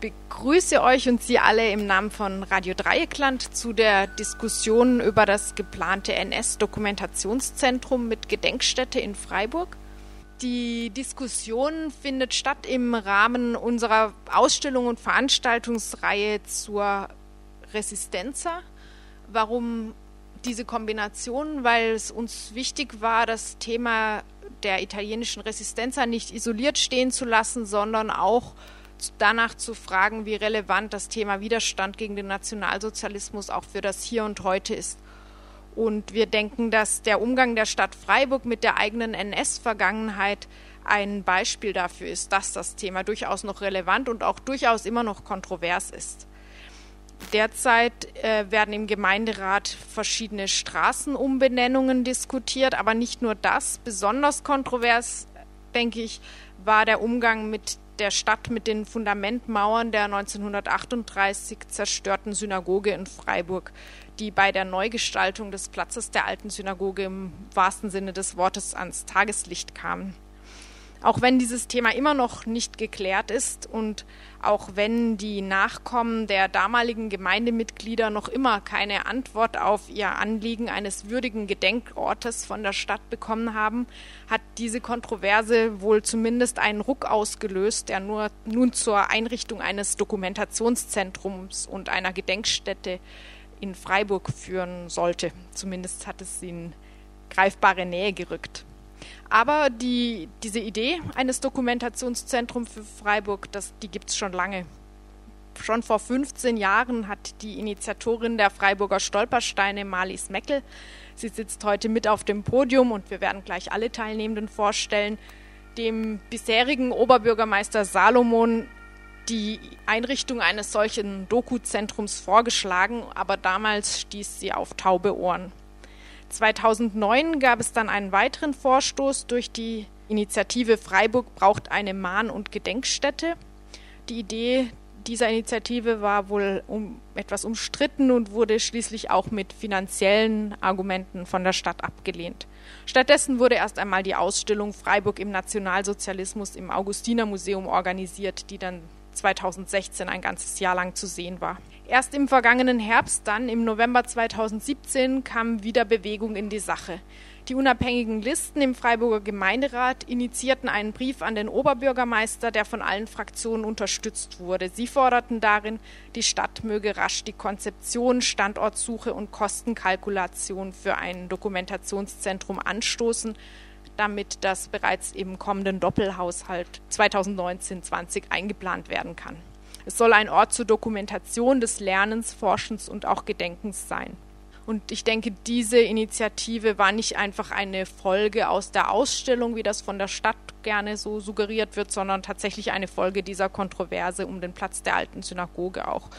begrüße euch und Sie alle im Namen von Radio Dreieckland zu der Diskussion über das geplante NS-Dokumentationszentrum mit Gedenkstätte in Freiburg. Die Diskussion findet statt im Rahmen unserer Ausstellung und Veranstaltungsreihe zur Resistenza. Warum diese Kombination? Weil es uns wichtig war, das Thema der italienischen Resistenza nicht isoliert stehen zu lassen, sondern auch danach zu fragen, wie relevant das Thema Widerstand gegen den Nationalsozialismus auch für das Hier und Heute ist. Und wir denken, dass der Umgang der Stadt Freiburg mit der eigenen NS-Vergangenheit ein Beispiel dafür ist, dass das Thema durchaus noch relevant und auch durchaus immer noch kontrovers ist. Derzeit äh, werden im Gemeinderat verschiedene Straßenumbenennungen diskutiert, aber nicht nur das. Besonders kontrovers, denke ich, war der Umgang mit der Stadt mit den Fundamentmauern der 1938 zerstörten Synagoge in Freiburg, die bei der Neugestaltung des Platzes der alten Synagoge im wahrsten Sinne des Wortes ans Tageslicht kamen. Auch wenn dieses Thema immer noch nicht geklärt ist und auch wenn die Nachkommen der damaligen Gemeindemitglieder noch immer keine Antwort auf ihr Anliegen eines würdigen Gedenkortes von der Stadt bekommen haben, hat diese Kontroverse wohl zumindest einen Ruck ausgelöst, der nur nun zur Einrichtung eines Dokumentationszentrums und einer Gedenkstätte in Freiburg führen sollte. Zumindest hat es sie in greifbare Nähe gerückt. Aber die, diese Idee eines Dokumentationszentrums für Freiburg, das, die gibt es schon lange. Schon vor 15 Jahren hat die Initiatorin der Freiburger Stolpersteine, Marlies Meckel, sie sitzt heute mit auf dem Podium und wir werden gleich alle Teilnehmenden vorstellen, dem bisherigen Oberbürgermeister Salomon die Einrichtung eines solchen Doku-Zentrums vorgeschlagen, aber damals stieß sie auf taube Ohren. 2009 gab es dann einen weiteren Vorstoß durch die Initiative Freiburg braucht eine Mahn- und Gedenkstätte. Die Idee dieser Initiative war wohl um, etwas umstritten und wurde schließlich auch mit finanziellen Argumenten von der Stadt abgelehnt. Stattdessen wurde erst einmal die Ausstellung Freiburg im Nationalsozialismus im Augustinermuseum organisiert, die dann 2016 ein ganzes Jahr lang zu sehen war. Erst im vergangenen Herbst, dann im November 2017, kam wieder Bewegung in die Sache. Die unabhängigen Listen im Freiburger Gemeinderat initiierten einen Brief an den Oberbürgermeister, der von allen Fraktionen unterstützt wurde. Sie forderten darin, die Stadt möge rasch die Konzeption, Standortsuche und Kostenkalkulation für ein Dokumentationszentrum anstoßen, damit das bereits im kommenden Doppelhaushalt 2019-20 eingeplant werden kann. Es soll ein Ort zur Dokumentation des Lernens, Forschens und auch Gedenkens sein. Und ich denke, diese Initiative war nicht einfach eine Folge aus der Ausstellung, wie das von der Stadt gerne so suggeriert wird, sondern tatsächlich eine Folge dieser Kontroverse um den Platz der alten Synagoge auch.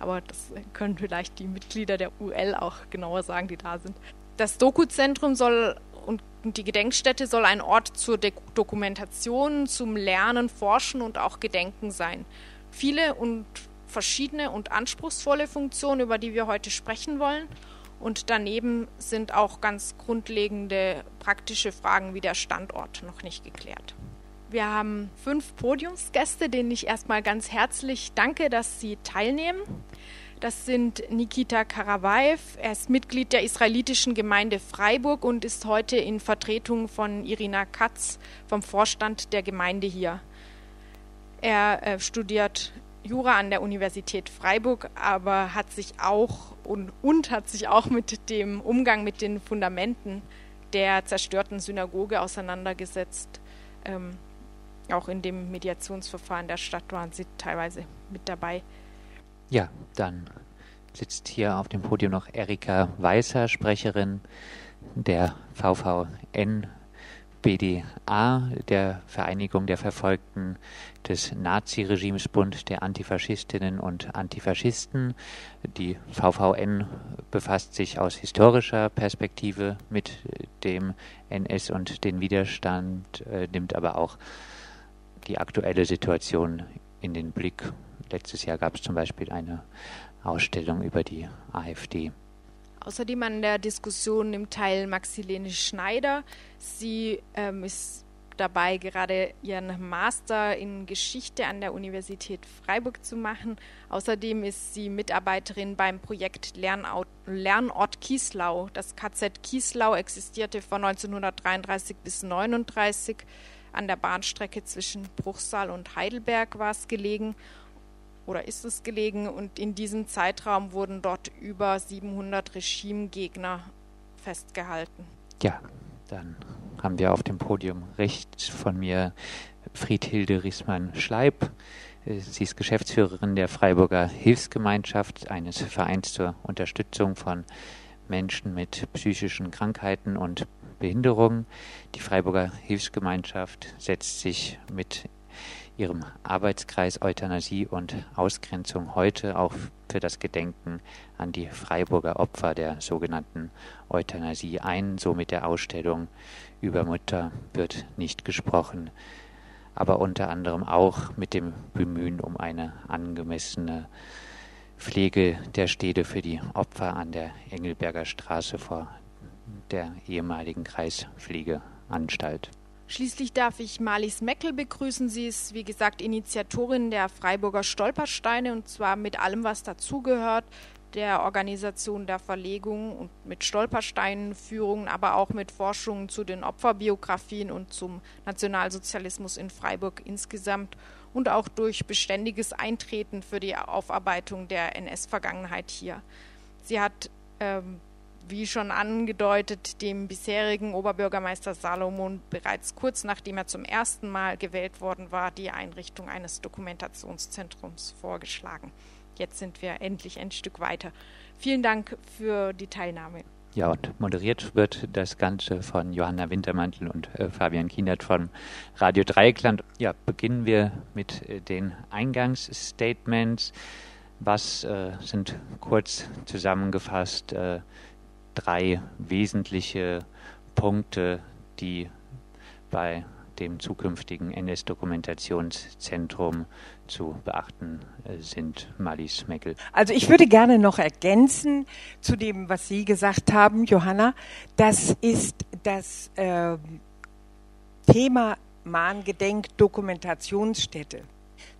Aber das können vielleicht die Mitglieder der UL auch genauer sagen, die da sind. Das Doku-Zentrum soll und die Gedenkstätte soll ein Ort zur De Dokumentation, zum Lernen, Forschen und auch Gedenken sein. Viele und verschiedene und anspruchsvolle Funktionen, über die wir heute sprechen wollen. Und daneben sind auch ganz grundlegende praktische Fragen wie der Standort noch nicht geklärt. Wir haben fünf Podiumsgäste, denen ich erstmal ganz herzlich danke, dass sie teilnehmen. Das sind Nikita Karavaev. Er ist Mitglied der israelitischen Gemeinde Freiburg und ist heute in Vertretung von Irina Katz vom Vorstand der Gemeinde hier. Er äh, studiert Jura an der Universität Freiburg, aber hat sich auch und, und hat sich auch mit dem Umgang mit den Fundamenten der zerstörten Synagoge auseinandergesetzt. Ähm, auch in dem Mediationsverfahren der Stadt waren sie teilweise mit dabei. Ja, dann sitzt hier auf dem Podium noch Erika Weißer, Sprecherin der VVN BDA, der Vereinigung der Verfolgten des Naziregimes Bund der Antifaschistinnen und Antifaschisten. Die VVN befasst sich aus historischer Perspektive mit dem NS und den Widerstand, äh, nimmt aber auch die aktuelle Situation in den Blick Letztes Jahr gab es zum Beispiel eine Ausstellung über die AfD. Außerdem an der Diskussion im Teil Maxilene Schneider. Sie ähm, ist dabei, gerade ihren Master in Geschichte an der Universität Freiburg zu machen. Außerdem ist sie Mitarbeiterin beim Projekt Lernort, Lernort Kieslau. Das KZ Kieslau existierte von 1933 bis 1939 an der Bahnstrecke zwischen Bruchsal und Heidelberg war es gelegen oder ist es gelegen und in diesem Zeitraum wurden dort über 700 Regimegegner festgehalten. Ja, dann haben wir auf dem Podium rechts von mir Friedhilde Riesmann-Schleib. Sie ist Geschäftsführerin der Freiburger Hilfsgemeinschaft, eines Vereins zur Unterstützung von Menschen mit psychischen Krankheiten und Behinderungen. Die Freiburger Hilfsgemeinschaft setzt sich mit ihrem Arbeitskreis Euthanasie und Ausgrenzung heute auch für das Gedenken an die Freiburger Opfer der sogenannten Euthanasie ein. So mit der Ausstellung über Mutter wird nicht gesprochen, aber unter anderem auch mit dem Bemühen um eine angemessene Pflege der Städte für die Opfer an der Engelberger Straße vor der ehemaligen Kreispflegeanstalt. Schließlich darf ich Marlies Meckel begrüßen. Sie ist, wie gesagt, Initiatorin der Freiburger Stolpersteine und zwar mit allem, was dazugehört, der Organisation der Verlegung und mit Stolpersteinführungen, aber auch mit Forschungen zu den Opferbiografien und zum Nationalsozialismus in Freiburg insgesamt und auch durch beständiges Eintreten für die Aufarbeitung der NS-Vergangenheit hier. Sie hat ähm, wie schon angedeutet, dem bisherigen Oberbürgermeister Salomon bereits kurz nachdem er zum ersten Mal gewählt worden war, die Einrichtung eines Dokumentationszentrums vorgeschlagen. Jetzt sind wir endlich ein Stück weiter. Vielen Dank für die Teilnahme. Ja, und moderiert wird das Ganze von Johanna Wintermantel und äh, Fabian Kienert von Radio Dreieckland. Ja, beginnen wir mit äh, den Eingangsstatements. Was äh, sind kurz zusammengefasst äh, drei wesentliche Punkte, die bei dem zukünftigen NS-Dokumentationszentrum zu beachten äh, sind. Malis Meckel. Also ich würde gerne noch ergänzen zu dem, was Sie gesagt haben, Johanna. Das ist das äh, Thema Mahngedenk-Dokumentationsstätte.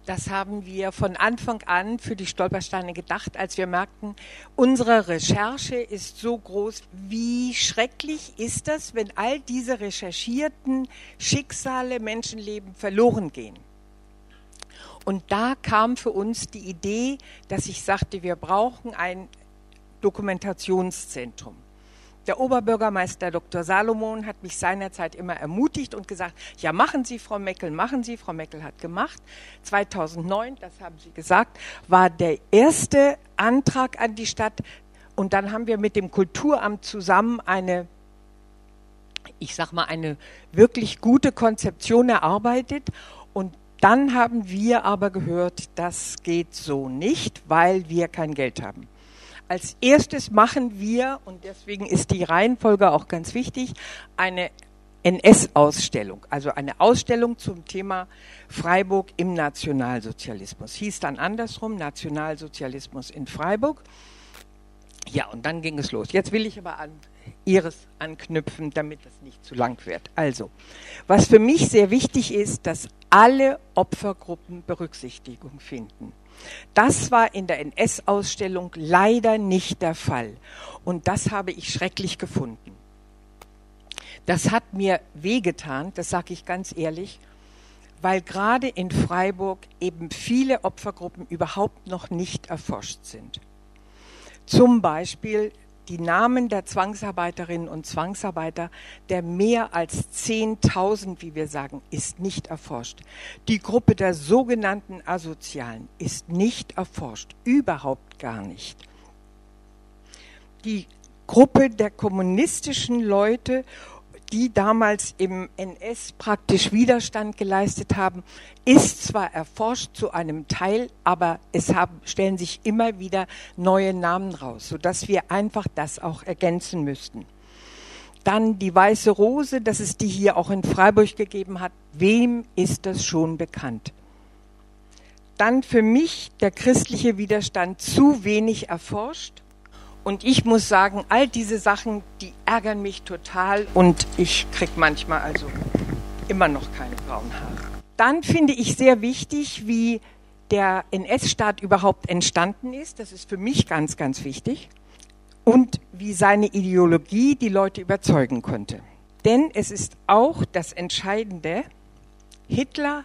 Das haben wir von Anfang an für die Stolpersteine gedacht, als wir merkten, unsere Recherche ist so groß. Wie schrecklich ist das, wenn all diese recherchierten Schicksale, Menschenleben verloren gehen? Und da kam für uns die Idee, dass ich sagte, wir brauchen ein Dokumentationszentrum. Der Oberbürgermeister Dr. Salomon hat mich seinerzeit immer ermutigt und gesagt, ja, machen Sie, Frau Meckel, machen Sie. Frau Meckel hat gemacht. 2009, das haben Sie gesagt, war der erste Antrag an die Stadt. Und dann haben wir mit dem Kulturamt zusammen eine, ich sag mal, eine wirklich gute Konzeption erarbeitet. Und dann haben wir aber gehört, das geht so nicht, weil wir kein Geld haben. Als erstes machen wir, und deswegen ist die Reihenfolge auch ganz wichtig, eine NS-Ausstellung, also eine Ausstellung zum Thema Freiburg im Nationalsozialismus. Hieß dann andersrum, Nationalsozialismus in Freiburg. Ja, und dann ging es los. Jetzt will ich aber an Ihres anknüpfen, damit es nicht zu lang wird. Also, was für mich sehr wichtig ist, dass alle Opfergruppen Berücksichtigung finden. Das war in der NS-Ausstellung leider nicht der Fall. Und das habe ich schrecklich gefunden. Das hat mir wehgetan, das sage ich ganz ehrlich, weil gerade in Freiburg eben viele Opfergruppen überhaupt noch nicht erforscht sind. Zum Beispiel die Namen der Zwangsarbeiterinnen und Zwangsarbeiter, der mehr als 10.000, wie wir sagen, ist nicht erforscht. Die Gruppe der sogenannten Asozialen ist nicht erforscht, überhaupt gar nicht. Die Gruppe der kommunistischen Leute die damals im NS praktisch Widerstand geleistet haben, ist zwar erforscht zu einem Teil, aber es haben, stellen sich immer wieder neue Namen raus, sodass wir einfach das auch ergänzen müssten. Dann die Weiße Rose, dass es die hier auch in Freiburg gegeben hat. Wem ist das schon bekannt? Dann für mich der christliche Widerstand zu wenig erforscht und ich muss sagen, all diese Sachen, die ärgern mich total und ich krieg manchmal also immer noch keine braunen Haare. Dann finde ich sehr wichtig, wie der NS-Staat überhaupt entstanden ist. Das ist für mich ganz, ganz wichtig. Und wie seine Ideologie die Leute überzeugen konnte. Denn es ist auch das Entscheidende, Hitler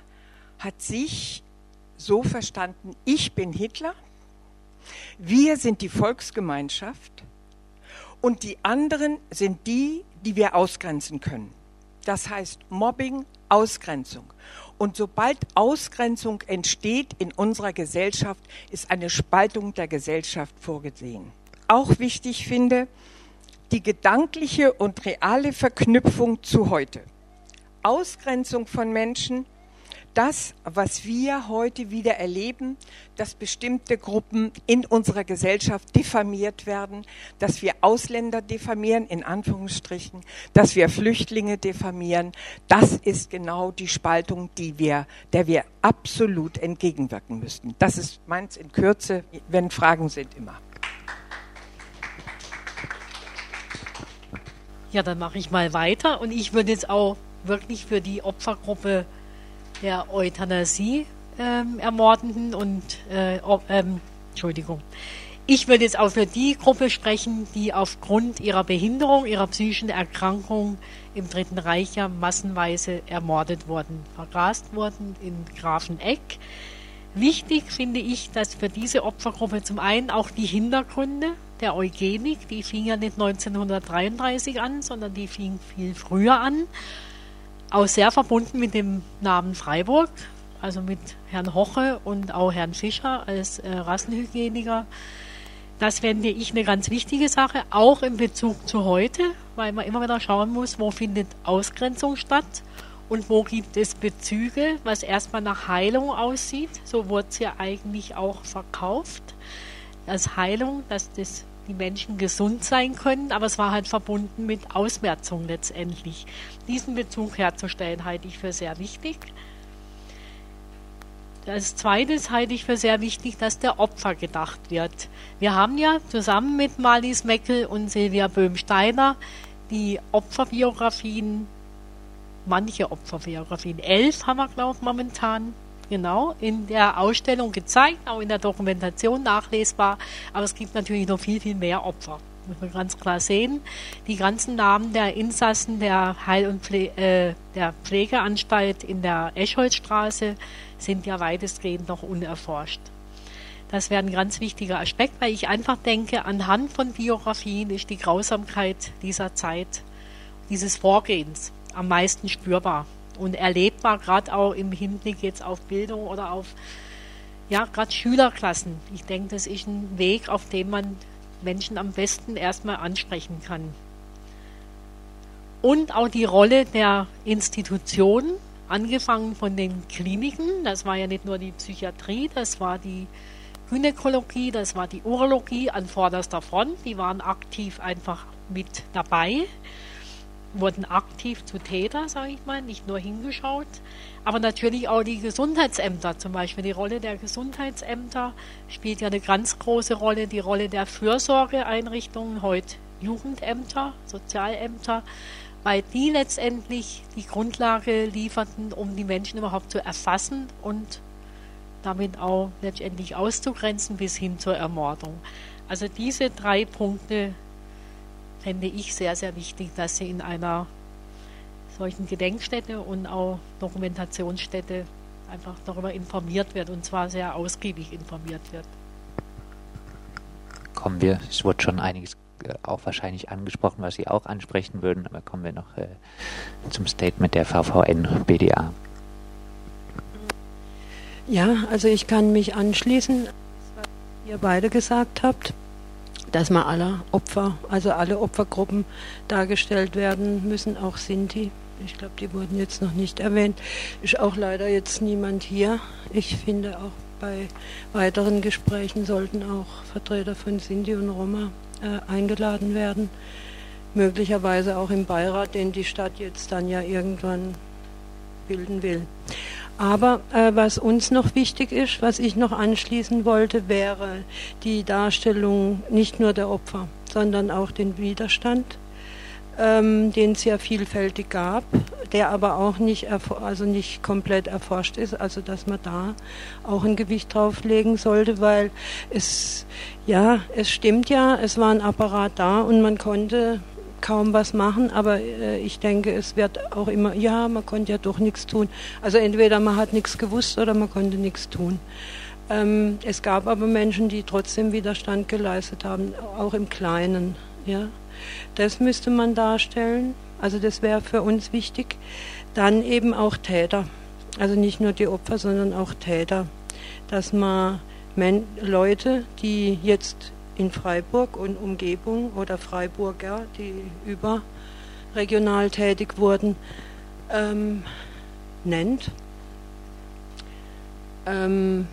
hat sich so verstanden, ich bin Hitler, wir sind die Volksgemeinschaft und die anderen sind die, die wir ausgrenzen können. Das heißt Mobbing, Ausgrenzung. Und sobald Ausgrenzung entsteht in unserer Gesellschaft, ist eine Spaltung der Gesellschaft vorgesehen. Auch wichtig finde, die gedankliche und reale Verknüpfung zu heute. Ausgrenzung von Menschen das, was wir heute wieder erleben, dass bestimmte Gruppen in unserer Gesellschaft diffamiert werden, dass wir Ausländer diffamieren, in Anführungsstrichen, dass wir Flüchtlinge diffamieren, das ist genau die Spaltung, die wir, der wir absolut entgegenwirken müssten. Das ist meins in Kürze, wenn Fragen sind immer. Ja, dann mache ich mal weiter und ich würde jetzt auch wirklich für die Opfergruppe der Euthanasie ähm, Ermordenden und äh, ähm, Entschuldigung. Ich würde jetzt auch für die Gruppe sprechen, die aufgrund ihrer Behinderung, ihrer psychischen Erkrankung im Dritten Reich ja massenweise ermordet wurden, vergast wurden in Grafeneck. Wichtig finde ich, dass für diese Opfergruppe zum einen auch die Hintergründe der Eugenik, die fing ja nicht 1933 an, sondern die fing viel früher an auch sehr verbunden mit dem Namen Freiburg, also mit Herrn Hoche und auch Herrn Fischer als äh, Rassenhygieniker. Das fände ich eine ganz wichtige Sache, auch in Bezug zu heute, weil man immer wieder schauen muss, wo findet Ausgrenzung statt und wo gibt es Bezüge, was erstmal nach Heilung aussieht. So wurde es ja eigentlich auch verkauft, als Heilung, dass das die Menschen gesund sein können, aber es war halt verbunden mit Ausmerzung letztendlich. Diesen Bezug herzustellen, halte ich für sehr wichtig. Als zweites halte ich für sehr wichtig, dass der Opfer gedacht wird. Wir haben ja zusammen mit Marlies Meckel und Silvia Böhm-Steiner die Opferbiografien, manche Opferbiografien, elf haben wir, glaube ich, momentan genau in der Ausstellung gezeigt, auch in der Dokumentation nachlesbar. Aber es gibt natürlich noch viel, viel mehr Opfer. Muss man ganz klar sehen. Die ganzen Namen der Insassen der Heil- und Pfle äh, der Pflegeanstalt in der Escholzstraße sind ja weitestgehend noch unerforscht. Das wäre ein ganz wichtiger Aspekt, weil ich einfach denke, anhand von Biografien ist die Grausamkeit dieser Zeit, dieses Vorgehens am meisten spürbar und erlebbar, gerade auch im Hinblick jetzt auf Bildung oder auf ja, gerade Schülerklassen. Ich denke, das ist ein Weg, auf dem man Menschen am besten erstmal ansprechen kann. Und auch die Rolle der Institutionen, angefangen von den Kliniken, das war ja nicht nur die Psychiatrie, das war die Gynäkologie, das war die Urologie an vorderster Front, die waren aktiv einfach mit dabei wurden aktiv zu Täter, sage ich mal, nicht nur hingeschaut, aber natürlich auch die Gesundheitsämter, zum Beispiel die Rolle der Gesundheitsämter spielt ja eine ganz große Rolle, die Rolle der Fürsorgeeinrichtungen, heute Jugendämter, Sozialämter, weil die letztendlich die Grundlage lieferten, um die Menschen überhaupt zu erfassen und damit auch letztendlich auszugrenzen bis hin zur Ermordung. Also diese drei Punkte fände ich sehr, sehr wichtig, dass sie in einer solchen Gedenkstätte und auch Dokumentationsstätte einfach darüber informiert wird und zwar sehr ausgiebig informiert wird. Kommen wir, es wurde schon einiges äh, auch wahrscheinlich angesprochen, was Sie auch ansprechen würden, aber kommen wir noch äh, zum Statement der VVN BDA. Ja, also ich kann mich anschließen, was ihr beide gesagt habt dass mal alle Opfer, also alle Opfergruppen dargestellt werden müssen, auch Sinti. Ich glaube, die wurden jetzt noch nicht erwähnt. Ist auch leider jetzt niemand hier. Ich finde auch bei weiteren Gesprächen sollten auch Vertreter von Sinti und Roma äh, eingeladen werden. Möglicherweise auch im Beirat, den die Stadt jetzt dann ja irgendwann bilden will. Aber äh, was uns noch wichtig ist, was ich noch anschließen wollte, wäre die Darstellung nicht nur der Opfer, sondern auch den Widerstand. ähm, den es ja vielfältig gab, der aber auch nicht, also nicht komplett erforscht ist, also dass man da auch ein Gewicht drauflegen sollte, weil es, ja, es stimmt ja, es war ein Apparat da und man konnte kaum was machen, aber äh, ich denke, es wird auch immer, ja, man konnte ja doch nichts tun. Also entweder man hat nichts gewusst oder man konnte nichts tun. Ähm, es gab aber Menschen, die trotzdem Widerstand geleistet haben, auch im Kleinen. Ja, das müsste man darstellen. Also das wäre für uns wichtig. Dann eben auch Täter. Also nicht nur die Opfer, sondern auch Täter. Dass man Leute, die jetzt in Freiburg und Umgebung oder Freiburger, die überregional tätig wurden, ähm, nennt. Ähm,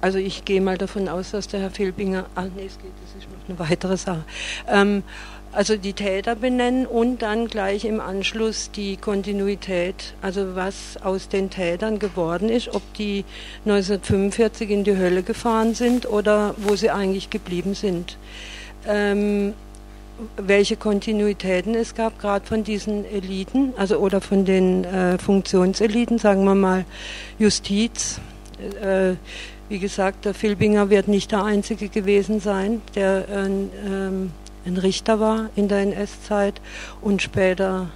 also ich gehe mal davon aus, dass der Herr Filbinger, ah nee, es geht, das ist noch eine weitere Sache. Ähm, also die Täter benennen und dann gleich im Anschluss die Kontinuität, also was aus den Tätern geworden ist, ob die 1945 in die Hölle gefahren sind oder wo sie eigentlich geblieben sind. Ähm, welche Kontinuitäten es gab, gerade von diesen Eliten, also oder von den äh, Funktionseliten, sagen wir mal Justiz. Äh, wie gesagt, der Filbinger wird nicht der Einzige gewesen sein, der äh, ähm, ein Richter war in der NS-Zeit und später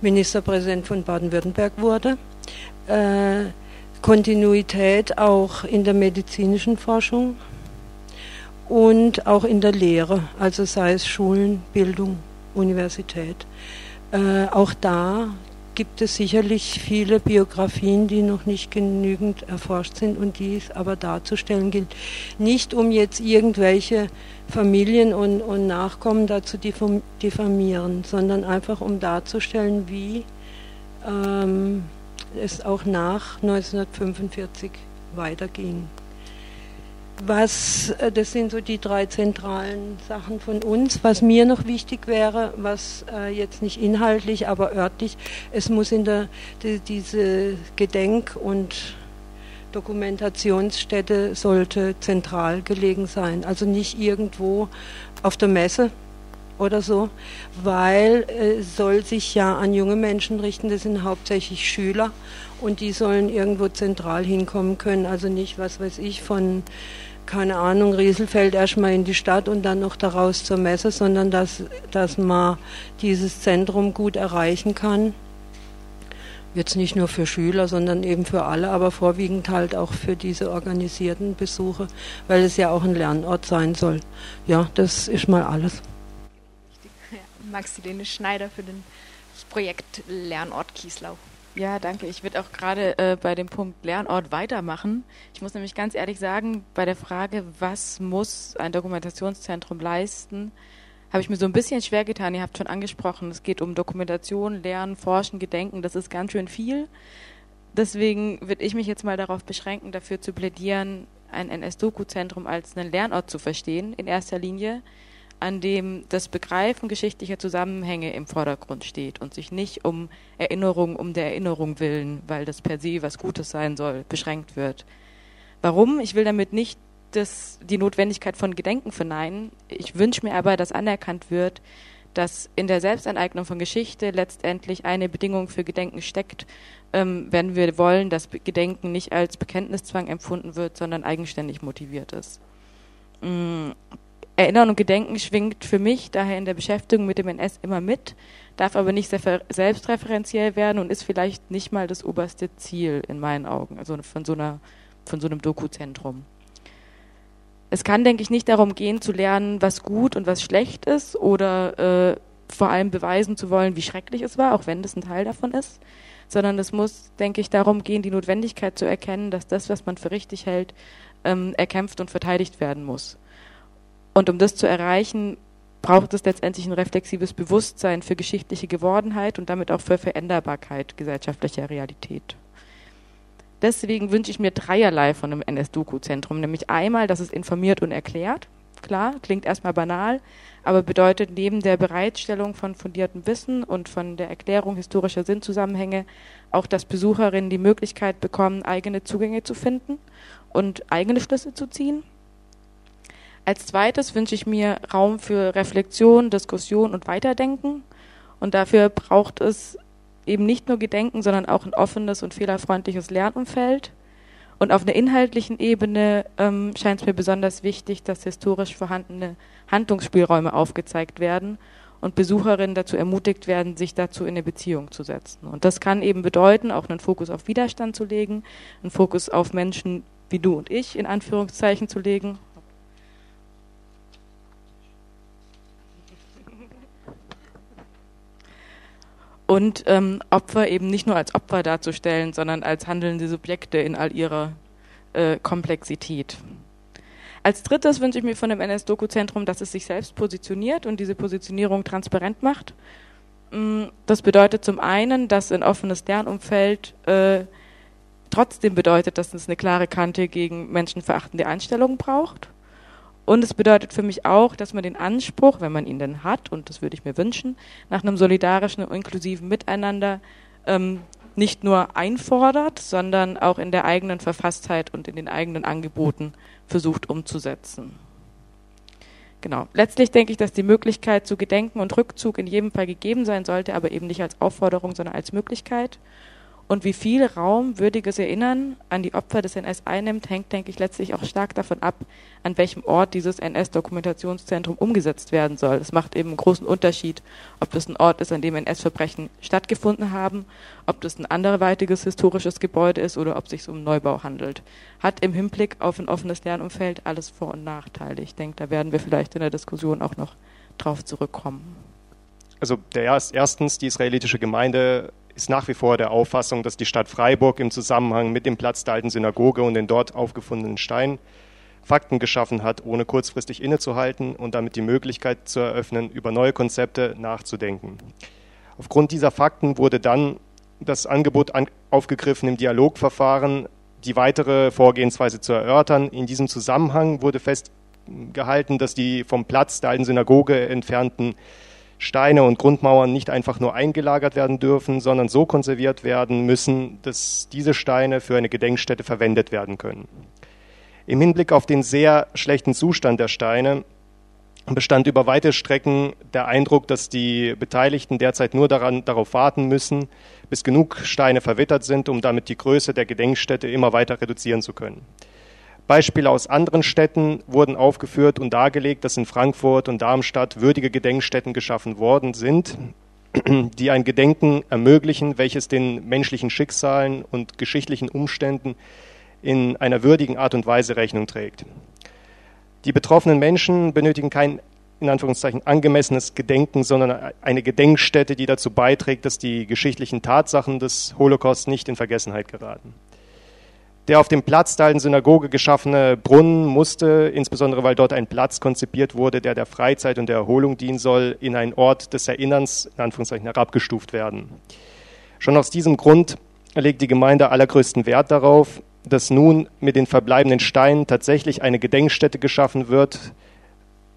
Ministerpräsident von Baden-Württemberg wurde. Äh, Kontinuität auch in der medizinischen Forschung und auch in der Lehre, also sei es Schulen, Bildung, Universität. Äh, auch da gibt es sicherlich viele Biografien, die noch nicht genügend erforscht sind und die es aber darzustellen gilt. Nicht um jetzt irgendwelche Familien und, und Nachkommen dazu diffamieren, sondern einfach um darzustellen, wie ähm, es auch nach 1945 weiterging was, äh, das sind so die drei zentralen Sachen von uns. Was mir noch wichtig wäre, was äh, jetzt nicht inhaltlich, aber örtlich, es muss in der, die, diese Gedenk- und Dokumentationsstätte sollte zentral gelegen sein. Also nicht irgendwo auf der Messe oder so, weil es äh, soll sich ja an junge Menschen richten, das sind hauptsächlich Schüler und die sollen irgendwo zentral hinkommen können, also nicht, was weiß ich, von keine Ahnung, Rieselfeld erstmal in die Stadt und dann noch daraus zur Messe, sondern dass, dass man dieses Zentrum gut erreichen kann. Jetzt nicht nur für Schüler, sondern eben für alle, aber vorwiegend halt auch für diese organisierten Besuche, weil es ja auch ein Lernort sein soll. Ja, das ist mal alles. Maxi Schneider für das Projekt Lernort Kieslau. Ja, danke. Ich würde auch gerade äh, bei dem Punkt Lernort weitermachen. Ich muss nämlich ganz ehrlich sagen, bei der Frage, was muss ein Dokumentationszentrum leisten, habe ich mir so ein bisschen schwer getan. Ihr habt schon angesprochen, es geht um Dokumentation, Lernen, Forschen, Gedenken. Das ist ganz schön viel. Deswegen würde ich mich jetzt mal darauf beschränken, dafür zu plädieren, ein NS-Doku-Zentrum als einen Lernort zu verstehen, in erster Linie an dem das Begreifen geschichtlicher Zusammenhänge im Vordergrund steht und sich nicht um Erinnerung um der Erinnerung willen, weil das per se was Gutes sein soll, beschränkt wird. Warum? Ich will damit nicht das, die Notwendigkeit von Gedenken verneinen. Ich wünsche mir aber, dass anerkannt wird, dass in der Selbstaneignung von Geschichte letztendlich eine Bedingung für Gedenken steckt, ähm, wenn wir wollen, dass Gedenken nicht als Bekenntniszwang empfunden wird, sondern eigenständig motiviert ist. Mm, Erinnern und Gedenken schwingt für mich daher in der Beschäftigung mit dem NS immer mit, darf aber nicht selbstreferenziell werden und ist vielleicht nicht mal das oberste Ziel in meinen Augen, also von so, einer, von so einem Dokuzentrum. Es kann, denke ich, nicht darum gehen, zu lernen, was gut und was schlecht ist oder äh, vor allem beweisen zu wollen, wie schrecklich es war, auch wenn das ein Teil davon ist, sondern es muss, denke ich, darum gehen, die Notwendigkeit zu erkennen, dass das, was man für richtig hält, ähm, erkämpft und verteidigt werden muss. Und um das zu erreichen, braucht es letztendlich ein reflexives Bewusstsein für geschichtliche Gewordenheit und damit auch für Veränderbarkeit gesellschaftlicher Realität. Deswegen wünsche ich mir dreierlei von einem NS-Doku-Zentrum, nämlich einmal, dass es informiert und erklärt. Klar, klingt erstmal banal, aber bedeutet neben der Bereitstellung von fundiertem Wissen und von der Erklärung historischer Sinnzusammenhänge auch, dass Besucherinnen die Möglichkeit bekommen, eigene Zugänge zu finden und eigene Schlüsse zu ziehen Als zweites wünsche ich mir Raum für Reflexion, Diskussion und Weiterdenken. Und dafür braucht es eben nicht nur Gedenken, sondern auch ein offenes und fehlerfreundliches Lernumfeld. Und auf einer inhaltlichen Ebene ähm, scheint es mir besonders wichtig, dass historisch vorhandene Handlungsspielräume aufgezeigt werden und Besucherinnen dazu ermutigt werden, sich dazu in eine Beziehung zu setzen. Und das kann eben bedeuten, auch einen Fokus auf Widerstand zu legen, einen Fokus auf Menschen wie du und ich in Anführungszeichen zu legen. Und ähm, Opfer eben nicht nur als Opfer darzustellen, sondern als handelnde Subjekte in all ihrer äh, Komplexität. Als drittes wünsche ich mir von dem NS-Doku-Zentrum, dass es sich selbst positioniert und diese Positionierung transparent macht. Mm, das bedeutet zum einen, dass ein offenes Lernumfeld äh, trotzdem bedeutet, dass es eine klare Kante gegen menschenverachtende Einstellungen braucht. Und es bedeutet für mich auch, dass man den Anspruch, wenn man ihn denn hat, und das würde ich mir wünschen, nach einem solidarischen und inklusiven Miteinander ähm, nicht nur einfordert, sondern auch in der eigenen Verfasstheit und in den eigenen Angeboten versucht umzusetzen. Genau. Letztlich denke ich, dass die Möglichkeit zu Gedenken und Rückzug in jedem Fall gegeben sein sollte, aber eben nicht als Aufforderung, sondern als Möglichkeit. Und wie viel Raum würdiges Erinnern an die Opfer des NS einnimmt, hängt, denke ich, letztlich auch stark davon ab, an welchem Ort dieses NS-Dokumentationszentrum umgesetzt werden soll. Es macht eben einen großen Unterschied, ob das ein Ort ist, an dem NS-Verbrechen stattgefunden haben, ob das ein anderweitiges historisches Gebäude ist oder ob es sich um Neubau handelt. Hat im Hinblick auf ein offenes Lernumfeld alles Vor- und Nachteile. Ich denke, da werden wir vielleicht in der Diskussion auch noch drauf zurückkommen. Also der erst, erstens, die israelitische Gemeinde ist nach wie vor der Auffassung, dass die Stadt Freiburg im Zusammenhang mit dem Platz der alten Synagoge und den dort aufgefundenen Steinen Fakten geschaffen hat, ohne kurzfristig innezuhalten und damit die Möglichkeit zu eröffnen, über neue Konzepte nachzudenken. Aufgrund dieser Fakten wurde dann das Angebot an, aufgegriffen, im Dialogverfahren die weitere Vorgehensweise zu erörtern. In diesem Zusammenhang wurde festgehalten, dass die vom Platz der alten Synagoge entfernten Steine und Grundmauern nicht einfach nur eingelagert werden dürfen, sondern so konserviert werden müssen, dass diese Steine für eine Gedenkstätte verwendet werden können. Im Hinblick auf den sehr schlechten Zustand der Steine bestand über weite Strecken der Eindruck, dass die Beteiligten derzeit nur daran, darauf warten müssen, bis genug Steine verwittert sind, um damit die Größe der Gedenkstätte immer weiter reduzieren zu können. Beispiele aus anderen Städten wurden aufgeführt und dargelegt, dass in Frankfurt und Darmstadt würdige Gedenkstätten geschaffen worden sind, die ein Gedenken ermöglichen, welches den menschlichen Schicksalen und geschichtlichen Umständen in einer würdigen Art und Weise Rechnung trägt. Die betroffenen Menschen benötigen kein in Anführungszeichen angemessenes Gedenken, sondern eine Gedenkstätte, die dazu beiträgt, dass die geschichtlichen Tatsachen des Holocaust nicht in Vergessenheit geraten. Der auf dem Platz der alten Synagoge geschaffene Brunnen musste, insbesondere weil dort ein Platz konzipiert wurde, der der Freizeit und der Erholung dienen soll, in einen Ort des Erinnerns, in Anführungszeichen, herabgestuft werden. Schon aus diesem Grund legt die Gemeinde allergrößten Wert darauf, dass nun mit den verbleibenden Steinen tatsächlich eine Gedenkstätte geschaffen wird,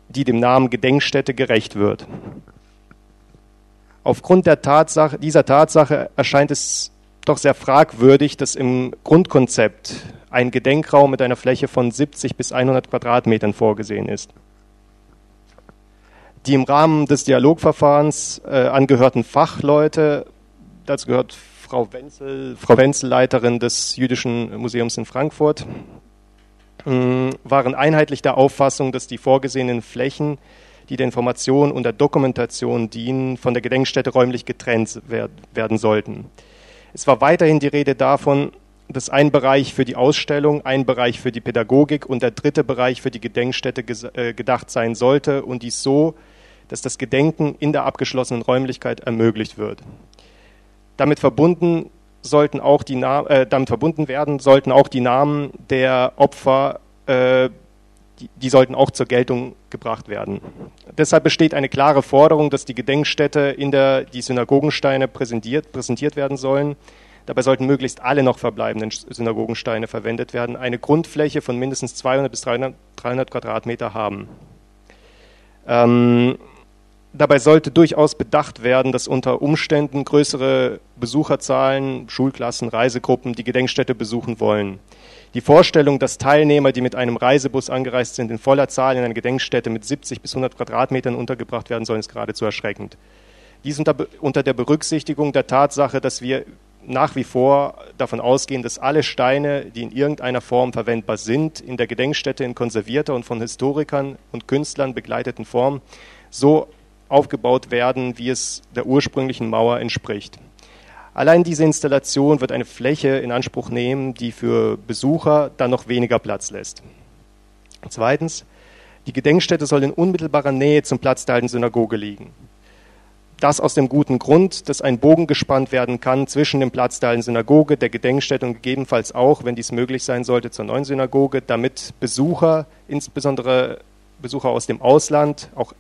die dem Namen Gedenkstätte gerecht wird. Aufgrund Tatsache, dieser Tatsache erscheint es doch sehr fragwürdig, dass im Grundkonzept ein Gedenkraum mit einer Fläche von 70 bis 100 Quadratmetern vorgesehen ist. Die im Rahmen des Dialogverfahrens äh, angehörten Fachleute, dazu gehört Frau Wenzel, Frau Wenzel, Leiterin des Jüdischen Museums in Frankfurt, äh, waren einheitlich der Auffassung, dass die vorgesehenen Flächen, die der Information und der Dokumentation dienen, von der Gedenkstätte räumlich getrennt werden sollten. Es war weiterhin die Rede davon, dass ein Bereich für die Ausstellung, ein Bereich für die Pädagogik und der dritte Bereich für die Gedenkstätte äh, gedacht sein sollte und dies so, dass das Gedenken in der abgeschlossenen Räumlichkeit ermöglicht wird. Damit verbunden sollten auch die äh, damit verbunden werden sollten auch die Namen der Opfer äh, die, die sollten auch zur Geltung gebracht werden. Deshalb besteht eine klare Forderung, dass die Gedenkstätte, in der die Synagogensteine präsentiert, präsentiert werden sollen, Dabei sollten möglichst alle noch verbleibenden Synagogensteine verwendet werden, eine Grundfläche von mindestens 200 bis 300, 300 Quadratmeter haben. Ähm, dabei sollte durchaus bedacht werden, dass unter Umständen größere Besucherzahlen, Schulklassen, Reisegruppen die Gedenkstätte besuchen wollen. Die Vorstellung, dass Teilnehmer, die mit einem Reisebus angereist sind, in voller Zahl in einer Gedenkstätte mit 70 bis 100 Quadratmetern untergebracht werden sollen, ist geradezu erschreckend. Dies unter, unter der Berücksichtigung der Tatsache, dass wir nach wie vor davon ausgehen, dass alle Steine, die in irgendeiner Form verwendbar sind, in der Gedenkstätte in konservierter und von Historikern und Künstlern begleiteten Form so aufgebaut werden, wie es der ursprünglichen Mauer entspricht. Allein diese Installation wird eine Fläche in Anspruch nehmen, die für Besucher dann noch weniger Platz lässt. Zweitens, die Gedenkstätte soll in unmittelbarer Nähe zum Platz der alten Synagoge liegen. Das aus dem guten Grund, dass ein Bogen gespannt werden kann zwischen dem Platz der alten Synagoge, der Gedenkstätte und gegebenenfalls auch, wenn dies möglich sein sollte, zur neuen Synagoge, damit Besucher, insbesondere Besucher aus dem Ausland, auch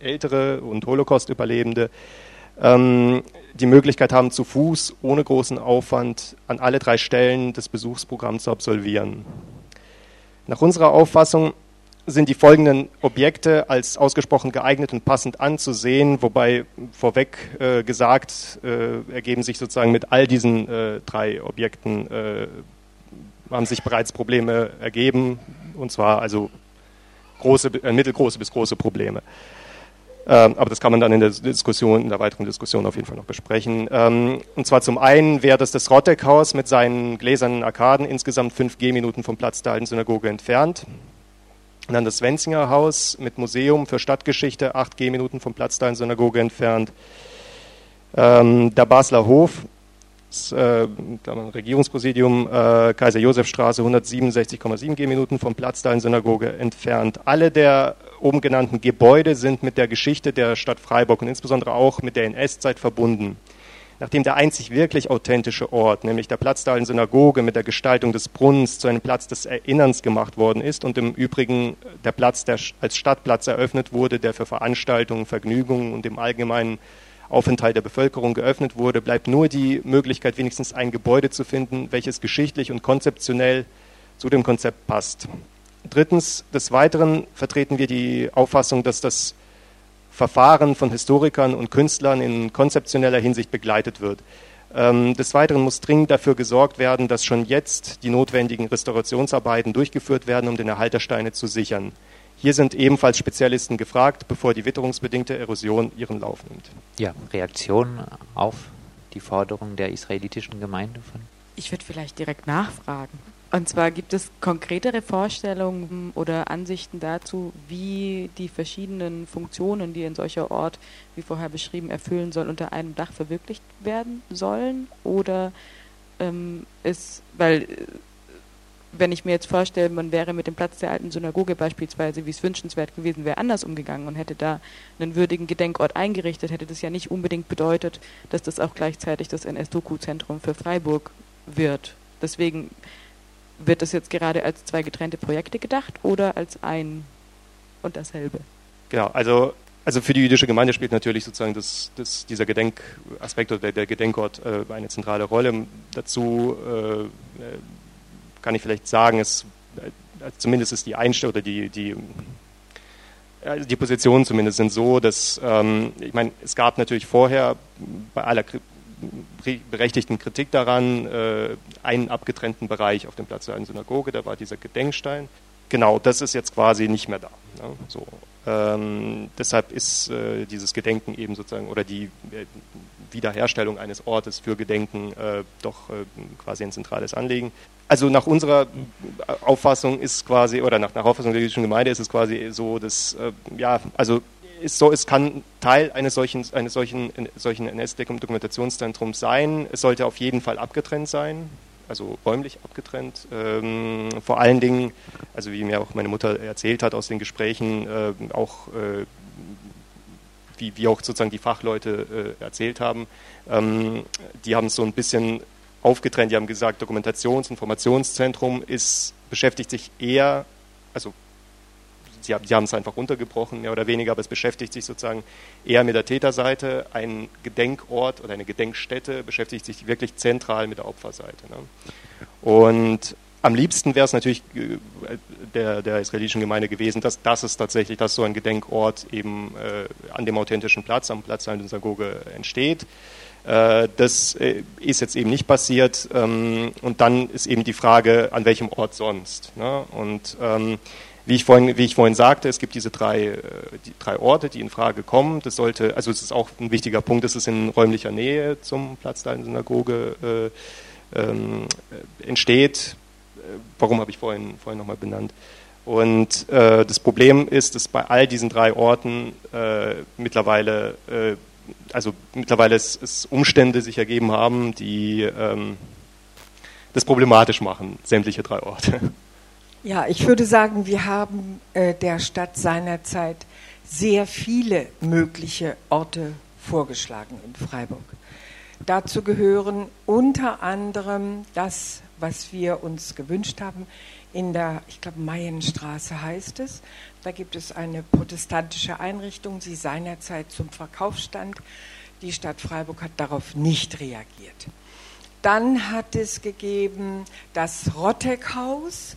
ältere und Holocaust-Überlebende, ähm, die Möglichkeit haben, zu Fuß ohne großen Aufwand an alle drei Stellen des Besuchsprogramms zu absolvieren. Nach unserer Auffassung sind die folgenden Objekte als ausgesprochen geeignet und passend anzusehen, wobei vorweg äh, gesagt äh, ergeben sich sozusagen mit all diesen äh, drei Objekten äh, haben sich bereits Probleme ergeben, und zwar also große, äh, mittelgroße bis große Probleme. Ähm, aber das kann man dann in der Diskussion, in der weiteren Diskussion auf jeden Fall noch besprechen. Ähm, und zwar zum einen wäre das das Rotteck-Haus mit seinen gläsernen Arkaden insgesamt fünf Gehminuten vom Platz der alten Synagoge entfernt. Und dann das Wenzinger Haus mit Museum für Stadtgeschichte, acht Gehminuten vom Platz der alten Synagoge entfernt. Ähm, der Basler Hof das äh, Regierungspräsidium äh, Kaiser-Josef-Straße 167,7 Gehminuten vom Platz der Synagoge entfernt. Alle der oben genannten Gebäude sind mit der Geschichte der Stadt Freiburg und insbesondere auch mit der NS-Zeit verbunden. Nachdem der einzig wirklich authentische Ort, nämlich der Platz der Synagoge mit der Gestaltung des Brunnens zu einem Platz des Erinnerns gemacht worden ist und im Übrigen der Platz, der als Stadtplatz eröffnet wurde, der für Veranstaltungen, Vergnügungen und im Allgemeinen Aufenthalt der Bevölkerung geöffnet wurde, bleibt nur die Möglichkeit, wenigstens ein Gebäude zu finden, welches geschichtlich und konzeptionell zu dem Konzept passt. Drittens, des Weiteren vertreten wir die Auffassung, dass das Verfahren von Historikern und Künstlern in konzeptioneller Hinsicht begleitet wird. Ähm, des Weiteren muss dringend dafür gesorgt werden, dass schon jetzt die notwendigen Restaurationsarbeiten durchgeführt werden, um den Erhalt der Steine zu sichern. Hier sind ebenfalls Spezialisten gefragt, bevor die witterungsbedingte Erosion ihren Lauf nimmt. Ja, Reaktion auf die Forderung der israelitischen Gemeinde von? Ich würde vielleicht direkt nachfragen. Und zwar gibt es konkretere Vorstellungen oder Ansichten dazu, wie die verschiedenen Funktionen, die ein solcher Ort, wie vorher beschrieben, erfüllen soll, unter einem Dach verwirklicht werden sollen? Oder ähm, ist, weil wenn ich mir jetzt vorstelle, man wäre mit dem Platz der alten Synagoge beispielsweise, wie es wünschenswert gewesen wäre, anders umgegangen und hätte da einen würdigen Gedenkort eingerichtet, hätte das ja nicht unbedingt bedeutet, dass das auch gleichzeitig das NS-Doku-Zentrum für Freiburg wird. Deswegen wird das jetzt gerade als zwei getrennte Projekte gedacht oder als ein und dasselbe? Genau, also also für die jüdische Gemeinde spielt natürlich sozusagen das, das, dieser Gedenkaspekt oder der, Gedenkort äh, eine zentrale Rolle. Dazu äh, kann ich vielleicht sagen, es, äh, zumindest ist die Einstellung oder die, die, also die Positionen zumindest sind so, dass, ähm, ich meine, es gab natürlich vorher bei aller berechtigten Kritik daran äh, einen abgetrennten Bereich auf dem Platz der Synagoge, da war dieser Gedenkstein. Genau, das ist jetzt quasi nicht mehr da. Ne? So. Ähm, deshalb ist äh, dieses Gedenken eben sozusagen oder die äh, Wiederherstellung eines Ortes für Gedenken äh, doch äh, quasi ein zentrales Anliegen. Also nach unserer Auffassung ist quasi, oder nach, nach Auffassung der jüdischen Gemeinde ist es quasi so, dass, äh, ja, also ist so, es kann Teil eines solchen, eines solchen, solchen NS-Dokumentationszentrums sein. Es sollte auf jeden Fall abgetrennt sein, also räumlich abgetrennt. Ähm, vor allen Dingen, also wie mir auch meine Mutter erzählt hat aus den Gesprächen, äh, auch äh, wie, wie auch sozusagen die Fachleute äh, erzählt haben, ähm, die haben es so ein bisschen aufgetrennt. Die haben gesagt, Dokumentations- und Informationszentrum ist, beschäftigt sich eher, also sie, haben es einfach runtergebrochen, mehr oder weniger, aber es beschäftigt sich sozusagen eher mit der Täterseite. Ein Gedenkort oder eine Gedenkstätte beschäftigt sich wirklich zentral mit der Opferseite. Ne? Und am liebsten wäre es natürlich äh, der, der israelitischen Gemeinde gewesen, dass das ist tatsächlich, dass so ein Gedenkort eben äh, an dem authentischen Platz, am Platz der Synagoge entsteht. Äh, das äh, ist jetzt eben nicht passiert. Ähm, und dann ist eben die Frage, an welchem Ort sonst. Ne? Und ähm, wie ich, vorhin, wie ich vorhin sagte, es gibt diese drei, äh, die drei Orte, die in Frage kommen. Das sollte, also es ist auch ein wichtiger Punkt, dass es in räumlicher Nähe zum Platz der Synagoge äh, ähm, entsteht. Warum habe ich vorhin, vorhin nochmal benannt? Und äh, das Problem ist, dass bei all diesen drei Orten äh, mittlerweile also mittlerweile es, es, Umstände sich ergeben haben, die ähm, das problematisch machen, sämtliche drei Orte. Ja, ich würde sagen, wir haben äh, der Stadt seinerzeit sehr viele mögliche Orte vorgeschlagen in Freiburg. Dazu gehören unter anderem das, was wir uns gewünscht haben, in der, ich glaube, Mayenstraße heißt es. Da gibt es eine protestantische Einrichtung, die seinerzeit zum Verkauf stand. Die Stadt Freiburg hat darauf nicht reagiert. Dann hat es gegeben das Rotteckhaus,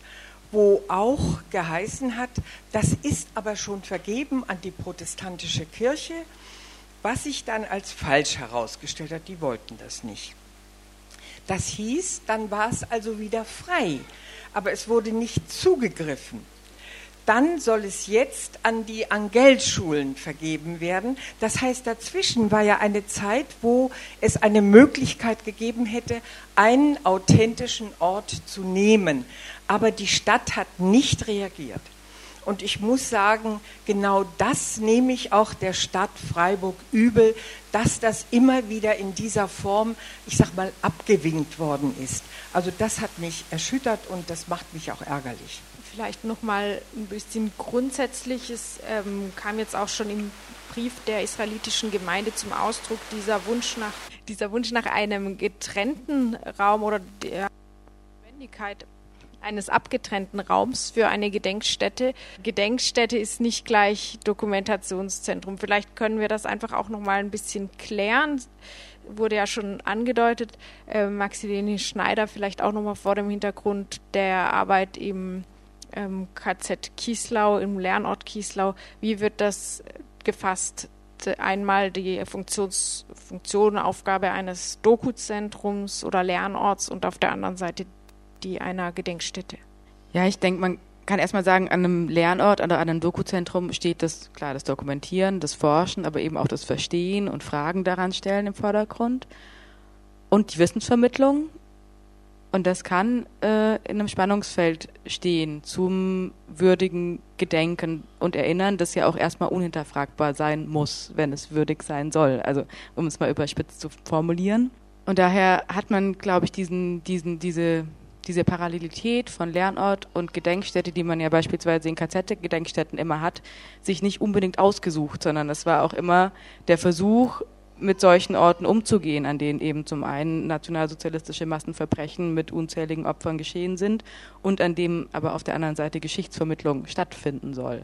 wo auch geheißen hat, das ist aber schon vergeben an die protestantische Kirche, was sich dann als falsch herausgestellt hat, die wollten das nicht. Das hieß, dann war es also wieder frei aber es wurde nicht zugegriffen. Dann soll es jetzt an die Angelschulen vergeben werden. Das heißt, dazwischen war ja eine Zeit, wo es eine Möglichkeit gegeben hätte, einen authentischen Ort zu nehmen. Aber die Stadt hat nicht reagiert. Und ich muss sagen, genau das nehme ich auch der Stadt Freiburg übel, dass das immer wieder in dieser Form, ich sag mal, abgewinkt worden ist. Also das hat mich erschüttert und das macht mich auch ärgerlich. Vielleicht noch mal ein bisschen grundsätzliches ähm, kam jetzt auch schon im Brief der israelitischen Gemeinde zum Ausdruck dieser Wunsch nach dieser Wunsch nach einem getrennten Raum oder der Notwendigkeit eines abgetrennten Raums für eine Gedenkstätte. Gedenkstätte ist nicht gleich Dokumentationszentrum. Vielleicht können wir das einfach auch noch mal ein bisschen klären. Wurde ja schon angedeutet. Äh, Maximilian Schneider vielleicht auch noch mal vor dem Hintergrund der Arbeit im ähm, KZ Kieslau, im Lernort Kieslau. Wie wird das gefasst? einmal die Funktions, Funktion, Aufgabe eines Dokuzentrums oder Lernorts und auf der anderen Seite die einer Gedenkstätte? Ja, ich denke, man kann erstmal sagen, an einem Lernort oder an einem Dokuzentrum steht das, klar, das Dokumentieren, das Forschen, aber eben auch das Verstehen und Fragen daran stellen im Vordergrund. Und die Wissensvermittlung. Und das kann äh, in einem Spannungsfeld stehen zum würdigen Gedenken und Erinnern, das ja auch erstmal unhinterfragbar sein muss, wenn es würdig sein soll. Also, um es mal überspitzt zu formulieren. Und daher hat man, glaube ich, diesen, diesen, diese diese Parallelität von Lernort und Gedenkstätte, die man ja beispielsweise in KZ-Gedenkstätten immer hat, sich nicht unbedingt ausgesucht, sondern es war auch immer der Versuch, mit solchen Orten umzugehen, an denen eben zum einen nationalsozialistische Massenverbrechen mit unzähligen Opfern geschehen sind und an dem aber auf der anderen Seite Geschichtsvermittlung stattfinden soll.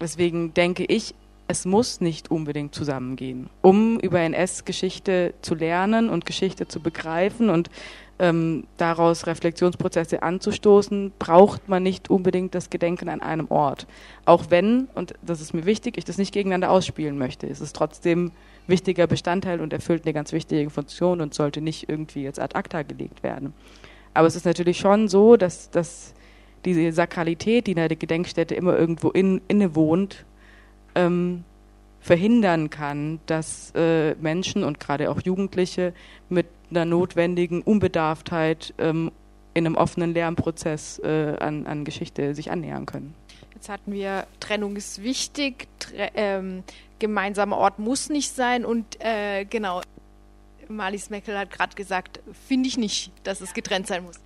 Deswegen denke ich, es muss nicht unbedingt zusammengehen. Um über NS-Geschichte zu lernen und Geschichte zu begreifen und ähm, daraus Reflexionsprozesse anzustoßen, braucht man nicht unbedingt das Gedenken an einem Ort. Auch wenn, und das ist mir wichtig, ich das nicht gegeneinander ausspielen möchte. Es ist trotzdem wichtiger Bestandteil und erfüllt eine ganz wichtige Funktion und sollte nicht irgendwie jetzt ad acta gelegt werden. Aber es ist natürlich schon so, dass, dass diese Sakralität, die in der Gedenkstätte immer irgendwo in, inne wohnt, ähm, verhindern kann, dass äh, Menschen und gerade auch Jugendliche mit einer notwendigen Unbedarftheit ähm, in einem offenen Lernprozess äh, an, an Geschichte sich annähern können. Jetzt hatten wir, Trennung ist wichtig, tre ähm, gemeinsamer Ort muss nicht sein und äh, genau, Marlies Meckel hat gerade gesagt, finde ich nicht, dass es getrennt sein muss.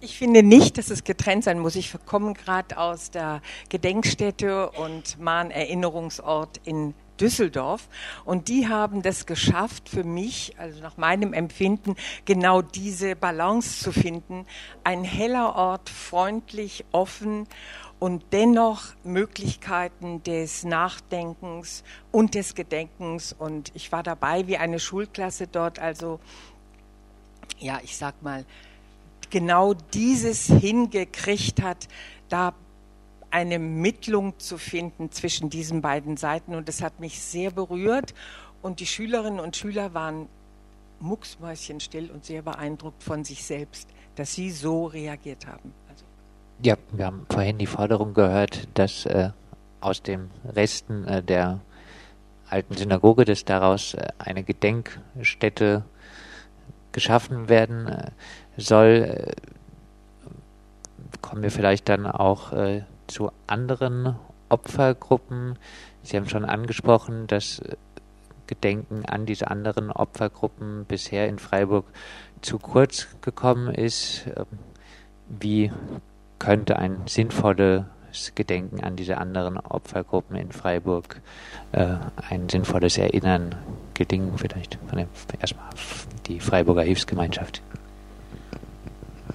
Ich finde nicht, dass es getrennt sein muss. Ich komme gerade aus der Gedenkstätte und Mahn Erinnerungsort in Düsseldorf und die haben das geschafft für mich, also nach meinem Empfinden, genau diese Balance zu finden. Ein heller Ort, freundlich, offen und dennoch Möglichkeiten des Nachdenkens und des Gedenkens. Und ich war dabei wie eine Schulklasse dort, also ja, ich sag mal, genau dieses hingekriegt hat, da eine Mittlung zu finden zwischen diesen beiden Seiten. Und das hat mich sehr berührt. Und die Schülerinnen und Schüler waren mucksmäuschenstill und sehr beeindruckt von sich selbst, dass sie so reagiert haben. Also ja, wir haben vorhin die Forderung gehört, dass äh, aus den Resten äh, der alten Synagoge, dass daraus äh, eine Gedenkstätte geschaffen werden äh, soll. Äh, kommen wir vielleicht dann auch äh, zu anderen Opfergruppen. Sie haben schon angesprochen, dass Gedenken an diese anderen Opfergruppen bisher in Freiburg zu kurz gekommen ist. Ähm, wie könnte ein sinnvolles Gedenken an diese anderen Opfergruppen in Freiburg äh, ein sinnvolles Erinnern gelingen, vielleicht von der, erstmal die Freiburger Hilfsgemeinschaft?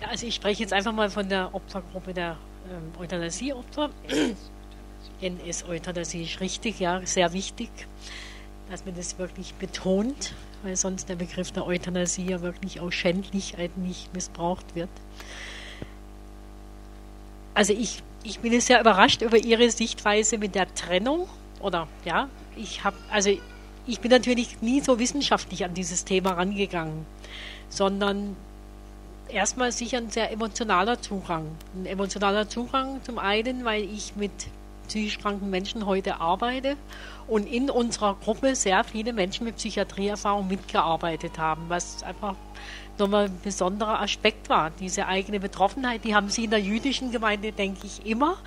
Also ich spreche jetzt einfach mal von der Opfergruppe der ähm, Euthanasieopfer. NS-Euthanasie ist richtig, ja, sehr wichtig dass man das wirklich betont, weil sonst der Begriff der Euthanasie ja wirklich auch schändlich eigentlich missbraucht wird. Also ich, ich bin sehr überrascht über Ihre Sichtweise mit der Trennung. Oder ja, ich habe, also ich bin natürlich nie so wissenschaftlich an dieses Thema rangegangen, sondern erstmal sicher ein sehr emotionaler Zugang. Ein emotionaler Zugang zum einen, weil ich mit psychisch kranken Menschen heute arbeite und in unserer Gruppe sehr viele Menschen mit Psychiatrieerfahrung mitgearbeitet haben, was einfach nochmal ein besonderer Aspekt war. Diese eigene Betroffenheit, die haben Sie in der jüdischen Gemeinde, denke ich, immer.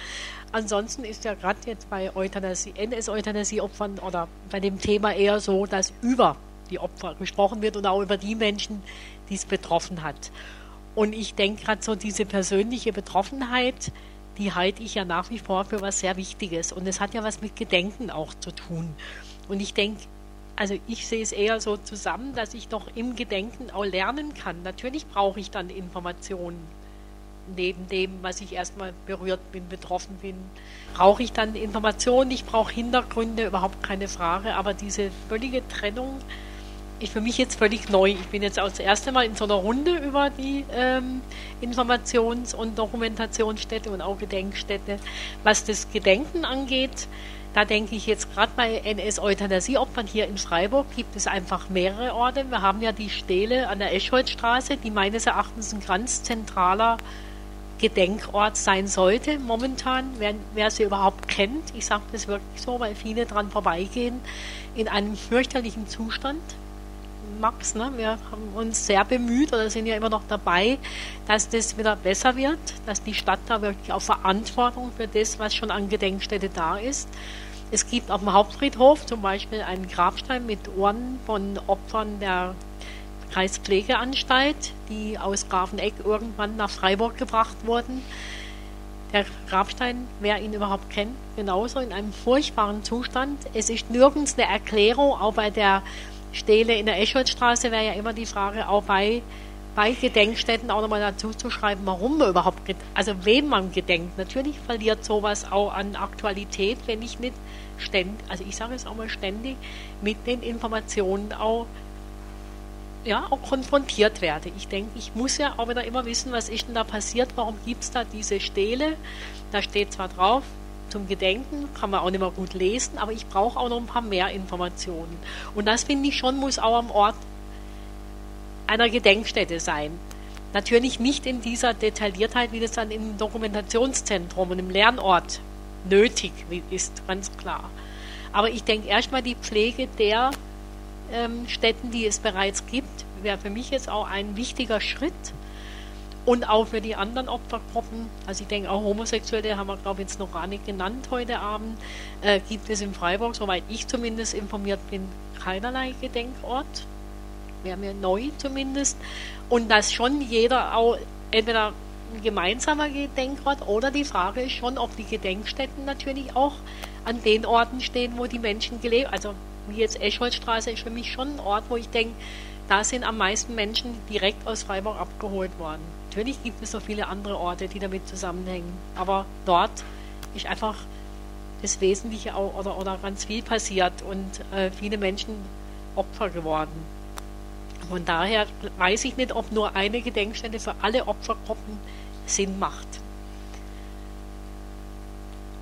Ansonsten ist ja gerade jetzt bei Euthanasie, NS-Euthanasie-Opfern oder bei dem Thema eher so, dass über die Opfer gesprochen wird und auch über die Menschen, die es betroffen hat. Und ich denke gerade so diese persönliche Betroffenheit, die halte ich ja nach wie vor für was sehr Wichtiges. Und es hat ja was mit Gedenken auch zu tun. Und ich denke, also ich sehe es eher so zusammen, dass ich doch im Gedenken auch lernen kann. Natürlich brauche ich dann Informationen. Neben dem, was ich erstmal berührt bin, betroffen bin, brauche ich dann Informationen, ich brauche Hintergründe, überhaupt keine Frage. Aber diese völlige Trennung ist für mich jetzt völlig neu. Ich bin jetzt auch das erste Mal in so einer Runde über die ähm, Informations- und Dokumentationsstätte und auch Gedenkstätte. Was das Gedenken angeht, da denke ich jetzt gerade bei NS-Euthanasie-Opfern hier in Freiburg gibt es einfach mehrere Orte. Wir haben ja die Stele an der Eschholzstraße, die meines Erachtens ein ganz zentraler Gedenkort sein sollte momentan, wer, wer sie überhaupt kennt. Ich sage das wirklich so, weil viele dran vorbeigehen, in einem fürchterlichen Zustand. Max. Ne? Wir haben uns sehr bemüht oder sind ja immer noch dabei, dass das wieder besser wird, dass die Stadt da wirklich auch Verantwortung für das, was schon an Gedenkstätte da ist. Es gibt auf dem Hauptfriedhof zum Beispiel einen Grabstein mit Ohren von Opfern der Kreispflegeanstalt, die aus Grafeneck irgendwann nach Freiburg gebracht wurden. Der Grabstein, wer ihn überhaupt kennt, genauso in einem furchtbaren Zustand. Es ist nirgends eine Erklärung, auch bei der Stele in der Escholzstraße wäre ja immer die Frage, auch bei, bei Gedenkstätten auch nochmal dazu zu schreiben, warum man überhaupt, also wem man gedenkt. Natürlich verliert sowas auch an Aktualität, wenn ich nicht ständig, also ich sage es auch mal ständig, mit den Informationen auch ja, auch konfrontiert werde. Ich denke, ich muss ja auch wieder immer wissen, was ist denn da passiert, warum gibt es da diese Stele. Da steht zwar drauf, zum Gedenken, kann man auch nicht mehr gut lesen, aber ich brauche auch noch ein paar mehr Informationen. Und das finde ich schon, muss auch am Ort einer Gedenkstätte sein. Natürlich nicht in dieser Detailliertheit, wie das dann im Dokumentationszentrum und im Lernort nötig ist, ganz klar. Aber ich denke erstmal die Pflege der ähm, Städten, die es bereits gibt, wäre für mich jetzt auch ein wichtiger Schritt und auch für die anderen Opfergruppen, also ich denke auch Homosexuelle haben wir, glaube ich, jetzt noch gar nicht genannt heute Abend, äh, gibt es in Freiburg, soweit ich zumindest informiert bin, keinerlei Gedenkort. Wäre mir neu zumindest. Und dass schon jeder auch entweder ein gemeinsamer Gedenkort oder die Frage ist schon, ob die Gedenkstätten natürlich auch an den Orten stehen, wo die Menschen gelebt. Also wie jetzt Eschholzstraße ist für mich schon ein Ort, wo ich denke, da sind am meisten Menschen direkt aus Freiburg abgeholt worden. Natürlich gibt es noch viele andere Orte, die damit zusammenhängen, aber dort ist einfach das Wesentliche auch, oder, oder ganz viel passiert und äh, viele Menschen Opfer geworden. Von daher weiß ich nicht, ob nur eine Gedenkstätte für alle Opfergruppen Sinn macht.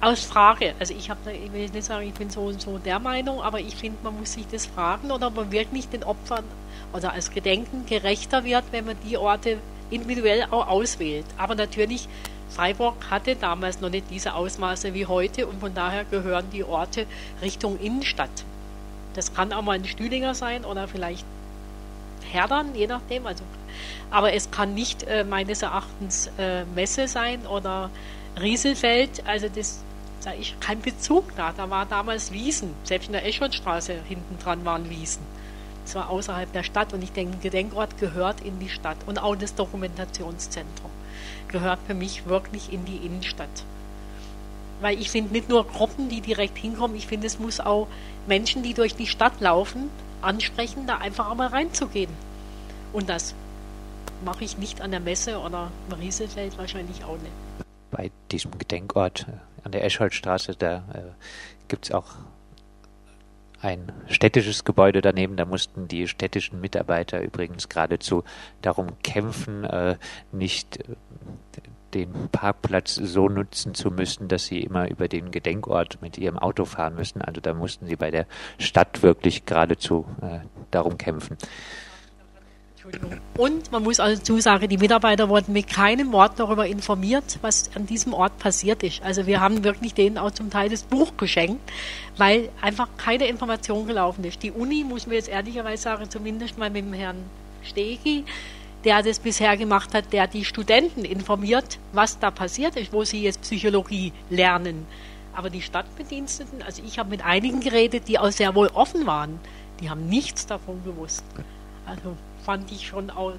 aus Frage. Also ich, hab, ich will nicht sagen, ich bin so und so der Meinung, aber ich finde, man muss sich das fragen oder man wirklich den Opfern oder als Gedenken gerechter wird, wenn man die Orte individuell auch auswählt. Aber natürlich, Freiburg hatte damals noch nicht diese Ausmaße wie heute und von daher gehören die Orte Richtung Innenstadt. Das kann auch mal ein Stühlinger sein oder vielleicht Herdern, je nachdem. Also, aber es kann nicht äh, meines Erachtens äh, Messe sein oder Rieselfeld. Also das da ist kein Bezug da. Da war damals Wiesen. Selbst in der Escholtstraße hinten dran waren Wiesen. Das war außerhalb der Stadt und ich denke, Gedenkort gehört in die Stadt und auch das Dokumentationszentrum gehört für mich wirklich in die Innenstadt. Weil ich finde nicht nur Gruppen, die direkt hinkommen, ich finde, es muss auch Menschen, die durch die Stadt laufen, ansprechen, da einfach auch mal reinzugehen. Und das mache ich nicht an der Messe oder im Rieselfeld wahrscheinlich auch nicht. Bei diesem Gedenkort an der Escholtstraße, da äh, gibt es auch ein städtisches Gebäude daneben. Da mussten die städtischen Mitarbeiter übrigens geradezu darum kämpfen, äh, nicht äh, den Parkplatz so nutzen zu müssen, dass sie immer über den Gedenkort mit ihrem Auto fahren müssen. Also da mussten sie bei der Stadt wirklich geradezu äh, darum kämpfen. Und man muss also zusagen, die Mitarbeiter wurden mit keinem Wort darüber informiert, was an diesem Ort passiert ist. Also wir haben wirklich denen auch zum Teil das Buch geschenkt, weil einfach keine Information gelaufen ist. Die Uni, muss man jetzt ehrlicherweise sagen, zumindest mal mit dem Herrn Stegi, der das bisher gemacht hat, der die Studenten informiert, was da passiert ist, wo sie jetzt Psychologie lernen. Aber die Stadtbediensteten, also ich habe mit einigen geredet, die auch sehr wohl offen waren, die haben nichts davon gewusst. Also fand ich schon auch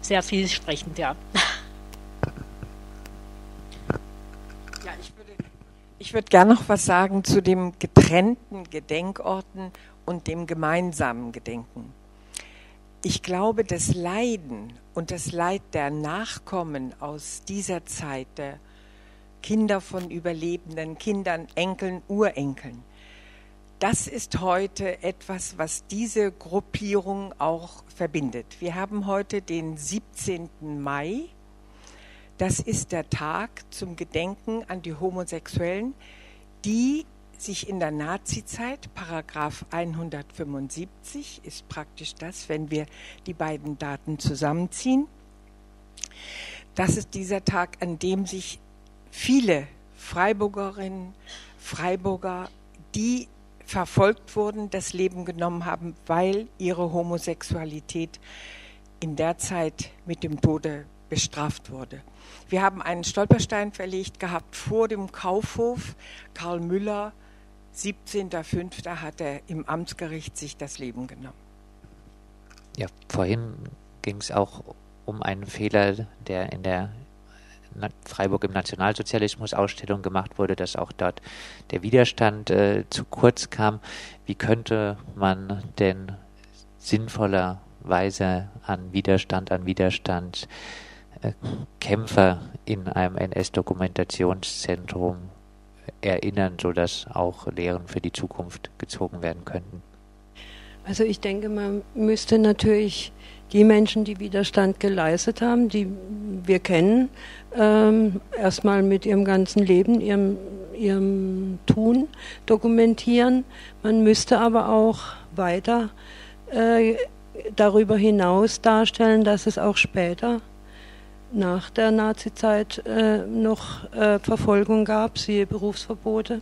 sehr vielsprechend, ja. Ja, ich würde, ich würde gerne noch was sagen zu dem getrennten Gedenkorten und dem gemeinsamen Gedenken. Ich glaube, das Leiden und das Leid der Nachkommen aus dieser Zeit, der Kinder von Überlebenden, Kindern, Enkeln, Urenkeln, das ist heute etwas, was diese Gruppierung auch verbindet. Wir haben heute den 17. Mai. Das ist der Tag zum Gedenken an die Homosexuellen, die sich in der Nazizeit, Paragraph 175 ist praktisch das, wenn wir die beiden Daten zusammenziehen. Das ist dieser Tag, an dem sich viele Freiburgerinnen, Freiburger, die verfolgt wurden, das Leben genommen haben, weil ihre Homosexualität in der Zeit mit dem Tode bestraft wurde. Wir haben einen Stolperstein verlegt gehabt vor dem Kaufhof. Karl Müller, 17.05. hat er im Amtsgericht sich das Leben genommen. Ja, vorhin ging es auch um einen Fehler, der in der Freiburg im Nationalsozialismus Ausstellung gemacht wurde, dass auch dort der Widerstand äh, zu kurz kam. Wie könnte man denn sinnvollerweise an Widerstand, an Widerstand äh, Kämpfer in einem NS-Dokumentationszentrum erinnern, sodass auch Lehren für die Zukunft gezogen werden könnten? Also ich denke, man müsste natürlich die Menschen, die Widerstand geleistet haben, die wir kennen, ähm, erstmal mit ihrem ganzen Leben, ihrem, ihrem Tun dokumentieren. Man müsste aber auch weiter äh, darüber hinaus darstellen, dass es auch später nach der Nazizeit äh, noch äh, Verfolgung gab, siehe Berufsverbote,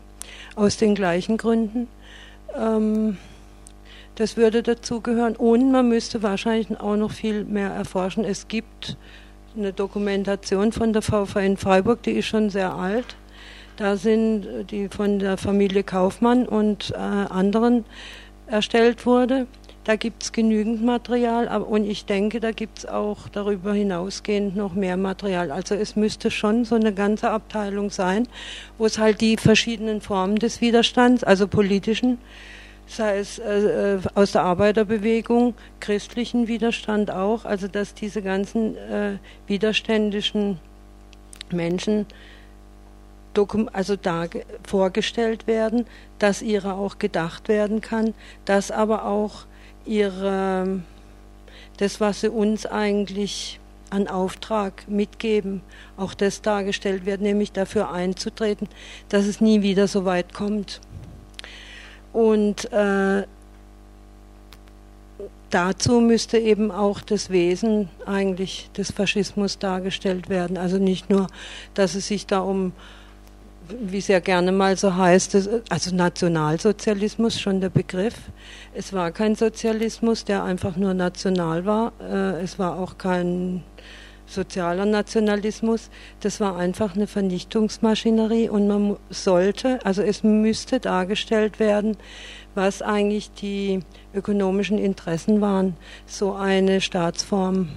aus den gleichen Gründen. Ähm, das würde dazugehören. Und man müsste wahrscheinlich auch noch viel mehr erforschen. Es gibt eine Dokumentation von der VV in Freiburg, die ist schon sehr alt. Da sind die von der Familie Kaufmann und äh, anderen erstellt wurde. Da gibt es genügend Material und ich denke, da gibt es auch darüber hinausgehend noch mehr Material. Also es müsste schon so eine ganze Abteilung sein, wo es halt die verschiedenen Formen des Widerstands, also politischen, sei es äh, äh, aus der Arbeiterbewegung, christlichen Widerstand auch, also dass diese ganzen äh, widerständischen Menschen also da vorgestellt werden, dass ihrer auch gedacht werden kann, dass aber auch ihre das, was sie uns eigentlich an Auftrag mitgeben, auch das dargestellt wird, nämlich dafür einzutreten, dass es nie wieder so weit kommt. Und äh, dazu müsste eben auch das Wesen eigentlich des Faschismus dargestellt werden. Also nicht nur, dass es sich da um, wie es ja gerne mal so heißt, also Nationalsozialismus schon der Begriff. Es war kein Sozialismus, der einfach nur national war. Äh, es war auch kein sozialer Nationalismus. Das war einfach eine Vernichtungsmaschinerie und man sollte, also es müsste dargestellt werden, was eigentlich die ökonomischen Interessen waren, so eine Staatsform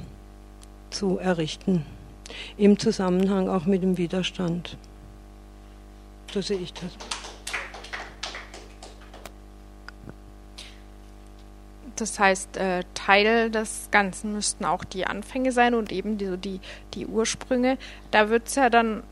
zu errichten. Im Zusammenhang auch mit dem Widerstand. So sehe ich das. Das heißt, äh, Teil des Ganzen müssten auch die Anfänge sein und eben die, die, die Ursprünge. Da wird es ja dann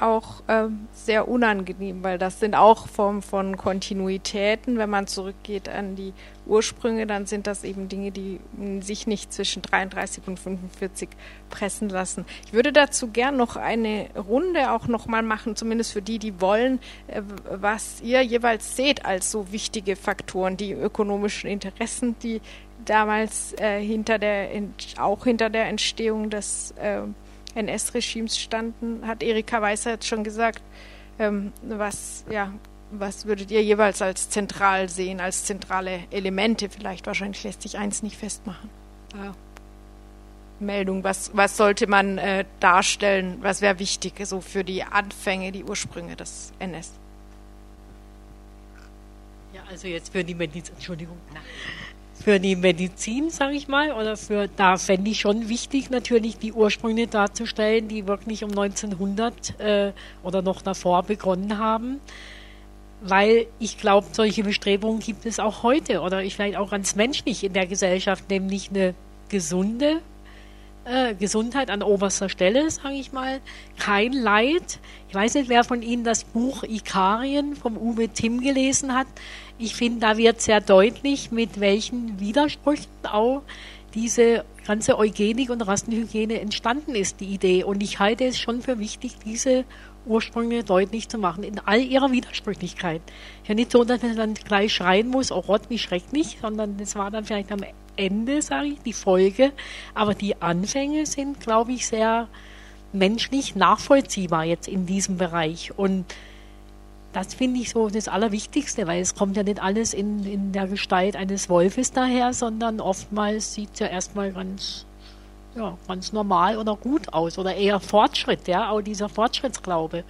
auch ähm, sehr unangenehm, weil das sind auch Formen von Kontinuitäten. Wenn man zurückgeht an die Ursprünge, dann sind das eben Dinge, die sich nicht zwischen 33 und 45 pressen lassen. Ich würde dazu gern noch eine Runde auch nochmal machen, zumindest für die, die wollen, äh, was ihr jeweils seht als so wichtige Faktoren, die ökonomischen Interessen, die damals äh, hinter der, auch hinter der Entstehung des äh, NS-Regimes standen, hat Erika Weißer jetzt schon gesagt. Ähm, was, ja, was würdet ihr jeweils als zentral sehen, als zentrale Elemente? Vielleicht wahrscheinlich lässt sich eins nicht festmachen. Ja. Meldung, was, was sollte man äh, darstellen, was wäre wichtig so für die Anfänge, die Ursprünge des NS? Ja, also jetzt für die Medizin, Entschuldigung. Nein für die Medizin, sage ich mal, oder für, da fände ich schon wichtig, natürlich die Ursprünge darzustellen, die wirklich um 1900 äh, oder noch davor begonnen haben. Weil ich glaube, solche Bestrebungen gibt es auch heute oder ich vielleicht auch ganz menschlich in der Gesellschaft, nämlich eine gesunde äh, Gesundheit an oberster Stelle, sage ich mal, kein Leid. Ich weiß nicht, wer von Ihnen das Buch Ikarien vom Uwe Timm gelesen hat. Ich finde, da wird sehr deutlich, mit welchen Widersprüchen auch diese ganze Eugenik und Rassenhygiene entstanden ist, die Idee. Und ich halte es schon für wichtig, diese Ursprünge deutlich zu machen, in all ihrer Widersprüchlichkeit. Ja, nicht so, dass man dann gleich schreien muss, oh Gott, wie schrecklich, sondern das war dann vielleicht am Ende, sage ich, die Folge. Aber die Anfänge sind, glaube ich, sehr menschlich nachvollziehbar jetzt in diesem Bereich. Und das finde ich so das Allerwichtigste, weil es kommt ja nicht alles in, in der Gestalt eines Wolfes daher, sondern oftmals sieht es ja erstmal ganz, ja, ganz normal oder gut aus oder eher Fortschritt, ja, auch dieser Fortschrittsglaube.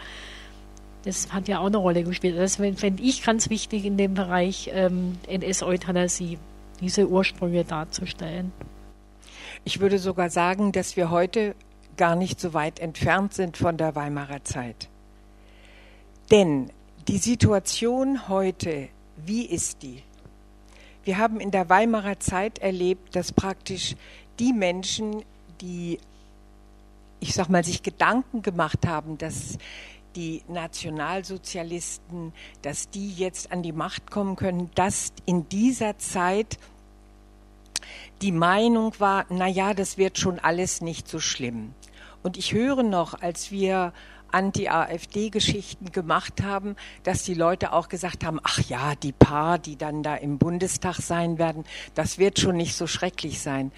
Das hat ja auch eine Rolle gespielt. Das fände ich ganz wichtig in dem Bereich ähm, NS-Euthanasie, diese Ursprünge darzustellen. Ich würde sogar sagen, dass wir heute gar nicht so weit entfernt sind von der Weimarer Zeit. Denn die Situation heute, wie ist die? Wir haben in der Weimarer Zeit erlebt, dass praktisch die Menschen, die, ich sag mal, sich Gedanken gemacht haben, dass die Nationalsozialisten, dass die jetzt an die Macht kommen können, dass in dieser Zeit die Meinung war, na ja, das wird schon alles nicht so schlimm. Und ich höre noch, als wir Anti-AfD-Geschichten gemacht haben, dass die Leute auch gesagt haben, ach ja, die paar, die dann da im Bundestag sein werden, das wird schon nicht so schrecklich sein.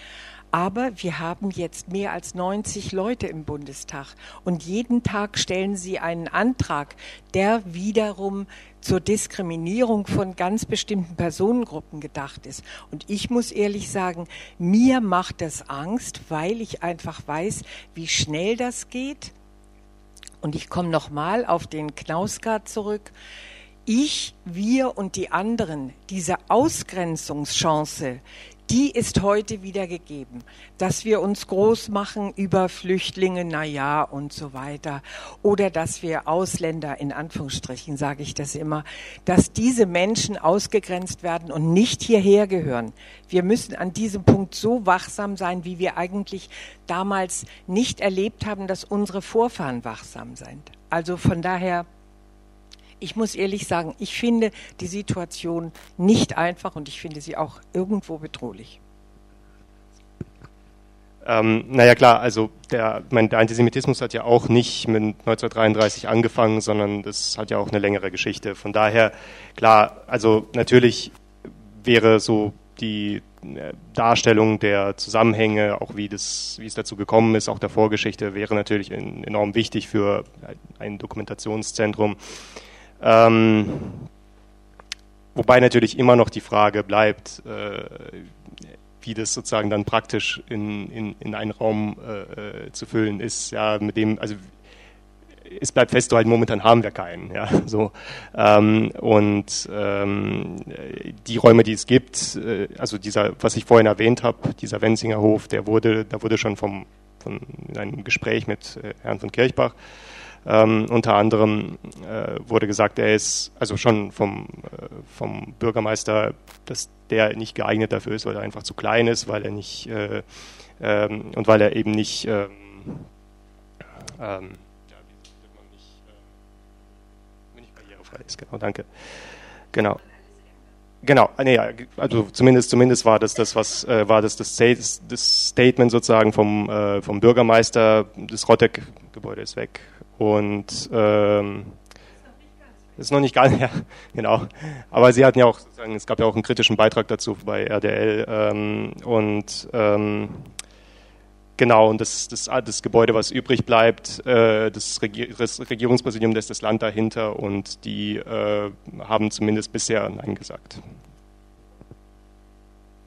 Aber wir haben jetzt mehr als 90 Leute im Bundestag und jeden Tag stellen sie einen Antrag, der wiederum zur Diskriminierung von ganz bestimmten Personengruppen gedacht ist. Und ich muss ehrlich sagen, mir macht das Angst, weil ich einfach weiß, wie schnell das geht und ich komme nochmal auf den Knausgard zurück. Ich, wir und die anderen, diese Ausgrenzungschance, die ist heute wieder gegeben, dass wir uns groß machen über Flüchtlinge, na ja und so weiter, oder dass wir Ausländer in Anführungsstrichen sage ich das immer, dass diese Menschen ausgegrenzt werden und nicht hierher gehören. Wir müssen an diesem Punkt so wachsam sein, wie wir eigentlich damals nicht erlebt haben, dass unsere Vorfahren wachsam sind. Also von daher ich muss ehrlich sagen, ich finde die Situation nicht einfach und ich finde sie auch irgendwo bedrohlich. Ähm, naja klar, also der, mein, der Antisemitismus hat ja auch nicht mit 1933 angefangen, sondern das hat ja auch eine längere Geschichte. Von daher, klar, also natürlich wäre so die äh, Darstellung der Zusammenhänge, auch wie, das, wie es dazu gekommen ist, auch der Vorgeschichte, wäre natürlich enorm wichtig für ein Dokumentationszentrum. Ähm, wobei natürlich immer noch die Frage bleibt, äh, wie das sozusagen dann praktisch in, in, in einen Raum äh, zu füllen ist, ja, mit dem, also es bleibt festzuhalten, momentan haben wir keinen. Ja, so. Ähm, und ähm, die Räume, die es gibt, äh, also dieser, was ich vorhin erwähnt habe, dieser Wenzinger Hof, der wurde, da wurde schon vom, von einem Gespräch mit äh, Herrn von Kirchbach ähm, unter anderem äh, wurde gesagt, er ist also schon vom, äh, vom Bürgermeister, dass der nicht geeignet dafür ist, weil er einfach zu klein ist, weil er nicht äh, ähm, und weil er eben nicht ähm, ähm ist. Genau, danke. Genau. Genau, ah, nee, also zumindest, zumindest war das das, was äh, war das das, das Statement sozusagen vom, äh, vom Bürgermeister, das Rottek-Gebäude ist weg. Und ähm, ist noch nicht ganz, ja, genau. Aber sie hatten ja auch, es gab ja auch einen kritischen Beitrag dazu bei RDL ähm, und ähm, Genau, und das, das, das Gebäude, was übrig bleibt, äh, das, Regier das Regierungspräsidium lässt das Land dahinter und die äh, haben zumindest bisher Nein gesagt.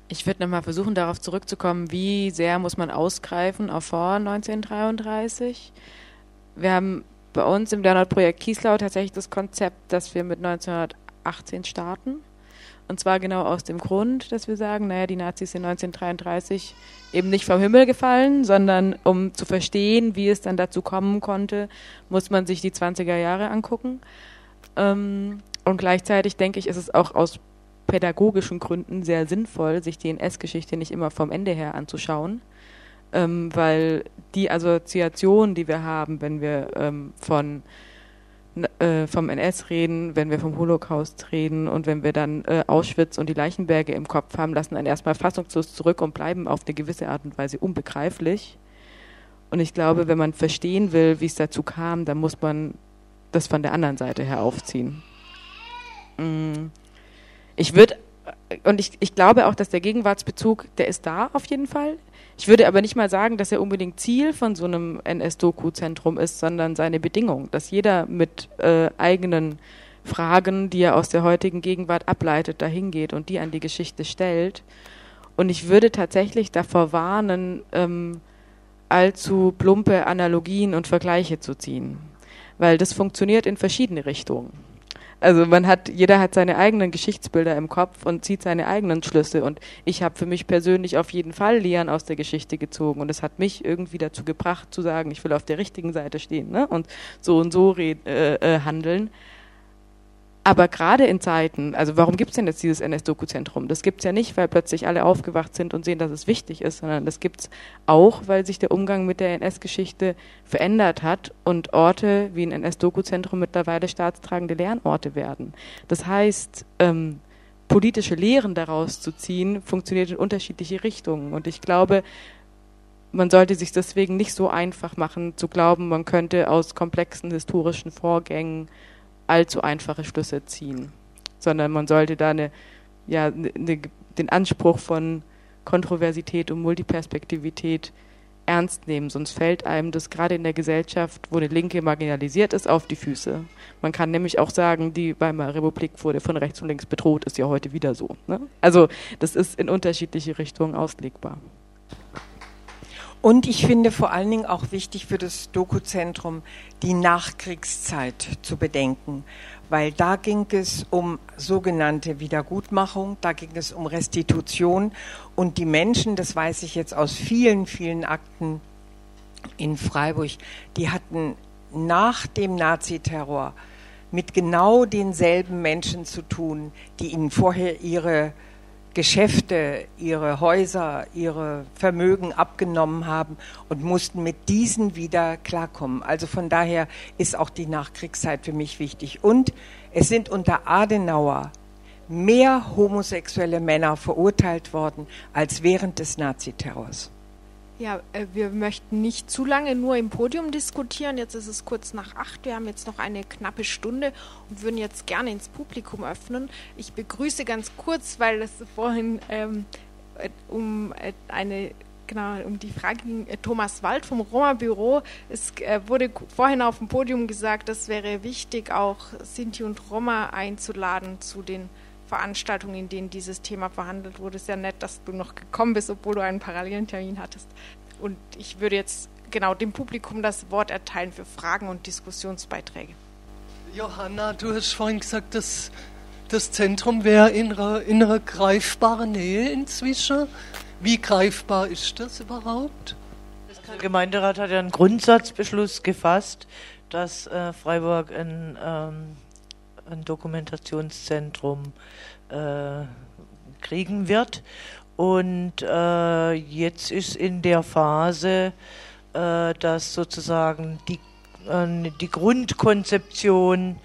Ich würde nochmal versuchen, darauf zurückzukommen, wie sehr muss man ausgreifen auf vor 1933. Wir haben bei uns im Leonard-Projekt Kieslau tatsächlich das Konzept, dass wir mit 1918 starten. Und zwar genau aus dem Grund, dass wir sagen, naja, die Nazis sind 1933 eben nicht vom Himmel gefallen, sondern um zu verstehen, wie es dann dazu kommen konnte, muss man sich die 20er Jahre angucken. Ähm, und gleichzeitig denke ich, ist es auch aus pädagogischen Gründen sehr sinnvoll, sich die NS-Geschichte nicht immer vom Ende her anzuschauen, ähm, weil die Assoziation, die wir haben, wenn wir ähm, von äh, vom NS reden, wenn wir vom Holocaust reden und wenn wir dann äh, Auschwitz und die Leichenberge im Kopf haben, lassen einen erstmal fassungslos zurück und bleiben auf eine gewisse Art und Weise unbegreiflich. Und ich glaube, wenn man verstehen will, wie es dazu kam, dann muss man das von der anderen Seite her aufziehen. Mm. Ich würde, und ich, ich glaube auch, dass der Gegenwartsbezug, der ist da auf jeden Fall. Ich würde aber nicht mal sagen, dass er unbedingt Ziel von so einem NS-Doku-Zentrum ist, sondern seine Bedingung, dass jeder mit äh, eigenen Fragen, die er aus der heutigen Gegenwart ableitet, dahin geht und die an die Geschichte stellt. Und ich würde tatsächlich davor warnen, ähm, allzu plumpe Analogien und Vergleiche zu ziehen, weil das funktioniert in verschiedene Richtungen. Also man hat, jeder hat seine eigenen Geschichtsbilder im Kopf und zieht seine eigenen Schlüsse. Und ich habe für mich persönlich auf jeden Fall Lehren aus der Geschichte gezogen. Und es hat mich irgendwie dazu gebracht, zu sagen, ich will auf der richtigen Seite stehen ne? und so und so äh, äh, handeln. Aber gerade in Zeiten, also warum gibt es denn jetzt dieses NS-Doku-Zentrum? Das gibt es ja nicht, weil plötzlich alle aufgewacht sind und sehen, dass es wichtig ist, sondern das gibt es auch, weil sich der Umgang mit der NS-Geschichte verändert hat und Orte wie ein NS-Doku-Zentrum mittlerweile staatstragende Lernorte werden. Das heißt, ähm, politische Lehren daraus zu ziehen, funktioniert in unterschiedliche Richtungen. Und ich glaube, man sollte sich deswegen nicht so einfach machen, zu glauben, man könnte aus komplexen historischen Vorgängen allzu einfache Schlüsse ziehen, sondern man sollte da eine, ja, eine, den Anspruch von Kontroversität und Multiperspektivität ernst nehmen, sonst fällt einem das gerade in der Gesellschaft, wo eine Linke marginalisiert ist, auf die Füße. Man kann nämlich auch sagen, die Weimarer Republik wurde von rechts und links bedroht, ist ja heute wieder so. Ne? Also das ist in unterschiedliche Richtungen auslegbar. Und ich finde vor allen Dingen auch wichtig für das Dokuzentrum die Nachkriegszeit zu bedenken, weil da ging es um sogenannte Wiedergutmachung, da ging es um Restitution. Und die Menschen, das weiß ich jetzt aus vielen, vielen Akten in Freiburg, die hatten nach dem Naziterror mit genau denselben Menschen zu tun, die ihnen vorher ihre Geschäfte, ihre Häuser, ihre Vermögen abgenommen haben und mussten mit diesen wieder klarkommen. Also von daher ist auch die Nachkriegszeit für mich wichtig. Und es sind unter Adenauer mehr homosexuelle Männer verurteilt worden als während des Naziterrors. Ja, äh, wir möchten nicht zu lange nur im Podium diskutieren. Jetzt ist es kurz nach acht. Wir haben jetzt noch eine knappe Stunde und würden jetzt gerne ins Publikum öffnen. Ich begrüße ganz kurz, weil es vorhin ähm, äh, um äh, eine genau um die Frage ging. Thomas Wald vom Roma-Büro. Es äh, wurde vorhin auf dem Podium gesagt, es wäre wichtig, auch Sinti und Roma einzuladen zu den Veranstaltungen, in denen dieses Thema verhandelt wurde. Sehr nett, dass du noch gekommen bist, obwohl du einen parallelen Termin hattest. Und ich würde jetzt genau dem Publikum das Wort erteilen für Fragen und Diskussionsbeiträge. Johanna, du hast vorhin gesagt, dass das Zentrum wäre in einer, in einer greifbaren Nähe inzwischen. Wie greifbar ist das überhaupt? Der Gemeinderat hat ja einen Grundsatzbeschluss gefasst, dass äh, Freiburg ein ähm, ein Dokumentationszentrum äh, kriegen wird. Und äh, jetzt ist in der Phase, äh, dass sozusagen die, äh, die Grundkonzeption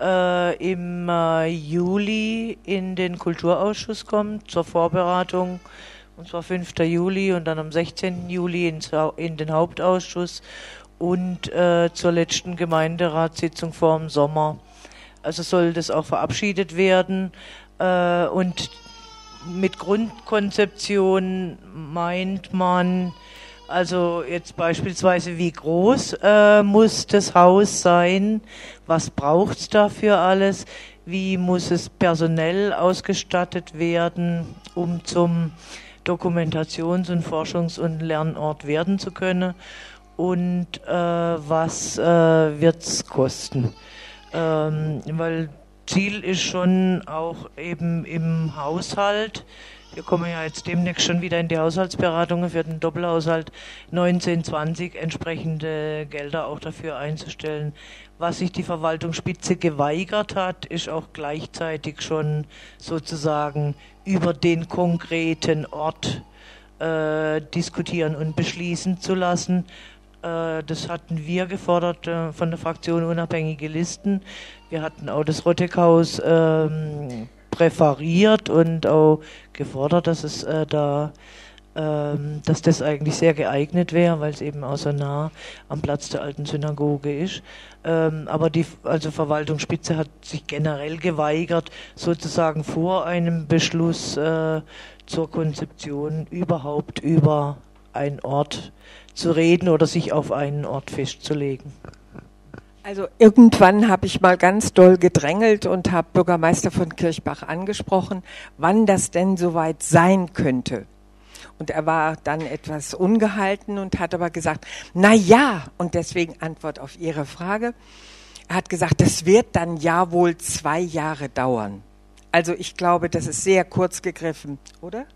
äh, im äh, Juli in den Kulturausschuss kommt zur Vorberatung und zwar 5. Juli und dann am 16. Juli ins, in den Hauptausschuss und äh, zur letzten Gemeinderatssitzung vor dem Sommer also soll das auch verabschiedet werden. Äh, und mit Grundkonzeption meint man, also jetzt beispielsweise, wie groß äh, muss das Haus sein? Was braucht es dafür alles? Wie muss es personell ausgestattet werden, um zum Dokumentations- und Forschungs- und Lernort werden zu können? Und äh, was äh, wird es kosten? Ähm, weil Ziel ist schon auch eben im Haushalt, wir kommen ja jetzt demnächst schon wieder in die Haushaltsberatungen für den Doppelhaushalt 1920 entsprechende Gelder auch dafür einzustellen. Was sich die Verwaltungsspitze geweigert hat, ist auch gleichzeitig schon sozusagen über den konkreten Ort äh, diskutieren und beschließen zu lassen. Äh, das hatten wir gefordert äh, von der Fraktion Unabhängige Listen. Wir hatten auch das Rotteckhaus ähm, präferiert und auch gefordert, dass es äh, da ähm, dass das eigentlich sehr geeignet wäre, weil es eben auch so nah am Platz der alten Synagoge ist. Ähm, aber die also Verwaltungsspitze hat sich generell geweigert, sozusagen vor einem Beschluss äh, zur Konzeption überhaupt über einen Ort zu reden oder sich auf einen Ort festzulegen. Also irgendwann habe ich mal ganz doll gedrängelt und habe Bürgermeister von Kirchbach angesprochen, wann das denn soweit sein könnte. Und er war dann etwas ungehalten und hat aber gesagt, na ja, und deswegen Antwort auf Ihre Frage. Er hat gesagt, das wird dann ja wohl zwei Jahre dauern. Also ich glaube, das ist sehr kurz gegriffen, oder?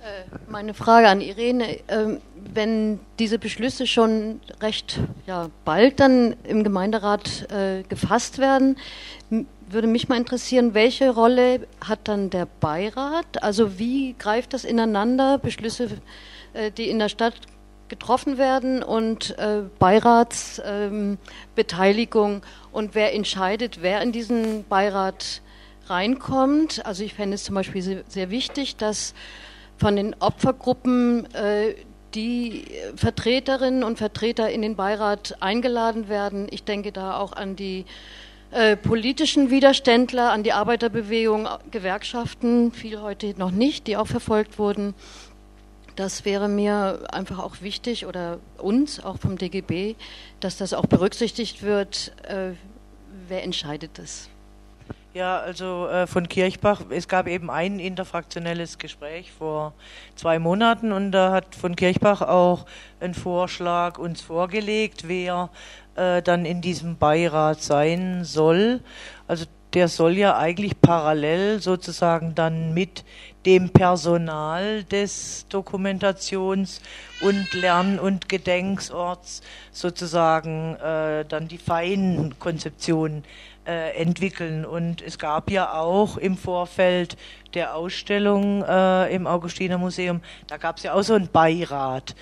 Äh, meine Frage an Irene, ähm, wenn diese Beschlüsse schon recht ja, bald dann im Gemeinderat äh, gefasst werden, würde mich mal interessieren, welche Rolle hat dann der Beirat? Also wie greift das ineinander, Beschlüsse, äh, die in der Stadt getroffen werden und Beiratsbeteiligung und wer entscheidet, wer in diesen Beirat reinkommt? Also ich fände es zum Beispiel sehr wichtig, dass von den Opfergruppen äh, die Vertreterinnen und Vertreter in den Beirat eingeladen werden. Ich denke da auch an die äh, politischen Widerständler, an die Arbeiterbewegung, Gewerkschaften, viel heute noch nicht, die auch verfolgt wurden. Das wäre mir einfach auch wichtig oder uns, auch vom DGB, dass das auch berücksichtigt wird. Äh, wer entscheidet das? Ja, also äh, von Kirchbach, es gab eben ein interfraktionelles Gespräch vor zwei Monaten und da hat von Kirchbach auch ein Vorschlag uns vorgelegt, wer äh, dann in diesem Beirat sein soll. Also der soll ja eigentlich parallel sozusagen dann mit dem Personal des Dokumentations- und Lern- und Gedenksorts sozusagen äh, dann die feinen Konzeptionen äh, entwickeln. Und es gab ja auch im Vorfeld der Ausstellung äh, im Augustiner Museum, da gab es ja auch so einen Beirat.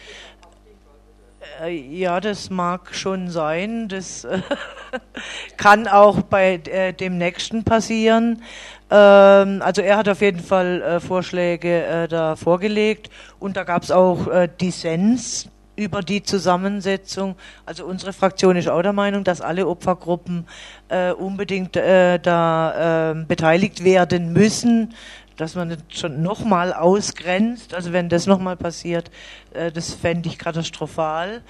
Äh, ja, das mag schon sein. Das, Kann auch bei äh, dem nächsten passieren. Ähm, also er hat auf jeden Fall äh, Vorschläge äh, da vorgelegt und da gab es auch äh, Dissens über die Zusammensetzung. Also unsere Fraktion ist auch der Meinung, dass alle Opfergruppen äh, unbedingt äh, da äh, beteiligt werden müssen dass man das schon nochmal ausgrenzt. Also wenn das nochmal passiert, äh, das fände ich katastrophal.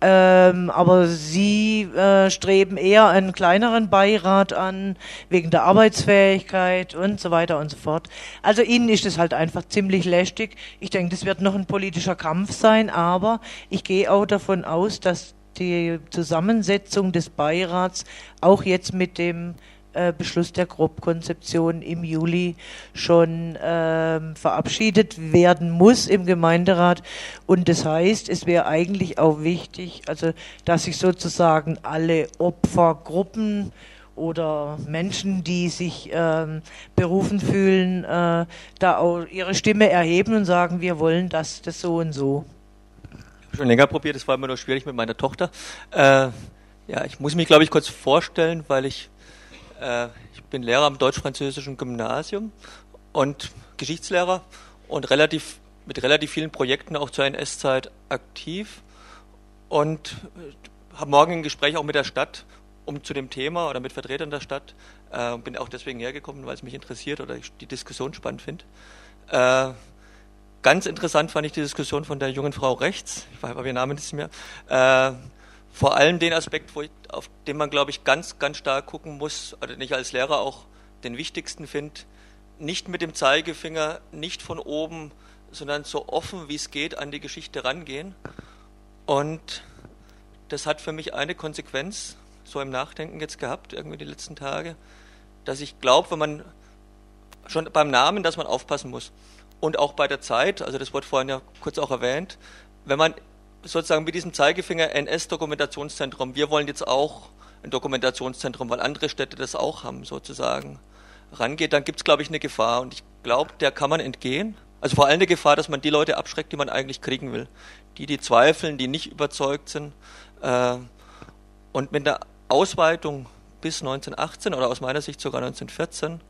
Ähm, aber Sie äh, streben eher einen kleineren Beirat an, wegen der Arbeitsfähigkeit und so weiter und so fort. Also Ihnen ist es halt einfach ziemlich lästig. Ich denke, das wird noch ein politischer Kampf sein, aber ich gehe auch davon aus, dass die Zusammensetzung des Beirats auch jetzt mit dem äh, Beschluss der Grobkonzeption im Juli schon ähm, verabschiedet werden muss im Gemeinderat. Und das heißt, es wäre eigentlich auch wichtig, also dass sich sozusagen alle Opfergruppen oder Menschen, die sich ähm, berufen fühlen, äh, da auch ihre Stimme erheben und sagen, wir wollen das, das so und so. Schon länger probiert, das war immer nur schwierig mit meiner Tochter. Äh, ja, ich muss mich, glaube ich, kurz vorstellen, weil ich ich bin Lehrer am deutsch-französischen Gymnasium und Geschichtslehrer und relativ mit relativ vielen Projekten auch zur NS-Zeit aktiv und äh, habe morgen ein Gespräch auch mit der Stadt um zu dem Thema oder mit Vertretern der Stadt äh, bin auch deswegen hergekommen, weil es mich interessiert oder ich die Diskussion spannend finde. Äh, ganz interessant fand ich die Diskussion von der jungen Frau rechts, ich weiß aber ihr Name nicht mehr, äh, vor allem den Aspekt, ich, auf den man, glaube ich, ganz, ganz stark gucken muss, oder nicht als Lehrer auch den wichtigsten finde, nicht mit dem Zeigefinger, nicht von oben, sondern so offen wie es geht an die Geschichte rangehen. Und das hat für mich eine Konsequenz, so im Nachdenken jetzt gehabt, irgendwie die letzten Tage, dass ich glaube, wenn man schon beim Namen, dass man aufpassen muss. Und auch bei der Zeit, also das wurde vorhin ja kurz auch erwähnt, wenn man sozusagen mit diesem Zeigefinger NS-Dokumentationszentrum, wir wollen jetzt auch ein Dokumentationszentrum, weil andere Städte das auch haben, sozusagen, rangeht, dann gibt es, glaube ich, eine Gefahr. Und ich glaube, der kann man entgehen. Also vor allem eine Gefahr, dass man die Leute abschreckt, die man eigentlich kriegen will. Die, die zweifeln, die nicht überzeugt sind. Äh, und mit der Ausweitung bis 1918 oder aus meiner Sicht sogar 1914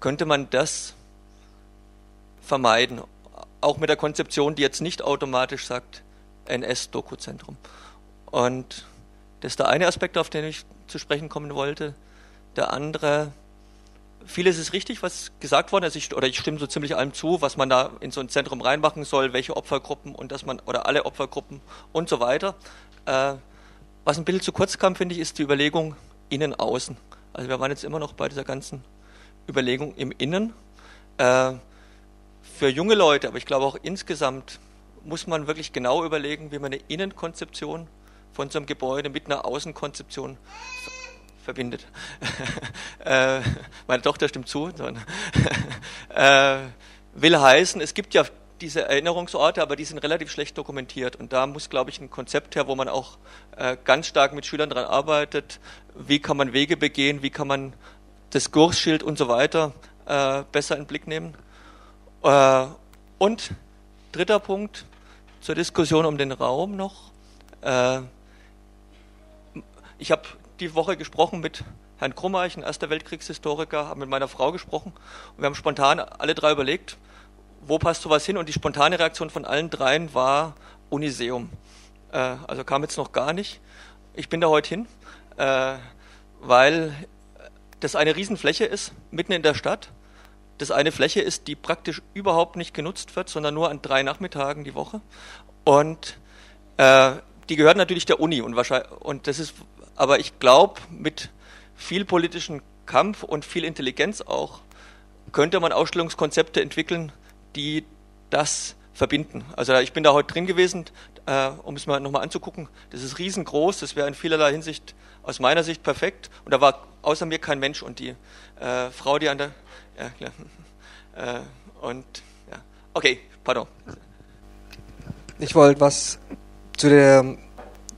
könnte man das vermeiden. Auch mit der Konzeption, die jetzt nicht automatisch sagt, NS-Dokuzentrum. Und das ist der eine Aspekt, auf den ich zu sprechen kommen wollte. Der andere, vieles ist richtig, was gesagt worden ist, ich, oder ich stimme so ziemlich allem zu, was man da in so ein Zentrum reinmachen soll, welche Opfergruppen und dass man, oder alle Opfergruppen und so weiter. Äh, was ein bisschen zu kurz kam, finde ich, ist die Überlegung innen, außen. Also wir waren jetzt immer noch bei dieser ganzen Überlegung im Innen. Äh, für junge Leute, aber ich glaube auch insgesamt muss man wirklich genau überlegen, wie man eine Innenkonzeption von so einem Gebäude mit einer Außenkonzeption verbindet. äh, meine Tochter stimmt zu. äh, will heißen, es gibt ja diese Erinnerungsorte, aber die sind relativ schlecht dokumentiert. Und da muss, glaube ich, ein Konzept her, wo man auch äh, ganz stark mit Schülern daran arbeitet. Wie kann man Wege begehen? Wie kann man das Kursschild und so weiter besser in den Blick nehmen? Und dritter Punkt, zur Diskussion um den Raum noch. Äh, ich habe die Woche gesprochen mit Herrn Krummeich, ein Erster Weltkriegshistoriker, habe mit meiner Frau gesprochen und wir haben spontan alle drei überlegt, wo passt sowas hin und die spontane Reaktion von allen dreien war Uniseum. Äh, also kam jetzt noch gar nicht. Ich bin da heute hin, äh, weil das eine Riesenfläche ist, mitten in der Stadt. Das eine Fläche ist, die praktisch überhaupt nicht genutzt wird, sondern nur an drei Nachmittagen die Woche. Und äh, die gehört natürlich der Uni und wahrscheinlich und das ist, aber ich glaube, mit viel politischem Kampf und viel Intelligenz auch könnte man Ausstellungskonzepte entwickeln, die das verbinden. Also ich bin da heute drin gewesen, äh, um es mal nochmal anzugucken. Das ist riesengroß, das wäre in vielerlei Hinsicht aus meiner Sicht perfekt. Und da war außer mir kein Mensch und die äh, Frau, die an der ja, klar. Äh, und ja, okay, pardon. Ich wollte was zu der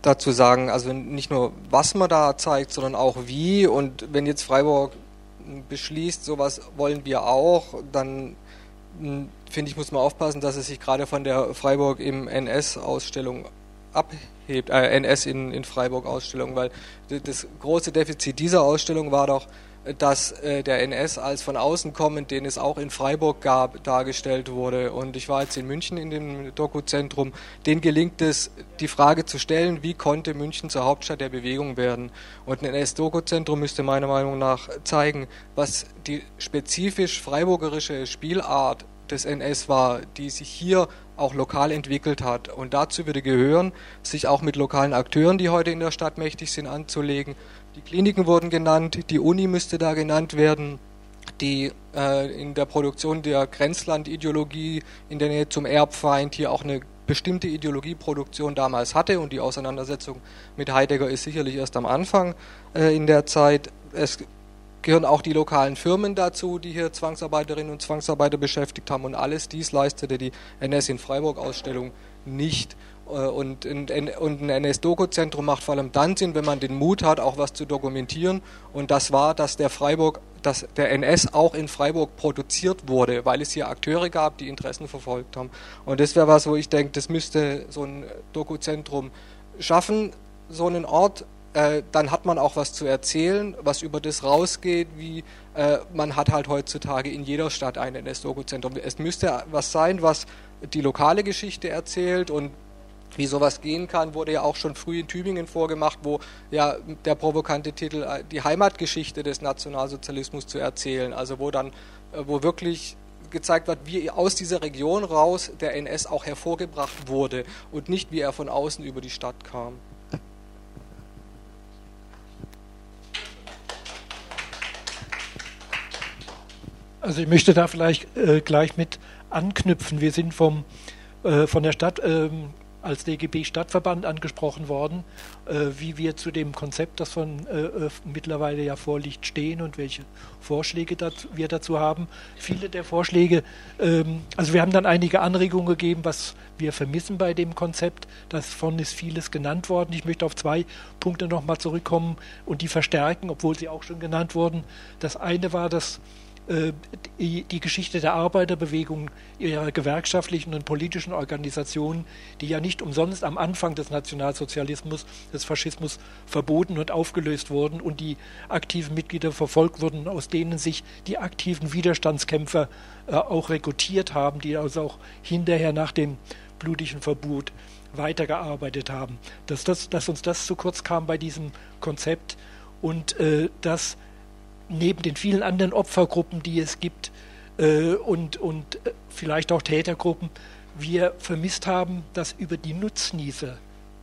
dazu sagen, also nicht nur was man da zeigt, sondern auch wie. Und wenn jetzt Freiburg beschließt, sowas wollen wir auch, dann hm, finde ich, muss man aufpassen, dass es sich gerade von der Freiburg im NS-Ausstellung abhebt, äh, NS in, in Freiburg Ausstellung, weil das große Defizit dieser Ausstellung war doch, dass äh, der NS als von außen kommend, den es auch in Freiburg gab, dargestellt wurde. Und ich war jetzt in München in dem Dokuzentrum. Denen gelingt es, die Frage zu stellen, wie konnte München zur Hauptstadt der Bewegung werden? Und ein NS-Dokuzentrum müsste meiner Meinung nach zeigen, was die spezifisch freiburgerische Spielart des NS war, die sich hier auch lokal entwickelt hat. Und dazu würde gehören, sich auch mit lokalen Akteuren, die heute in der Stadt mächtig sind, anzulegen, die Kliniken wurden genannt, die Uni müsste da genannt werden, die äh, in der Produktion der Grenzlandideologie in der Nähe zum Erbfeind hier auch eine bestimmte Ideologieproduktion damals hatte und die Auseinandersetzung mit Heidegger ist sicherlich erst am Anfang äh, in der Zeit. Es gehören auch die lokalen Firmen dazu, die hier Zwangsarbeiterinnen und Zwangsarbeiter beschäftigt haben und alles dies leistete die NS in Freiburg Ausstellung nicht. Äh, und ein, und ein NS-Doku-Zentrum macht vor allem dann Sinn, wenn man den Mut hat, auch was zu dokumentieren. Und das war, dass der Freiburg, dass der NS auch in Freiburg produziert wurde, weil es hier Akteure gab, die Interessen verfolgt haben. Und das wäre was, wo ich denke, das müsste so ein Doku-Zentrum schaffen, so einen Ort. Äh, dann hat man auch was zu erzählen, was über das rausgeht, wie äh, man hat halt heutzutage in jeder Stadt ein NS-Doku-Zentrum. Es müsste was sein, was die lokale Geschichte erzählt und wie sowas gehen kann, wurde ja auch schon früh in Tübingen vorgemacht, wo ja der provokante Titel äh, die Heimatgeschichte des Nationalsozialismus zu erzählen, also wo dann, äh, wo wirklich gezeigt wird, wie aus dieser Region raus der NS auch hervorgebracht wurde und nicht wie er von außen über die Stadt kam. Also ich möchte da vielleicht äh, gleich mit anknüpfen. Wir sind vom, äh, von der Stadt ähm, als DGB Stadtverband angesprochen worden, äh, wie wir zu dem Konzept, das von äh, mittlerweile ja vorliegt, stehen und welche Vorschläge dazu, wir dazu haben. Viele der Vorschläge, ähm, also wir haben dann einige Anregungen gegeben, was wir vermissen bei dem Konzept. Davon ist vieles genannt worden. Ich möchte auf zwei Punkte nochmal zurückkommen und die verstärken, obwohl sie auch schon genannt wurden. Das eine war, dass die, die, Geschichte der Arbeiterbewegung, ihrer gewerkschaftlichen und politischen Organisationen, die ja nicht umsonst am Anfang des Nationalsozialismus, des Faschismus verboten und aufgelöst wurden und die aktiven Mitglieder verfolgt wurden, aus denen sich die aktiven Widerstandskämpfer äh, auch rekrutiert haben, die also auch hinterher nach dem blutigen Verbot weitergearbeitet haben. Dass, das, dass uns das zu kurz kam bei diesem Konzept und äh, dass neben den vielen anderen Opfergruppen, die es gibt äh, und, und äh, vielleicht auch Tätergruppen, wir vermisst haben, dass über die Nutznieße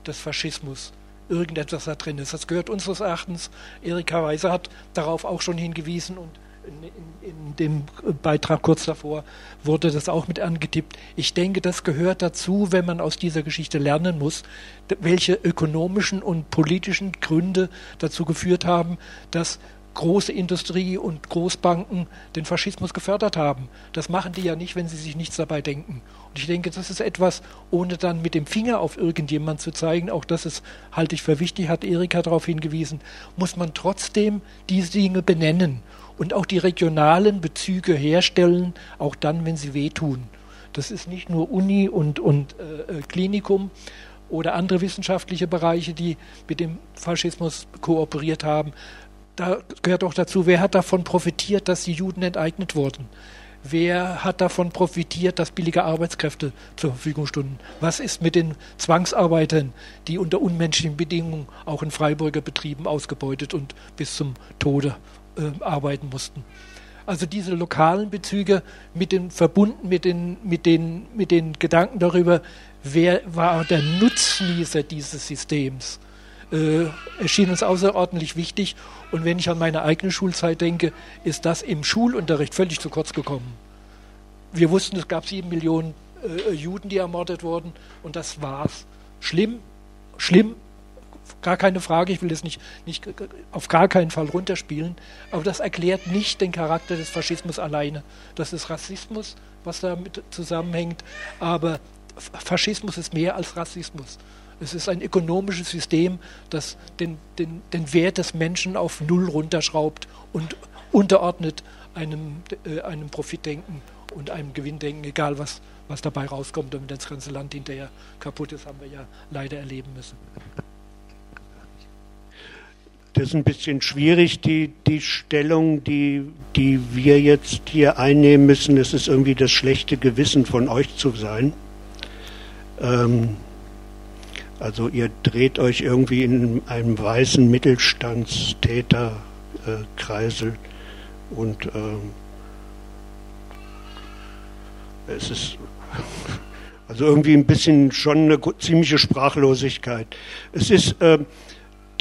des Faschismus irgendetwas da drin ist. Das gehört unseres Erachtens, Erika Weiser hat darauf auch schon hingewiesen und in, in, in, dem Beitrag kurz davor wurde das auch mit angetippt. Ich denke, das gehört dazu, wenn man aus dieser Geschichte lernen muss, welche ökonomischen und politischen Gründe dazu geführt haben, dass große Industrie und Großbanken den Faschismus gefördert haben. Das machen die ja nicht, wenn sie sich nichts dabei denken. Und ich denke, das ist etwas, ohne dann mit dem Finger auf irgendjemand zu zeigen, auch das ist, halte ich für wichtig, hat Erika darauf hingewiesen, muss man trotzdem diese Dinge benennen und auch die regionalen Bezüge herstellen, auch dann, wenn sie wehtun. Das ist nicht nur Uni und, und äh, äh Klinikum oder andere wissenschaftliche Bereiche, die mit dem Faschismus kooperiert haben, da gehört auch dazu, wer hat davon profitiert, dass die Juden enteignet wurden? Wer hat davon profitiert, dass billige Arbeitskräfte zur Verfügung standen? Was ist mit den Zwangsarbeitern, die unter unmenschlichen Bedingungen auch in Freiburger Betrieben ausgebeutet und bis zum Tode äh, arbeiten mussten? Also diese lokalen Bezüge mit den verbunden mit den, mit den, mit den Gedanken darüber, wer war der Nutznießer dieses Systems, äh, erschien uns außerordentlich wichtig und wenn ich an meine eigene Schulzeit denke, ist das im Schulunterricht völlig zu kurz gekommen. Wir wussten, es gab sieben Millionen äh, Juden, die ermordet wurden, und das war's. Schlimm, schlimm, gar keine Frage, ich will das nicht, nicht auf gar keinen Fall runterspielen, aber das erklärt nicht den Charakter des Faschismus alleine. Das ist Rassismus, was damit zusammenhängt, aber Faschismus ist mehr als Rassismus. Es ist ein ökonomisches System, das den, den, den Wert des Menschen auf Null runterschraubt und unterordnet einem, äh, einem Profitdenken und einem Gewinndenken, egal was was dabei rauskommt wenn das ganze Land hinterher kaputt ist, haben wir ja leider erleben müssen. Das ist ein bisschen schwierig, die, die Stellung, die, die wir jetzt hier einnehmen müssen. Es ist irgendwie das schlechte Gewissen von euch zu sein. Ähm, also ihr dreht euch irgendwie in einem weißen Mittelstandstäterkreisel äh, und ähm, es ist also irgendwie ein bisschen schon eine ziemliche Sprachlosigkeit. Es ist äh,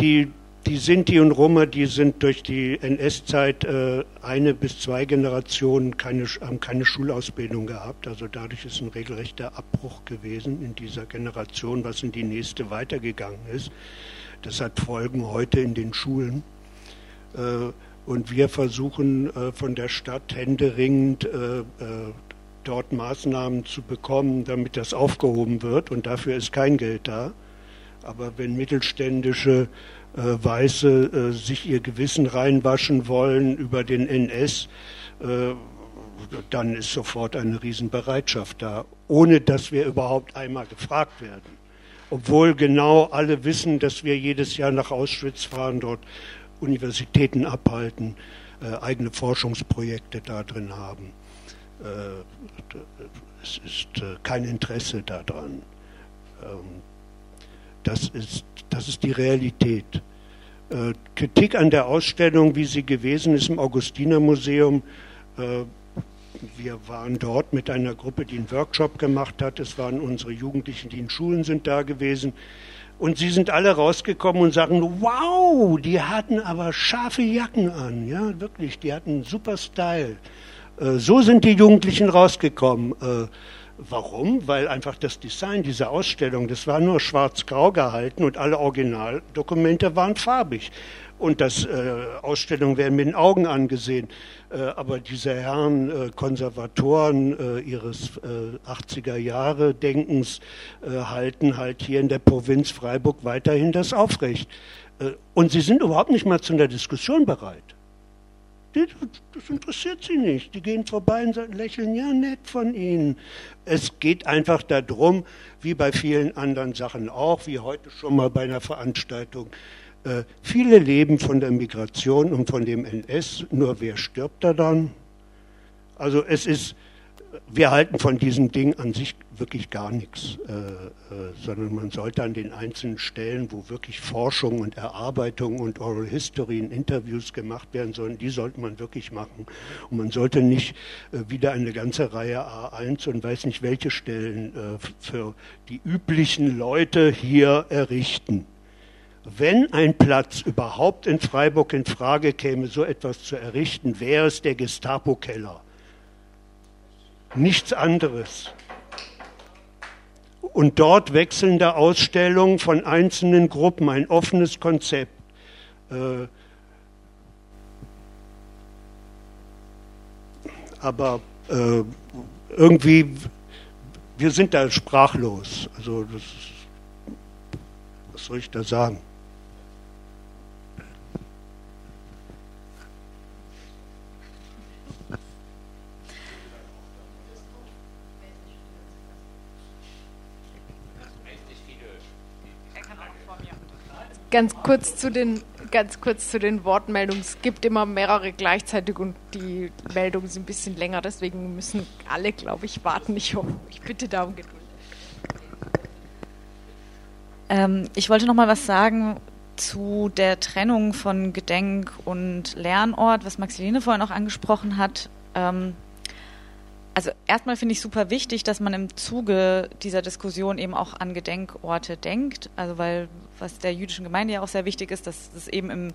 die die Sinti und Roma, die sind durch die NS-Zeit äh, eine bis zwei Generationen keine, haben keine Schulausbildung gehabt. Also dadurch ist ein regelrechter Abbruch gewesen in dieser Generation, was in die nächste weitergegangen ist. Das hat Folgen heute in den Schulen. Äh, und wir versuchen äh, von der Stadt händeringend äh, äh, dort Maßnahmen zu bekommen, damit das aufgehoben wird. Und dafür ist kein Geld da. Aber wenn mittelständische äh, Weiße äh, sich ihr Gewissen reinwaschen wollen über den NS, äh, dann ist sofort eine Riesenbereitschaft da, ohne dass wir überhaupt einmal gefragt werden. Obwohl genau alle wissen, dass wir jedes Jahr nach Auschwitz fahren, dort Universitäten abhalten, äh, eigene Forschungsprojekte da drin haben. Äh, es ist äh, kein Interesse daran. Ähm, das ist, das ist die Realität. Äh, Kritik an der Ausstellung, wie sie gewesen ist im Augustinermuseum. Äh, wir waren dort mit einer Gruppe, die einen Workshop gemacht hat. Es waren unsere Jugendlichen, die in Schulen sind, da gewesen. Und sie sind alle rausgekommen und sagen, wow, die hatten aber scharfe Jacken an. Ja, wirklich, die hatten super Style. Äh, so sind die Jugendlichen rausgekommen. Äh, Warum? Weil einfach das Design dieser Ausstellung, das war nur schwarz-grau gehalten und alle Originaldokumente waren farbig. Und das äh, Ausstellungen werden mit den Augen angesehen. Äh, aber diese Herren äh, Konservatoren äh, ihres 80er äh, Jahre Denkens äh, halten halt hier in der Provinz Freiburg weiterhin das aufrecht. und sie sind überhaupt nicht mal zu einer Diskussion bereit. Das interessiert sie nicht. Die gehen vorbei und lächeln, ja, nett von Ihnen. Es geht einfach darum, wie bei vielen anderen Sachen auch, wie heute schon mal bei einer Veranstaltung. Äh, viele leben von der Migration und von dem NS, nur wer stirbt da dann? Also es ist wir halten von diesem Ding an sich wirklich gar nichts, äh, äh, sondern man sollte an den einzelnen Stellen, wo wirklich Forschung und Erarbeitung und Oral History und Interviews gemacht werden sollen, die sollte man wirklich machen. Und man sollte nicht äh, wieder eine ganze Reihe A1 und weiß nicht welche Stellen äh, für die üblichen Leute hier errichten. Wenn ein Platz überhaupt in Freiburg in Frage käme, so etwas zu errichten, wäre es der Gestapo-Keller nichts anderes. Und dort wechselnde Ausstellungen von einzelnen Gruppen, ein offenes Konzept. Äh, aber äh, irgendwie, wir sind da sprachlos. Also, das, was soll ich da sagen? Ganz kurz zu den ganz kurz zu den Wortmeldungen. Es gibt immer mehrere gleichzeitig und die Meldungen sind ein bisschen länger, deswegen müssen alle, glaube ich, warten. Ich hoffe, ich bitte da um Geduld. Ähm, ich wollte noch mal was sagen zu der Trennung von Gedenk- und Lernort, was Maximiliane vorhin auch angesprochen hat. Ähm, also erstmal finde ich super wichtig, dass man im Zuge dieser Diskussion eben auch an Gedenkorte denkt. Also weil was der jüdischen Gemeinde ja auch sehr wichtig ist, dass es eben im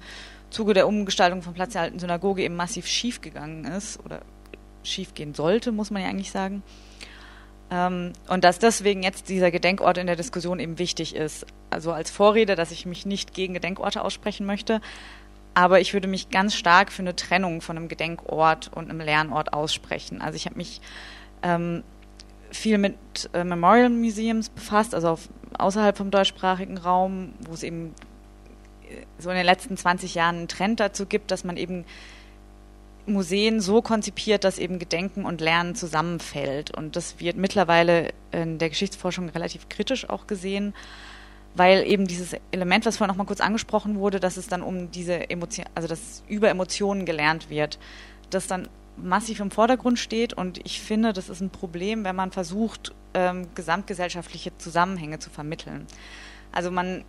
Zuge der Umgestaltung von Platz der alten Synagoge eben massiv schiefgegangen ist oder schiefgehen sollte, muss man ja eigentlich sagen. Ähm, und dass deswegen jetzt dieser Gedenkort in der Diskussion eben wichtig ist. Also als Vorrede, dass ich mich nicht gegen Gedenkorte aussprechen möchte, aber ich würde mich ganz stark für eine Trennung von einem Gedenkort und einem Lernort aussprechen. Also ich habe mich ähm, viel mit äh, Memorial Museums befasst, also auf, außerhalb vom deutschsprachigen Raum, wo es eben äh, so in den letzten 20 Jahren einen Trend dazu gibt, dass man eben Museen so konzipiert, dass eben Gedenken und Lernen zusammenfällt. Und das wird mittlerweile in der Geschichtsforschung relativ kritisch auch gesehen, weil eben dieses Element, was vorhin noch mal kurz angesprochen wurde, dass es dann um diese Emotion, also dass über Emotionen gelernt wird, das dann massiv im Vordergrund steht. Und ich finde, das ist ein Problem, wenn man versucht, ähm, gesamtgesellschaftliche Zusammenhänge zu vermitteln. Also man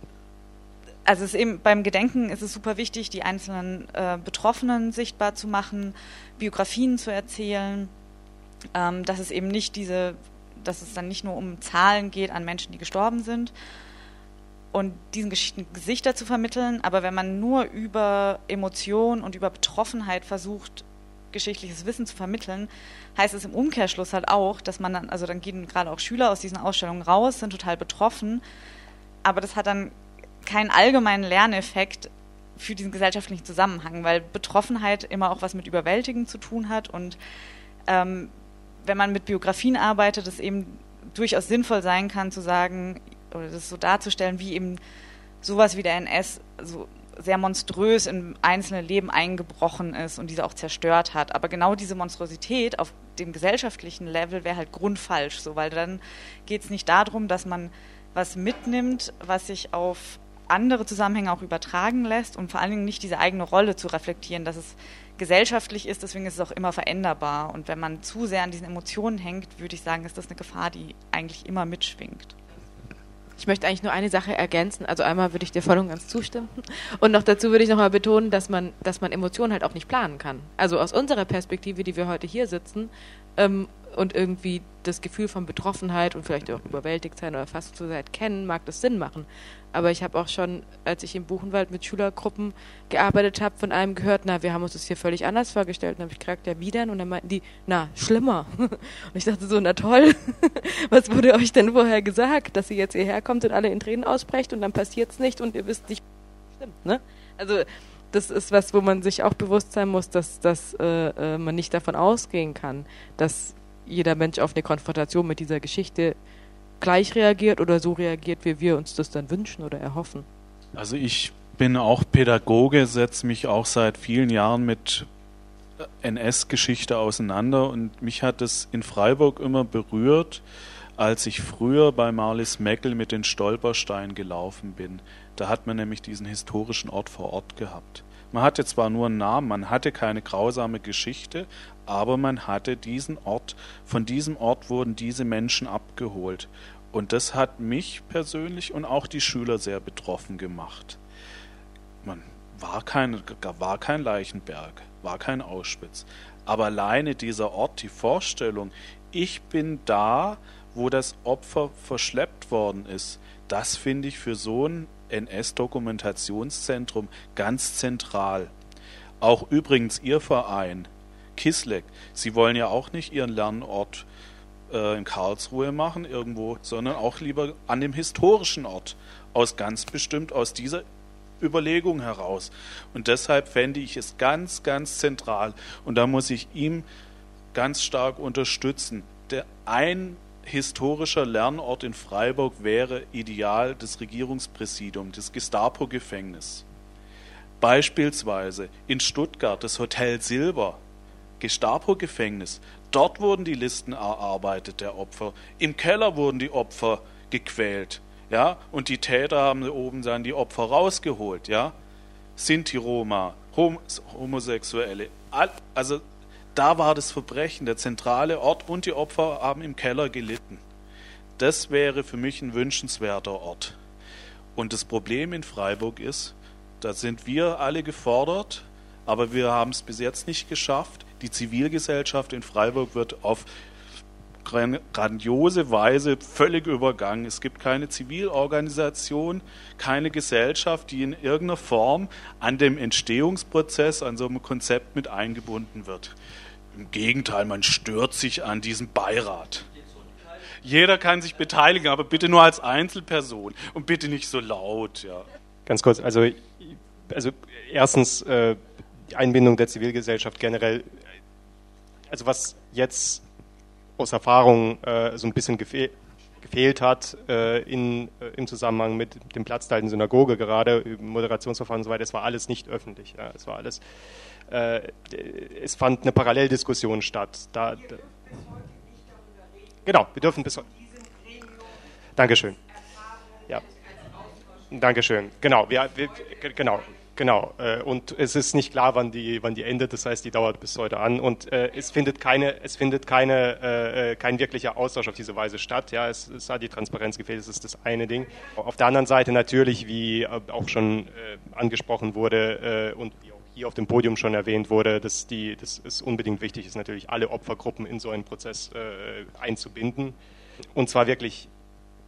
also es eben beim Gedenken ist es super wichtig, die einzelnen äh, Betroffenen sichtbar zu machen, Biografien zu erzählen, ähm, dass es eben nicht diese, dass es dann nicht nur um Zahlen geht an Menschen, die gestorben sind und diesen Geschichten Gesichter zu vermitteln, aber wenn man nur über Emotion und über Betroffenheit versucht, geschichtliches Wissen zu vermitteln, heißt es im Umkehrschluss halt auch, dass man dann, also dann gehen gerade auch Schüler aus diesen Ausstellungen raus, sind total betroffen, aber das hat dann keinen allgemeinen Lerneffekt für diesen gesellschaftlichen Zusammenhang, weil Betroffenheit immer auch was mit Überwältigen zu tun hat. Und ähm, wenn man mit Biografien arbeitet, es eben durchaus sinnvoll sein kann zu sagen oder das so darzustellen, wie eben sowas wie der NS so sehr monströs in einzelne Leben eingebrochen ist und diese auch zerstört hat. Aber genau diese Monstrosität auf dem gesellschaftlichen Level wäre halt grundfalsch, so, weil dann geht es nicht darum, dass man was mitnimmt, was sich auf andere Zusammenhänge auch übertragen lässt und vor allen Dingen nicht diese eigene Rolle zu reflektieren, dass es gesellschaftlich ist, deswegen ist es auch immer veränderbar. Und wenn man zu sehr an diesen Emotionen hängt, würde ich sagen, ist das eine Gefahr, die eigentlich immer mitschwingt. Ich möchte eigentlich nur eine Sache ergänzen. Also einmal würde ich dir voll und ganz zustimmen. Und noch dazu würde ich nochmal betonen, dass man, dass man Emotionen halt auch nicht planen kann. Also aus unserer Perspektive, die wir heute hier sitzen, ähm, und irgendwie das Gefühl von Betroffenheit und vielleicht auch überwältigt sein oder fast zu sein kennen, mag das Sinn machen. Aber ich habe auch schon, als ich im Buchenwald mit Schülergruppen gearbeitet habe, von einem gehört, na, wir haben uns das hier völlig anders vorgestellt. Und habe ich gefragt, ja, wie denn? Und dann meinten die, na, schlimmer. Und ich dachte so, na toll, was wurde euch denn vorher gesagt, dass ihr jetzt hierher kommt und alle in Tränen ausbrecht und dann passiert es nicht und ihr wisst nicht, stimmt, ne? Also das ist was, wo man sich auch bewusst sein muss, dass, dass äh, äh man nicht davon ausgehen kann, dass jeder Mensch auf eine Konfrontation mit dieser Geschichte gleich reagiert oder so reagiert, wie wir uns das dann wünschen oder erhoffen. Also ich bin auch Pädagoge, setze mich auch seit vielen Jahren mit NS-Geschichte auseinander und mich hat es in Freiburg immer berührt, als ich früher bei Marlis Meckel mit den Stolpersteinen gelaufen bin. Da hat man nämlich diesen historischen Ort vor Ort gehabt. Man hatte zwar nur einen Namen, man hatte keine grausame Geschichte, aber man hatte diesen Ort, von diesem Ort wurden diese Menschen abgeholt. Und das hat mich persönlich und auch die Schüler sehr betroffen gemacht. Man war kein, war kein Leichenberg, war kein Auschwitz. Aber alleine dieser Ort, die Vorstellung, ich bin da, wo das Opfer verschleppt worden ist, das finde ich für so ein NS-Dokumentationszentrum ganz zentral. Auch übrigens Ihr Verein, Kisleck, Sie wollen ja auch nicht Ihren Lernort äh, in Karlsruhe machen, irgendwo, sondern auch lieber an dem historischen Ort. Aus ganz bestimmt aus dieser Überlegung heraus. Und deshalb fände ich es ganz, ganz zentral. Und da muss ich ihm ganz stark unterstützen. Der ein historischer Lernort in Freiburg wäre ideal das Regierungspräsidium, das Gestapo-Gefängnis. Beispielsweise in Stuttgart das Hotel Silber, Gestapo-Gefängnis. Dort wurden die Listen erarbeitet der Opfer. Im Keller wurden die Opfer gequält. Ja, und die Täter haben oben dann die Opfer rausgeholt. Ja, Sinti Roma, Hom Homosexuelle. Also da war das Verbrechen der zentrale Ort und die Opfer haben im Keller gelitten. Das wäre für mich ein wünschenswerter Ort. Und das Problem in Freiburg ist, da sind wir alle gefordert, aber wir haben es bis jetzt nicht geschafft. Die Zivilgesellschaft in Freiburg wird auf grandiose Weise völlig übergangen. Es gibt keine Zivilorganisation, keine Gesellschaft, die in irgendeiner Form an dem Entstehungsprozess, an so einem Konzept mit eingebunden wird. Im Gegenteil, man stört sich an diesem Beirat. Jeder kann sich beteiligen, aber bitte nur als Einzelperson und bitte nicht so laut. Ja. Ganz kurz, also, also erstens äh, die Einbindung der Zivilgesellschaft generell, also was jetzt aus Erfahrung äh, so ein bisschen gefehlt gefehlt hat äh, in, äh, im Zusammenhang mit dem Platz der alten Synagoge, gerade Moderationsverfahren und so weiter. Es war alles nicht öffentlich. Ja, es war alles, äh, es fand eine Paralleldiskussion statt. Da, da, genau, wir dürfen bis heute. Dankeschön. Ja. Dankeschön. Genau, wir, wir, genau. Genau, äh, und es ist nicht klar, wann die, wann die endet, das heißt, die dauert bis heute an und äh, es findet, keine, es findet keine, äh, äh kein wirklicher Austausch auf diese Weise statt. Ja, es, es, hat die Transparenz gefehlt, das ist das eine Ding. Auf der anderen Seite natürlich, wie äh, auch schon äh, angesprochen wurde und wie auch hier auf dem Podium schon erwähnt wurde, dass, die, dass es unbedingt wichtig ist, natürlich alle Opfergruppen in so einen Prozess einzubinden. Und zwar wirklich,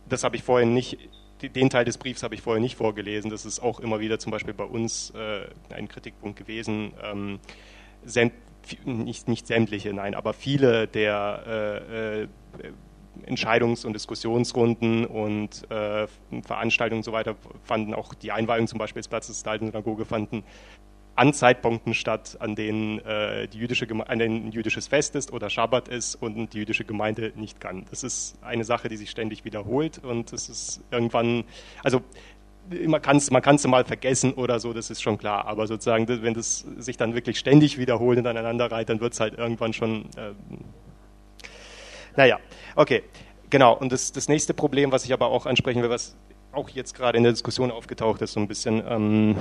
das habe ich vorhin nicht den Teil des Briefs habe ich vorher nicht vorgelesen. Das ist auch immer wieder zum Beispiel bei uns äh, ein Kritikpunkt gewesen. Ähm, nicht, nicht sämtliche, nein, aber viele der äh, äh, Entscheidungs- und Diskussionsrunden und äh, Veranstaltungen und so weiter fanden auch die Einweihung zum Beispiel des Platzes der Alten Synagoge fanden an Zeitpunkten statt, an denen, äh, die jüdische an denen ein jüdisches Fest ist oder Schabbat ist und die jüdische Gemeinde nicht kann. Das ist eine Sache, die sich ständig wiederholt und es ist irgendwann, also man kann es man kann's mal vergessen oder so, das ist schon klar. Aber sozusagen, wenn das sich dann wirklich ständig wiederholt und aneinander reiht, dann wird es halt irgendwann schon. Äh, naja, okay, genau. Und das, das nächste Problem, was ich aber auch ansprechen will, was auch jetzt gerade in der Diskussion aufgetaucht ist, so ein bisschen. Ähm,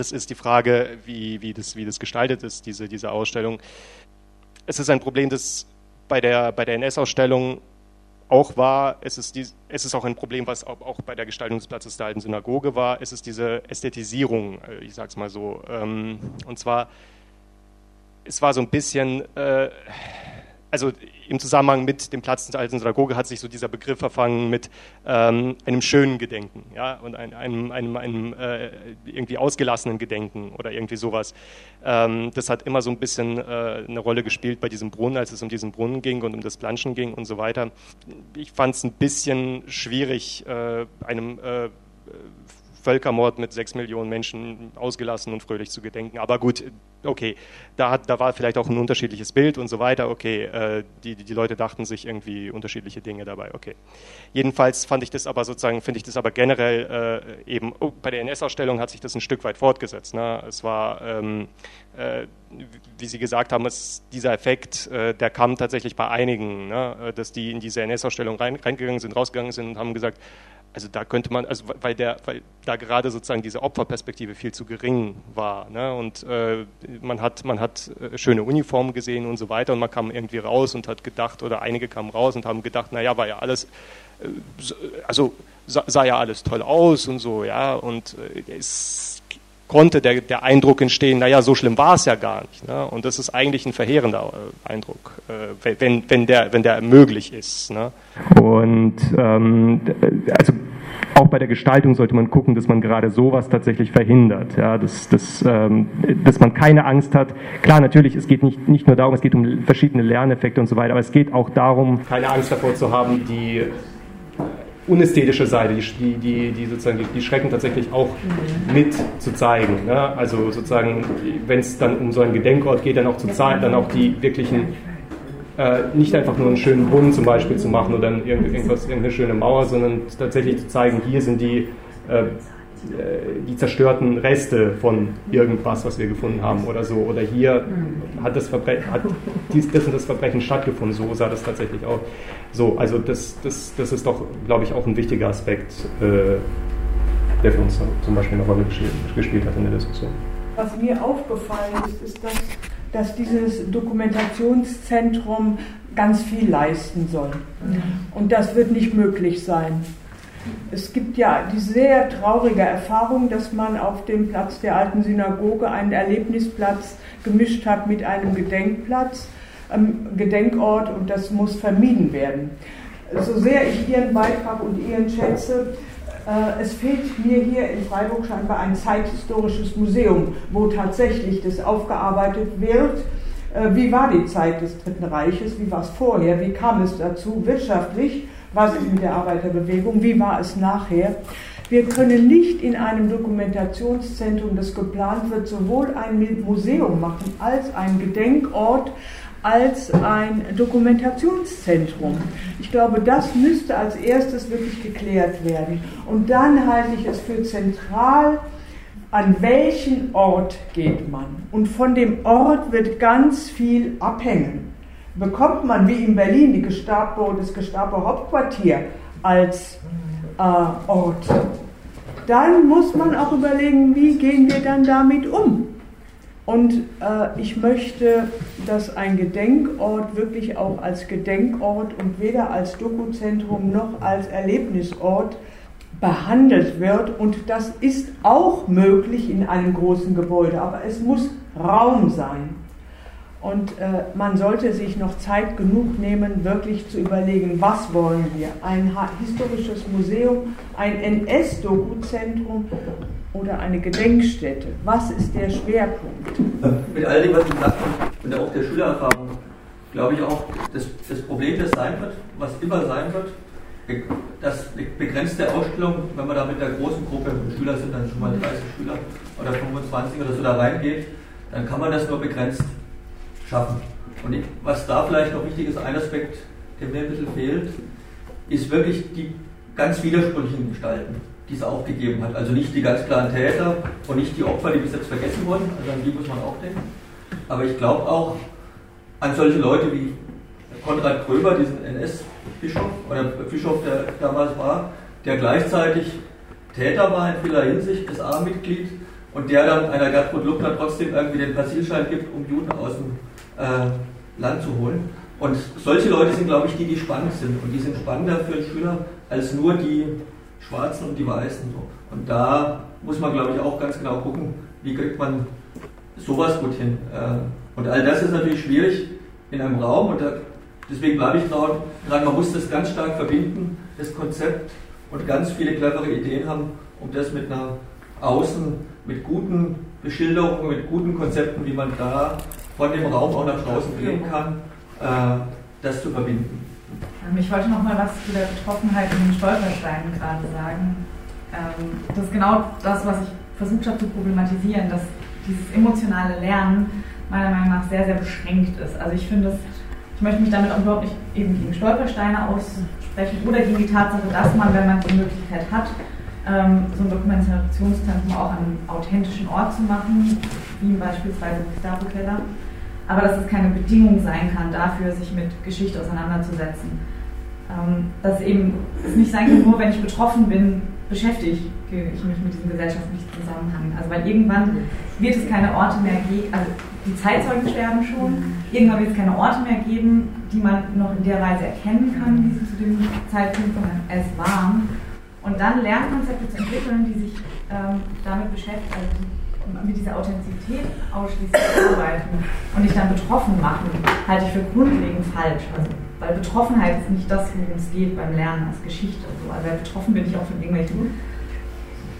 das ist die Frage, wie, wie, das, wie das gestaltet ist, diese, diese Ausstellung. Es ist ein Problem, das bei der, bei der NS-Ausstellung auch war. Es ist, die, es ist auch ein Problem, was auch bei der Gestaltung des Platzes der alten Synagoge war. Es ist diese Ästhetisierung, äh, ich sage es mal so. Ähm, und zwar, es war so ein bisschen, äh, also im Zusammenhang mit dem Platz der alten Synagoge hat sich so dieser Begriff verfangen mit ähm, einem schönen Gedenken ja, und ein, einem, einem, einem äh, irgendwie ausgelassenen Gedenken oder irgendwie sowas. Ähm, das hat immer so ein bisschen äh, eine Rolle gespielt bei diesem Brunnen, als es um diesen Brunnen ging und um das Planschen ging und so weiter. Ich fand es ein bisschen schwierig, äh, einem äh, Völkermord mit sechs Millionen Menschen ausgelassen und fröhlich zu gedenken. Aber gut, okay, da, hat, da war vielleicht auch ein unterschiedliches Bild und so weiter. Okay, äh, die, die Leute dachten sich irgendwie unterschiedliche Dinge dabei. Okay. Jedenfalls fand ich das aber sozusagen, finde ich das aber generell äh, eben, oh, bei der NS-Ausstellung hat sich das ein Stück weit fortgesetzt. Ne? Es war, ähm, äh, wie Sie gesagt haben, es, dieser Effekt, äh, der kam tatsächlich bei einigen, ne? dass die in diese NS-Ausstellung rein, reingegangen sind, rausgegangen sind und haben gesagt, also da könnte man, also weil der, weil da gerade sozusagen diese Opferperspektive viel zu gering war. Ne? Und äh, man hat, man hat äh, schöne Uniformen gesehen und so weiter und man kam irgendwie raus und hat gedacht, oder einige kamen raus und haben gedacht, naja, war ja alles, äh, also sah, sah, ja alles toll aus und so, ja, und äh, es konnte der, der Eindruck entstehen, naja, so schlimm war es ja gar nicht. Ne? Und das ist eigentlich ein verheerender äh, Eindruck, äh, wenn, wenn, der, wenn der möglich ist. Ne? Und ähm, also auch bei der Gestaltung sollte man gucken, dass man gerade sowas tatsächlich verhindert, ja, dass, dass, ähm, dass man keine Angst hat. Klar, natürlich, es geht nicht, nicht nur darum, es geht um verschiedene Lerneffekte und so weiter, aber es geht auch darum, keine Angst davor zu haben, die unästhetische Seite, die, die, die sozusagen die, Schrecken tatsächlich auch mit zu zeigen. Ne? Also sozusagen, wenn es dann um so einen Gedenkort geht, dann auch zu zeigen, dann auch die wirklichen, äh, nicht einfach nur einen schönen Brunnen zum Beispiel zu machen oder irgendwas, irgendeine schöne Mauer, sondern tatsächlich zu zeigen, hier sind die äh, die zerstörten Reste von irgendwas, was wir gefunden haben oder so. Oder hier hat das, Verbrechen, hat dies, das und das Verbrechen stattgefunden. So sah das tatsächlich aus. So, also das, das, das ist doch, glaube ich, auch ein wichtiger Aspekt, äh, der für uns zum Beispiel eine Rolle gespielt, gespielt hat in der Diskussion. Was mir aufgefallen ist, ist, dass, dass dieses Dokumentationszentrum ganz viel leisten soll. Und das wird nicht möglich sein. Es gibt ja die sehr traurige Erfahrung, dass man auf dem Platz der alten Synagoge einen Erlebnisplatz gemischt hat mit einem Gedenkplatz, ähm, Gedenkort und das muss vermieden werden. So sehr ich Ihren Beitrag und Ihren schätze, äh, es fehlt mir hier in Freiburg scheinbar ein zeithistorisches Museum, wo tatsächlich das aufgearbeitet wird. Äh, wie war die Zeit des Dritten Reiches? Wie war es vorher? Wie kam es dazu wirtschaftlich? Was ist mit der Arbeiterbewegung, wie war es nachher. Wir können nicht in einem Dokumentationszentrum, das geplant wird, sowohl ein Museum machen als ein Gedenkort als ein Dokumentationszentrum. Ich glaube, das müsste als erstes wirklich geklärt werden. Und dann halte ich es für zentral, an welchen Ort geht man. Und von dem Ort wird ganz viel abhängen. Bekommt man wie in Berlin die Gestapo, das Gestapo Hauptquartier als äh, Ort, dann muss man auch überlegen, wie gehen wir dann damit um. Und äh, ich möchte, dass ein Gedenkort wirklich auch als Gedenkort und weder als Dokuzentrum noch als Erlebnisort behandelt wird. Und das ist auch möglich in einem großen Gebäude, aber es muss Raum sein. Und äh, man sollte sich noch Zeit genug nehmen, wirklich zu überlegen, was wollen wir? Ein historisches Museum, ein NS-Dokuzentrum oder eine Gedenkstätte? Was ist der Schwerpunkt? Mit all dem, was Sie gesagt haben, und auch der Schülererfahrung, glaube ich auch, das, das Problem, das sein wird, was immer sein wird, das begrenzte Ausstellung, wenn man da mit der großen Gruppe, Schüler sind dann schon mal 30 Schüler oder 25 oder so da reingeht, dann kann man das nur begrenzt schaffen. Und was da vielleicht noch wichtig ist, ein Aspekt, der mir ein bisschen fehlt, ist wirklich die ganz widersprüchlichen Gestalten, die es auch gegeben hat. Also nicht die ganz klaren Täter und nicht die Opfer, die bis jetzt vergessen wurden, also an die muss man auch denken. Aber ich glaube auch an solche Leute wie Konrad Gröber, diesen NS-Bischof oder Bischof, der damals war, der gleichzeitig Täter war in vieler Hinsicht, SA-Mitglied und der dann einer Gertrud Luckner trotzdem irgendwie den Persilschein gibt, um Juden aus dem äh, Land zu holen. Und solche Leute sind, glaube ich, die, die spannend sind. Und die sind spannender für einen Schüler als nur die Schwarzen und die Weißen. Und da muss man, glaube ich, auch ganz genau gucken, wie kriegt man sowas gut hin. Äh, und all das ist natürlich schwierig in einem Raum. Und deswegen bleibe ich dran, man muss das ganz stark verbinden, das Konzept, und ganz viele clevere Ideen haben, um das mit einer Außen, mit guten Beschilderungen, mit guten Konzepten, wie man da von dem Raum auch nach draußen gehen kann, äh, das zu verbinden. Ähm, ich wollte noch mal was zu der Betroffenheit in den Stolpersteinen gerade sagen. Ähm, das ist genau das, was ich versucht habe zu problematisieren, dass dieses emotionale Lernen meiner Meinung nach sehr, sehr beschränkt ist. Also ich finde es, ich möchte mich damit auch überhaupt nicht eben gegen Stolpersteine aussprechen oder gegen die Tatsache, dass man, wenn man die Möglichkeit hat, ähm, so ein Dokumentationszentrum auch an einem authentischen Ort zu machen, wie beispielsweise im Gestapo-Keller aber dass es keine Bedingung sein kann dafür, sich mit Geschichte auseinanderzusetzen. Ähm, dass eben es nicht sein kann, nur wenn ich betroffen bin, beschäftige ich mich mit diesem gesellschaftlichen Zusammenhang. Also weil irgendwann wird es keine Orte mehr geben, also die Zeitzeugen sterben schon, irgendwann wird es keine Orte mehr geben, die man noch in der Weise erkennen kann, wie sie zu dem Zeitpunkt von es waren. Und dann Lernkonzepte zu entwickeln, die sich ähm, damit beschäftigen, also mit dieser Authentizität ausschließlich arbeiten und dich dann betroffen machen, halte ich für grundlegend falsch. Also, weil Betroffenheit ist nicht das, worum es geht beim Lernen als Geschichte. So. Also betroffen bin ich auch von irgendwelchen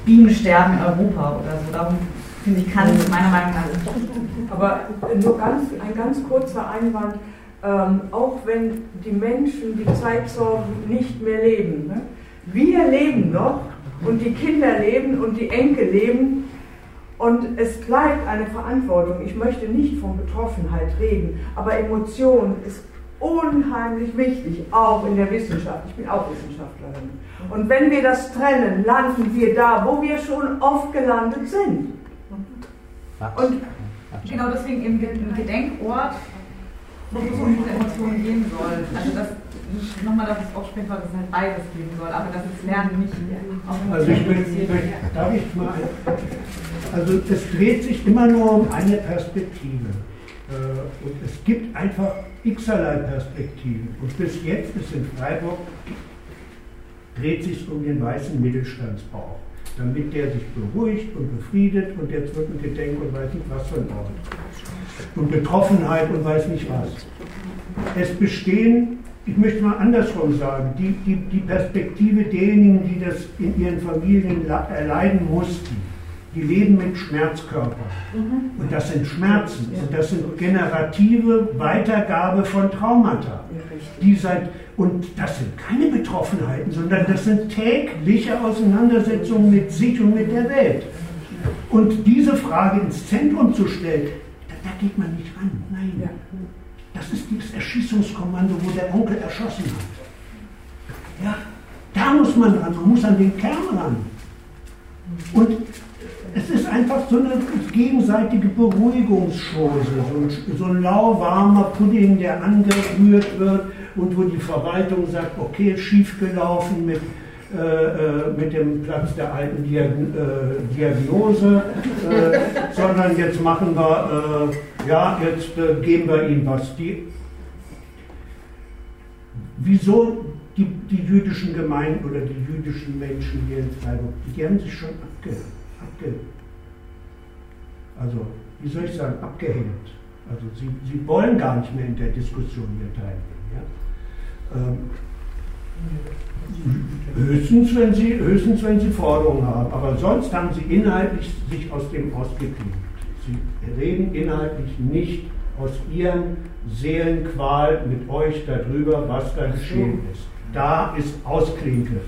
Bienensterben in Europa oder so. Darum finde ich, kann es meiner Meinung nach nicht. Aber nur ganz, ein ganz kurzer Einwand. Ähm, auch wenn die Menschen, die Zeitzeugen nicht mehr leben. Ne? Wir leben noch und die Kinder leben und die Enkel leben und es bleibt eine Verantwortung. Ich möchte nicht von Betroffenheit reden, aber Emotion ist unheimlich wichtig, auch in der Wissenschaft. Ich bin auch Wissenschaftlerin. Und wenn wir das trennen, landen wir da, wo wir schon oft gelandet sind. Und genau deswegen im Gedenkort, wo es um diese Emotionen gehen soll. Also das nochmal dafür aussprechen, dass es halt beides geben soll, aber dass das Lernen nicht Also ich bin, darf ich mal, also es dreht sich immer nur um eine Perspektive. Äh, und es gibt einfach x-erlei Perspektiven. Und bis jetzt ist in Freiburg, dreht sich um den weißen Mittelstandsbau, damit der sich beruhigt und befriedet und jetzt wird ein Gedenk und weiß nicht was für ein Ort. Und Betroffenheit und weiß nicht was. Es bestehen ich möchte mal andersrum sagen, die, die, die Perspektive derjenigen, die das in ihren Familien erleiden mussten, die leben mit Schmerzkörpern. Mhm. Und das sind Schmerzen. Und das sind generative Weitergabe von Traumata. Die seit, und das sind keine Betroffenheiten, sondern das sind tägliche Auseinandersetzungen mit sich und mit der Welt. Und diese Frage ins Zentrum zu stellen, da, da geht man nicht ran. Nein. Das ist dieses Erschießungskommando, wo der Onkel erschossen hat. Ja, da muss man ran, man muss an den Kern ran. Und es ist einfach so eine gegenseitige Beruhigungschose, so ein, so ein lauwarmer Pudding, der angerührt wird und wo die Verwaltung sagt, okay, schiefgelaufen mit, mit dem Platz der alten äh, Diagnose, äh, sondern jetzt machen wir, äh, ja, jetzt äh, geben wir ihnen was. Die, wieso die, die jüdischen Gemeinden oder die jüdischen Menschen hier in Freiburg, die haben sich schon abge, abge also wie soll ich sagen, abgehängt. Also sie, sie wollen gar nicht mehr in der Diskussion hier teilnehmen. Ja? Ähm, höchstens, wenn sie, höchstens, wenn sie Forderungen haben, aber sonst haben sie inhaltlich sich aus dem ausgeklinkt. Sie reden inhaltlich nicht aus ihren Seelenqual mit euch darüber, was da geschehen ist. Da ist Ausklinke.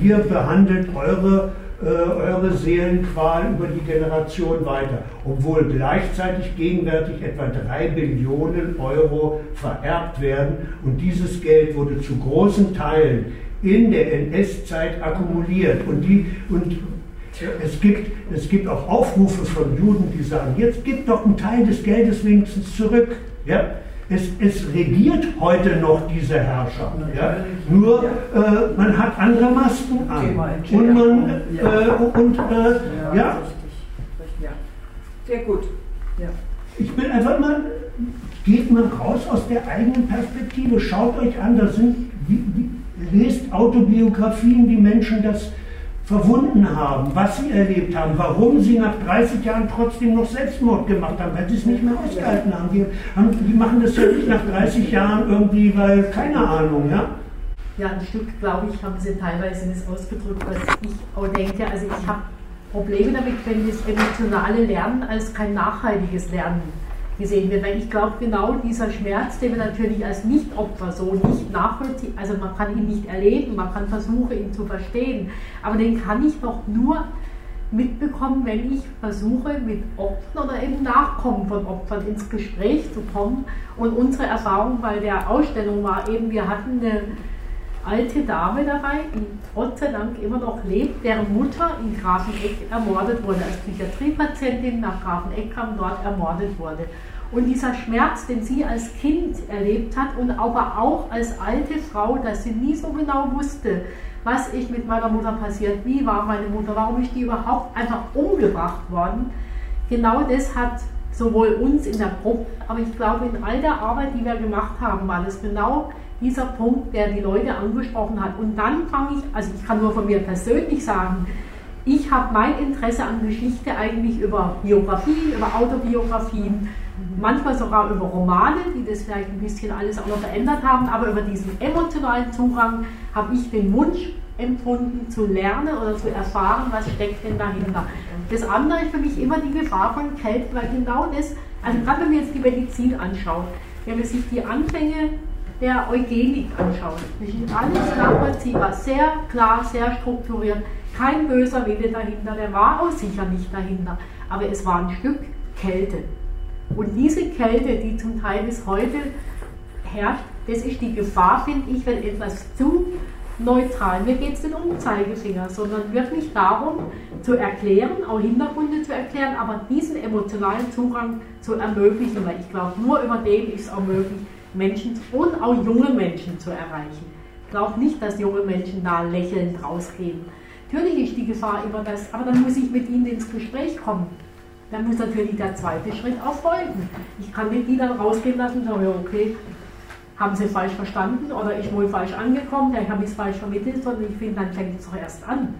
Ihr behandelt eure, äh, eure Seelenqual über die Generation weiter, obwohl gleichzeitig gegenwärtig etwa drei Billionen Euro vererbt werden und dieses Geld wurde zu großen Teilen in der NS-Zeit akkumuliert und, die, und es gibt, es gibt auch Aufrufe von Juden, die sagen, jetzt gibt doch einen Teil des Geldes wenigstens zurück. Ja? Es, es regiert heute noch diese Herrscher. Ja? Nur äh, man hat andere Masken an. Und man äh, und äh, ja. Sehr gut. Ich will einfach mal, geht mal raus aus der eigenen Perspektive. Schaut euch an, da sind, wie, wie, lest Autobiografien, wie Menschen das verwunden haben, was sie erlebt haben, warum sie nach 30 Jahren trotzdem noch Selbstmord gemacht haben, weil sie es nicht mehr ausgehalten haben. Die, haben, die machen das ja nicht nach 30 Jahren irgendwie, weil, keine Ahnung, ja? Ja, ein Stück, glaube ich, haben sie teilweise das ausgedrückt, was ich auch denke. Also ich habe Probleme damit, wenn das emotionale Lernen als kein nachhaltiges Lernen gesehen wird. Weil ich glaube, genau dieser Schmerz, den man natürlich als Nichtopfer so nicht nachvollziehen, also man kann ihn nicht erleben, man kann versuchen, ihn zu verstehen, aber den kann ich doch nur mitbekommen, wenn ich versuche, mit Opfern oder eben Nachkommen von Opfern ins Gespräch zu kommen. Und unsere Erfahrung bei der Ausstellung war eben, wir hatten eine alte Dame dabei, die Gott sei Dank immer noch lebt, deren Mutter in Grafeneck ermordet wurde, als Psychiatriepatientin nach Grafeneck kam, dort ermordet wurde. Und dieser Schmerz, den sie als Kind erlebt hat und aber auch als alte Frau, dass sie nie so genau wusste, was ist mit meiner Mutter passiert, wie war meine Mutter, warum ist die überhaupt einfach umgebracht worden, genau das hat sowohl uns in der Gruppe, aber ich glaube in all der Arbeit, die wir gemacht haben, war das genau dieser Punkt, der die Leute angesprochen hat. Und dann fange ich, also ich kann nur von mir persönlich sagen, ich habe mein Interesse an Geschichte eigentlich über Biografien, über Autobiografien, manchmal sogar über Romane, die das vielleicht ein bisschen alles auch noch verändert haben, aber über diesen emotionalen Zugang habe ich den Wunsch empfunden zu lernen oder zu erfahren, was steckt denn dahinter. Das andere ist für mich immer die Gefahr von Kälte, weil genau das, also gerade wenn man jetzt die Medizin anschaut, wenn man sich die Anfänge der Eugenik anschaut, das ist alles nachvollziehbar, sehr klar, sehr strukturiert, kein böser Wille dahinter, der war auch sicher nicht dahinter, aber es war ein Stück Kälte. Und diese Kälte, die zum Teil bis heute herrscht, das ist die Gefahr, finde ich, wenn etwas zu neutral, mir geht es nicht um Zeigefinger, sondern wirklich darum, zu erklären, auch Hintergründe zu erklären, aber diesen emotionalen Zugang zu ermöglichen, weil ich glaube, nur über den ist es auch möglich, Menschen und auch junge Menschen zu erreichen. Ich glaube nicht, dass junge Menschen da lächelnd rausgehen. Natürlich ist die Gefahr immer das, aber dann muss ich mit ihnen ins Gespräch kommen dann muss natürlich der zweite Schritt auch folgen. Ich kann nicht die dann rausgehen lassen und sagen, okay, haben sie falsch verstanden oder ich wohl falsch angekommen, vielleicht habe ich es falsch vermittelt, sondern ich finde, dann fängt es doch erst an.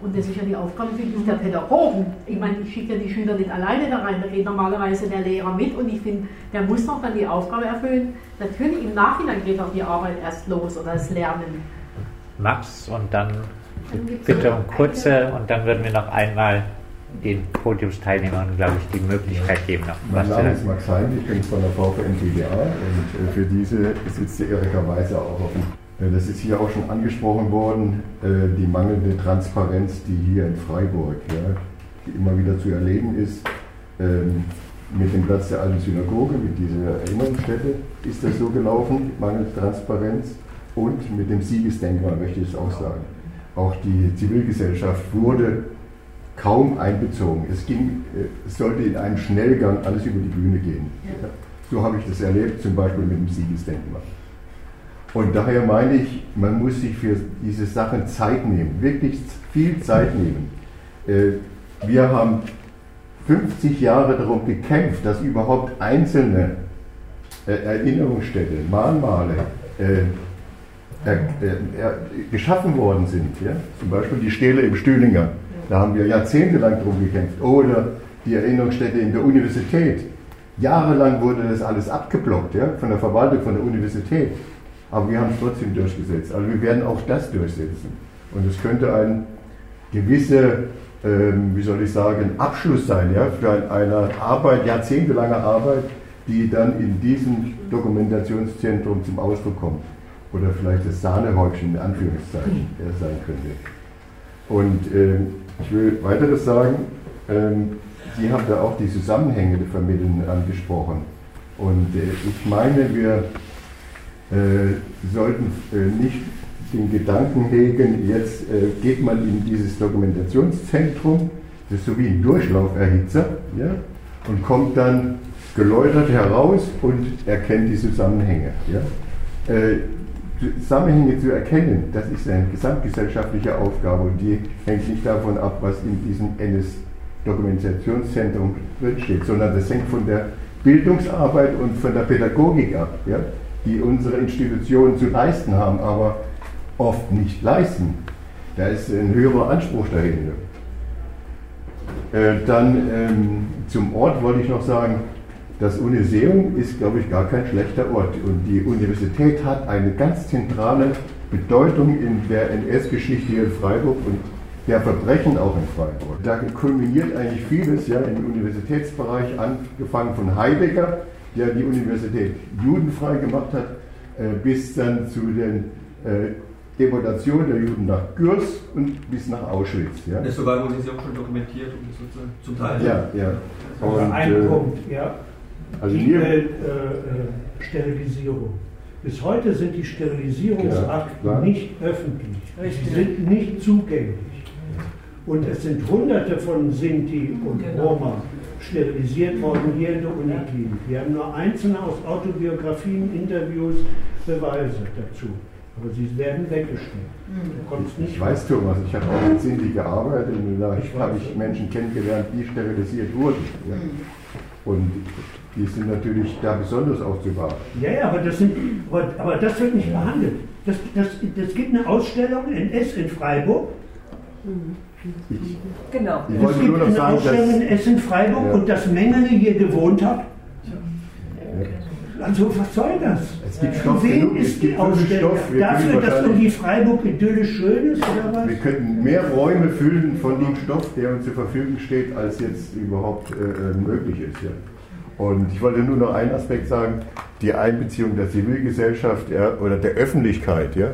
Und das ist ja die Aufgabe, finde ich, der Pädagogen. Ich meine, ich schicke ja die Schüler nicht alleine da rein, da geht normalerweise der Lehrer mit und ich finde, der muss doch dann die Aufgabe erfüllen. Natürlich im Nachhinein geht auch die Arbeit erst los oder das Lernen. Max und dann, dann bitte um kurze und dann würden wir noch einmal den Podiumsteilnehmern, glaube ich, die Möglichkeit geben, noch mein was Name ist Max Hein, ich bin von der VVN BWA und äh, für diese sitzt die Erika Weiser auch auf dem. Äh, das ist hier auch schon angesprochen worden, äh, die mangelnde Transparenz, die hier in Freiburg, ja, die immer wieder zu erleben ist. Ähm, mit dem Platz der alten Synagoge, mit dieser Erinnerungsstätte, ist das so gelaufen, mangels Transparenz. Und mit dem Siegesdenkmal möchte ich es auch sagen. Auch die Zivilgesellschaft wurde kaum einbezogen. Es, ging, äh, es sollte in einem Schnellgang alles über die Bühne gehen. Ja. So habe ich das erlebt, zum Beispiel mit dem Siegesdenkmal. Und daher meine ich, man muss sich für diese Sachen Zeit nehmen, wirklich viel Zeit nehmen. Äh, wir haben 50 Jahre darum gekämpft, dass überhaupt einzelne äh, Erinnerungsstätte, Mahnmale geschaffen worden sind. Zum Beispiel die Stele im Stühlinger da haben wir jahrzehntelang drum gekämpft. Oder die Erinnerungsstätte in der Universität. Jahrelang wurde das alles abgeblockt ja, von der Verwaltung, von der Universität. Aber wir haben es trotzdem durchgesetzt. Also wir werden auch das durchsetzen. Und es könnte ein gewisser, ähm, wie soll ich sagen, Abschluss sein ja, für eine Arbeit, jahrzehntelange Arbeit, die dann in diesem Dokumentationszentrum zum Ausdruck kommt. Oder vielleicht das Sahnehäubchen in Anführungszeichen sein könnte. Und ähm, ich will weiteres sagen. Ähm, Sie haben da auch die Zusammenhänge der Vermitteln angesprochen. Und äh, ich meine, wir äh, sollten äh, nicht den Gedanken hegen, jetzt äh, geht man in dieses Dokumentationszentrum, das ist so wie ein Durchlauferhitzer, ja, und kommt dann geläutert heraus und erkennt die Zusammenhänge. Ja. Zusammenhänge zu erkennen, das ist eine gesamtgesellschaftliche Aufgabe und die hängt nicht davon ab, was in diesem NS-Dokumentationszentrum drinsteht, sondern das hängt von der Bildungsarbeit und von der Pädagogik ab, ja, die unsere Institutionen zu leisten haben, aber oft nicht leisten. Da ist ein höherer Anspruch dahinter. Äh, dann ähm, zum Ort wollte ich noch sagen, das Uniseum ist, glaube ich, gar kein schlechter Ort. Und die Universität hat eine ganz zentrale Bedeutung in der NS-Geschichte hier in Freiburg und der Verbrechen auch in Freiburg. Da kulminiert eigentlich vieles ja, im Universitätsbereich, angefangen von Heidegger, der die Universität judenfrei gemacht hat, äh, bis dann zu den äh, Deportationen der Juden nach Gürs und bis nach Auschwitz. Ja. Das sogar wurde sie auch schon dokumentiert, zum Teil. Ja, ja. Und, ein äh, Punkt, ja. Also die äh, äh, Sterilisierung. Bis heute sind die Sterilisierungsakten ja, nicht öffentlich. Sie sind nicht zugänglich. Und es sind hunderte von Sinti und genau. Roma sterilisiert worden hier in der Uniklinik. Wir haben nur einzelne aus Autobiografien, Interviews, Beweise dazu. Aber sie werden weggestellt. Mhm. Ich weiß, Thomas, ich habe auch mit Sinti gearbeitet und da habe ich Menschen kennengelernt, die sterilisiert wurden. Ja. Mhm. Und die sind natürlich da besonders aufzubauen. Ja, ja, aber das, sind, aber das wird nicht behandelt. Das, das, das gibt eine Ausstellung in S in Freiburg. Ich, genau. Ich es gibt eine sagen, Ausstellung in S in Freiburg ja. und dass Mengele hier gewohnt hat. Also was soll das? Es gibt Stoff Für wen ist die Ausstellung? Dafür, dass irgendwie Freiburg idyllisch schön ist oder was? Wir könnten mehr Räume füllen von dem Stoff, der uns zur Verfügung steht, als jetzt überhaupt äh, äh möglich ist. Ja. Und ich wollte nur noch einen Aspekt sagen, die Einbeziehung der Zivilgesellschaft ja, oder der Öffentlichkeit. Ja,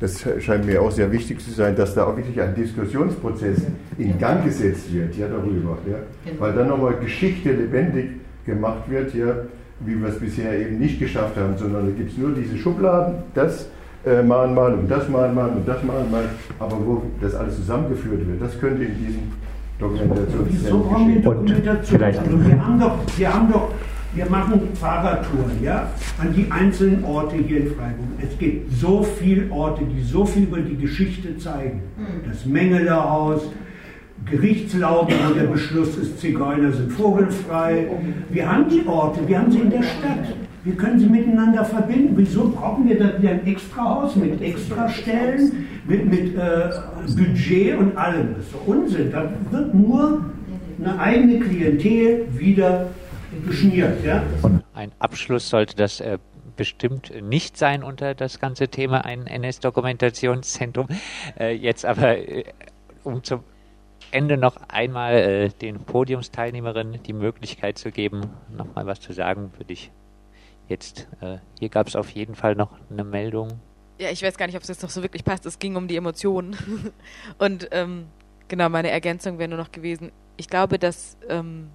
das scheint mir auch sehr wichtig zu sein, dass da auch wirklich ein Diskussionsprozess in Gang gesetzt wird ja, darüber. Ja, genau. weil dann nochmal Geschichte lebendig gemacht wird, ja, wie wir es bisher eben nicht geschafft haben, sondern da gibt es nur diese Schubladen, das äh, Mahnmal und das Mahnmal und das Mahnmal, aber wo das alles zusammengeführt wird, das könnte in diesem. Wieso brauchen wir Dokumentation? Also wir haben doch, wir haben doch, wir machen Fahrradtouren, ja, an die einzelnen Orte hier in Freiburg. Es gibt so viele Orte, die so viel über die Geschichte zeigen. Hm. Das Mengelerhaus, Gerichtslauben, wo der Beschluss ist, Zigeuner sind vogelfrei. Wir haben die Orte, wir haben sie in der Stadt. Wir können sie miteinander verbinden. Wieso brauchen wir da wieder ein Extrahaus mit Extrastellen, mit, mit äh, Budget und allem? Das ist doch Unsinn. Da wird nur eine eigene Klientel wieder geschmiert. Ja? Ein Abschluss sollte das äh, bestimmt nicht sein unter das ganze Thema ein NS-Dokumentationszentrum. Äh, jetzt aber, äh, um zum Ende noch einmal äh, den Podiumsteilnehmerinnen die Möglichkeit zu geben, nochmal was zu sagen, würde ich jetzt, äh, hier gab es auf jeden Fall noch eine Meldung. Ja, ich weiß gar nicht, ob es jetzt noch so wirklich passt. Es ging um die Emotionen. Und ähm, genau, meine Ergänzung wäre nur noch gewesen, ich glaube, dass ähm,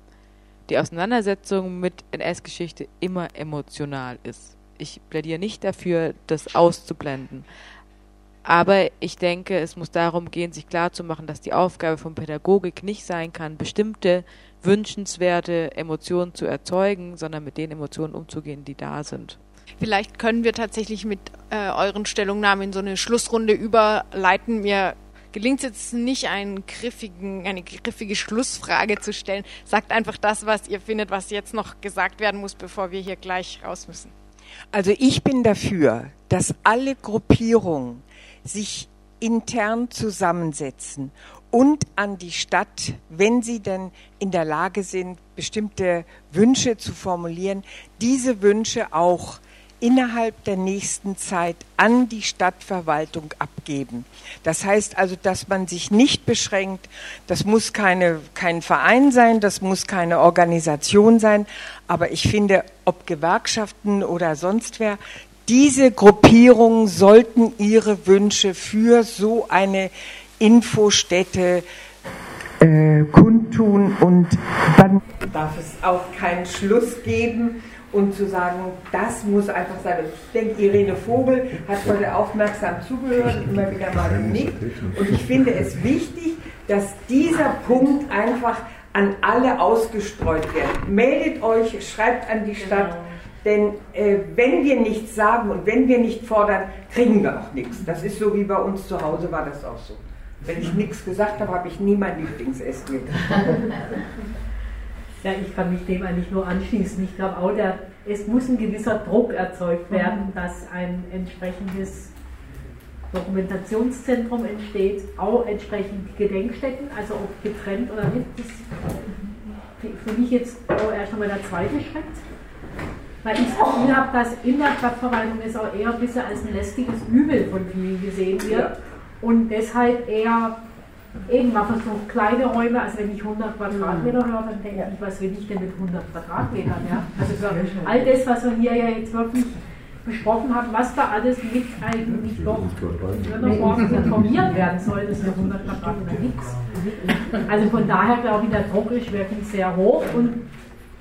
die Auseinandersetzung mit NS-Geschichte immer emotional ist. Ich plädiere nicht dafür, das auszublenden. Aber ich denke, es muss darum gehen, sich klarzumachen, dass die Aufgabe von Pädagogik nicht sein kann, bestimmte wünschenswerte Emotionen zu erzeugen, sondern mit den Emotionen umzugehen, die da sind. Vielleicht können wir tatsächlich mit äh, euren Stellungnahmen in so eine Schlussrunde überleiten. Mir gelingt es jetzt nicht, einen griffigen, eine griffige Schlussfrage zu stellen. Sagt einfach das, was ihr findet, was jetzt noch gesagt werden muss, bevor wir hier gleich raus müssen. Also ich bin dafür, dass alle Gruppierungen sich intern zusammensetzen und an die Stadt, wenn sie denn in der Lage sind, bestimmte Wünsche zu formulieren, diese Wünsche auch innerhalb der nächsten Zeit an die Stadtverwaltung abgeben. Das heißt also, dass man sich nicht beschränkt, das muss keine, kein Verein sein, das muss keine Organisation sein, aber ich finde, ob Gewerkschaften oder sonst wer, diese Gruppierungen sollten ihre Wünsche für so eine Infostätte äh, kundtun und dann darf es auch keinen Schluss geben und zu sagen, das muss einfach sein. Ich denke, Irene Vogel hat heute aufmerksam zugehört, immer wieder mal genickt. Und ich finde es wichtig, dass dieser Punkt einfach an alle ausgestreut wird. Meldet euch, schreibt an die Stadt, denn äh, wenn wir nichts sagen und wenn wir nicht fordern, kriegen wir auch nichts. Das ist so wie bei uns zu Hause war das auch so. Wenn ich nichts gesagt habe, habe ich nie mein Lieblingsessen gegessen. Ja, ich kann mich dem eigentlich nur anschließen. Ich glaube auch, der, es muss ein gewisser Druck erzeugt werden, dass ein entsprechendes Dokumentationszentrum entsteht, auch entsprechend Gedenkstätten, also ob getrennt oder nicht. Das ist für mich jetzt auch erst einmal der zweite Schritt. Weil ich das Gefühl habe, dass in der Stadtverwaltung es auch eher ein bisschen als ein lästiges Übel von vielen gesehen wird und deshalb eher eben man versucht kleine Räume, also wenn ich 100 Quadratmeter höre, dann denke ich, was will ich denn mit 100 Quadratmetern? Ja? Also so, all das, was wir hier ja jetzt wirklich besprochen haben, was da alles mit eigentlich doch morgen informiert werden soll, das ist ja 100 Quadratmeter nichts. Also von daher glaube ich, der Druck ist wirklich sehr hoch und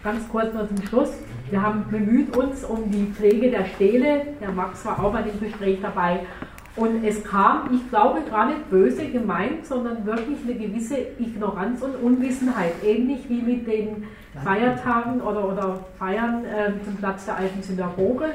ganz kurz noch zum Schluss. Wir haben bemüht uns um die Pflege der Stele. Der Max war auch bei dem Gespräch dabei. Und es kam, ich glaube, gar nicht böse gemeint, sondern wirklich eine gewisse Ignoranz und Unwissenheit. Ähnlich wie mit den Feiertagen oder, oder Feiern äh, zum Platz der alten Synagoge.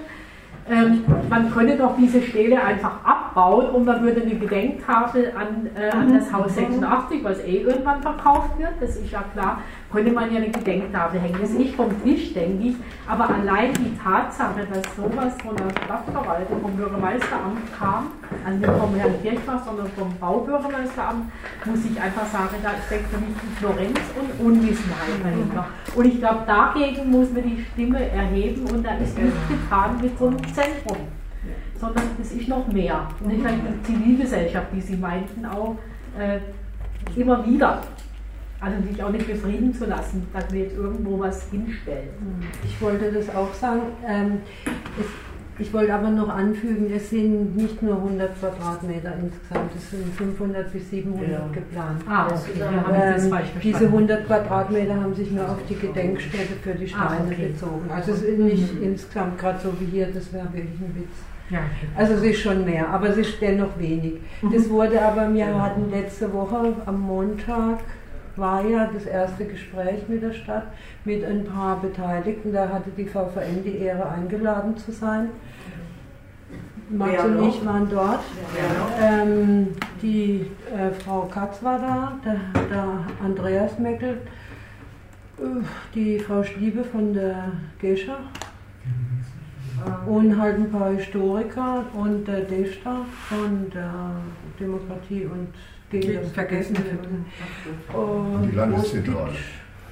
Ähm, man könne doch diese Stele einfach abbauen und man würde eine Gedenktafel an, äh, an das Haus 86, was eh irgendwann verkauft wird, das ist ja klar, könnte man ja eine Gedenktafel hängen. Das ist nicht vom Tisch, denke ich, aber allein die Tatsache, dass sowas von der Stadtverwaltung, vom Bürgermeisteramt kam, also nicht vom Herrn Kirchbach, sondern vom Baubürgermeisteramt, muss ich einfach sagen, da steckt für mich Ignoranz und Unwissenheit dahinter. Und ich glaube, dagegen muss man die Stimme erheben und da ist nichts getan mit so einem Zentrum, sondern es ist noch mehr. Und ich denke, die Zivilgesellschaft, die Sie meinten, auch äh, immer wieder. Also sich auch nicht befrieden zu lassen, dass wir jetzt irgendwo was hinstellen. Ich wollte das auch sagen. Ähm, es, ich wollte aber noch anfügen, es sind nicht nur 100 Quadratmeter insgesamt, es sind 500 bis 700 ja. geplant. Ah, okay. Ja, ähm, diese 100 Quadratmeter haben sich nur auf die Gedenkstätte für die Steine ah, okay. bezogen. Also es ist nicht mhm. insgesamt gerade so wie hier, das wäre wirklich ein Witz. Ja. Also es ist schon mehr, aber es ist dennoch wenig. Mhm. Das wurde aber, wir hatten letzte Woche am Montag war ja das erste Gespräch mit der Stadt, mit ein paar Beteiligten. Da hatte die VVN die Ehre, eingeladen zu sein. Max und ich waren dort. Ähm, die äh, Frau Katz war da, der, der Andreas Meckel, äh, die Frau Stiebe von der Gescher und halt ein paar Historiker und der Desta von der Demokratie und gegen das Vergessen. Und die Landeszentrale.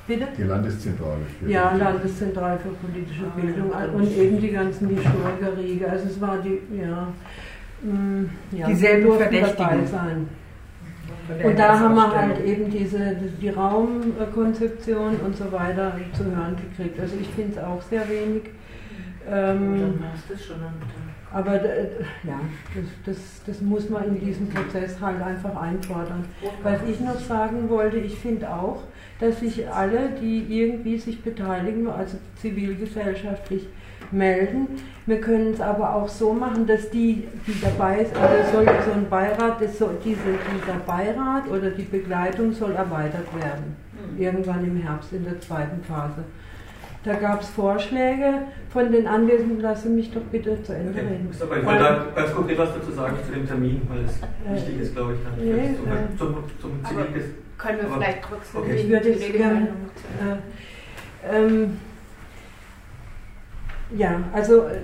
Bitte? Die Landeszentrale. Für ja, Landeszentrale für politische ah, Bildung und eben die ganzen Historikerriege. Also es war die, ja, mh, mm, ja dieselben Verdächtigen. sein. Und da haben wir halt eben diese, die Raumkonzeption und so weiter zu hören gekriegt. Also ich finde es auch sehr wenig. Ähm, aber äh, ja, das, das, das muss man in diesem Prozess halt einfach einfordern. Was ich noch sagen wollte, ich finde auch, dass sich alle, die irgendwie sich beteiligen, also zivilgesellschaftlich melden. Wir können es aber auch so machen, dass die, die dabei sind, also soll so ein Beirat, das soll, diese, dieser Beirat oder die Begleitung soll erweitert werden. Mhm. Irgendwann im Herbst in der zweiten Phase. Da gab es Vorschläge von den Anwesenden, lassen mich doch bitte zu Ende reden. Okay. Ich wollte da ganz konkret was dazu sagen zu dem Termin, weil es äh, wichtig ist, glaube ich, dann nee, zum, äh, zum, zum, zum Zivilges. Können wir aber, vielleicht trotzdem okay. ich würde die gerne, äh, ähm, Ja, also äh,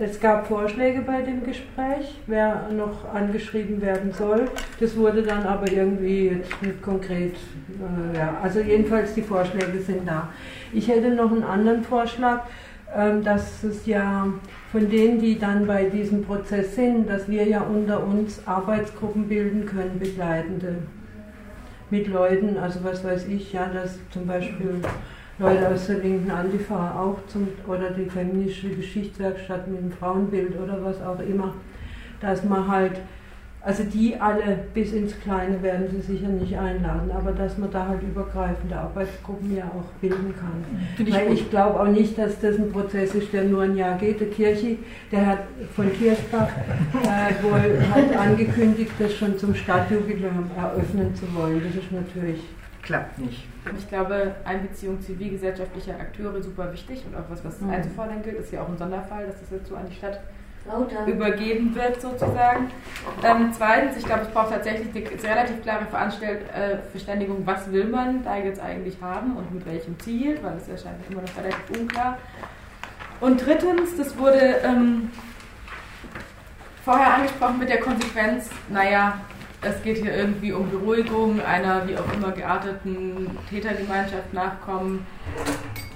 es gab Vorschläge bei dem Gespräch, wer noch angeschrieben werden soll. Das wurde dann aber irgendwie jetzt nicht konkret. Äh, ja, also jedenfalls die Vorschläge sind da. Ich hätte noch einen anderen Vorschlag, äh, dass es ja von denen, die dann bei diesem Prozess sind, dass wir ja unter uns Arbeitsgruppen bilden können, begleitende mit Leuten, also was weiß ich, ja, dass zum Beispiel Leute aus der linken Antifa auch zum, oder die feministische Geschichtswerkstatt mit dem Frauenbild oder was auch immer, dass man halt, also die alle bis ins Kleine werden sie sicher nicht einladen, aber dass man da halt übergreifende Arbeitsgruppen ja auch bilden kann. Find Weil ich, ich glaube auch nicht, dass das ein Prozess ist, der nur ein Jahr geht. Der Kirchi, der hat von Kirchbach äh, wohl halt angekündigt, das schon zum Stadtjubiläum eröffnen zu wollen. Das ist natürlich klappt nicht. Ich glaube, Einbeziehung zivilgesellschaftlicher Akteure super wichtig und auch was, was mhm. einzufordern gilt, ist ja auch ein Sonderfall, dass das jetzt so an die Stadt. Übergeben wird sozusagen. Ähm, zweitens, ich glaube, es braucht tatsächlich eine relativ klare Veranstalt, äh, Verständigung, was will man da jetzt eigentlich haben und mit welchem Ziel, weil es erscheint immer noch relativ unklar. Und drittens, das wurde ähm, vorher angesprochen mit der Konsequenz, naja, es geht hier irgendwie um Beruhigung einer wie auch immer gearteten Tätergemeinschaft nachkommen,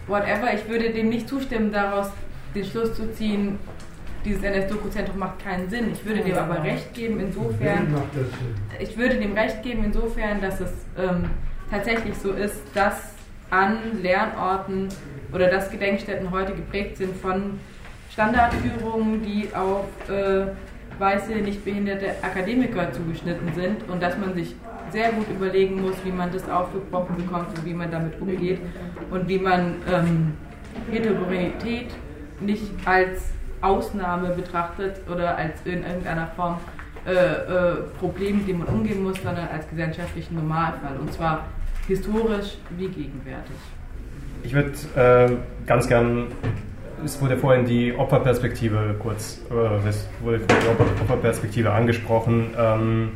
whatever. Ich würde dem nicht zustimmen, daraus den Schluss zu ziehen, dieses NS-Doku-Zentrum macht keinen Sinn. Ich würde dem aber recht geben, insofern, ich würde dem recht geben, insofern, dass es ähm, tatsächlich so ist, dass an Lernorten oder dass Gedenkstätten heute geprägt sind von Standardführungen, die auf äh, weiße, nicht behinderte Akademiker zugeschnitten sind und dass man sich sehr gut überlegen muss, wie man das aufgebrochen bekommt und wie man damit umgeht und wie man ähm, Heterogenität nicht als Ausnahme betrachtet oder als in irgendeiner Form äh, äh, Problem, mit dem man umgehen muss, sondern als gesellschaftlichen Normalfall und zwar historisch wie gegenwärtig. Ich würde äh, ganz gern es wurde vorhin die Opferperspektive kurz, äh, es wurde die Opferperspektive angesprochen. Ähm,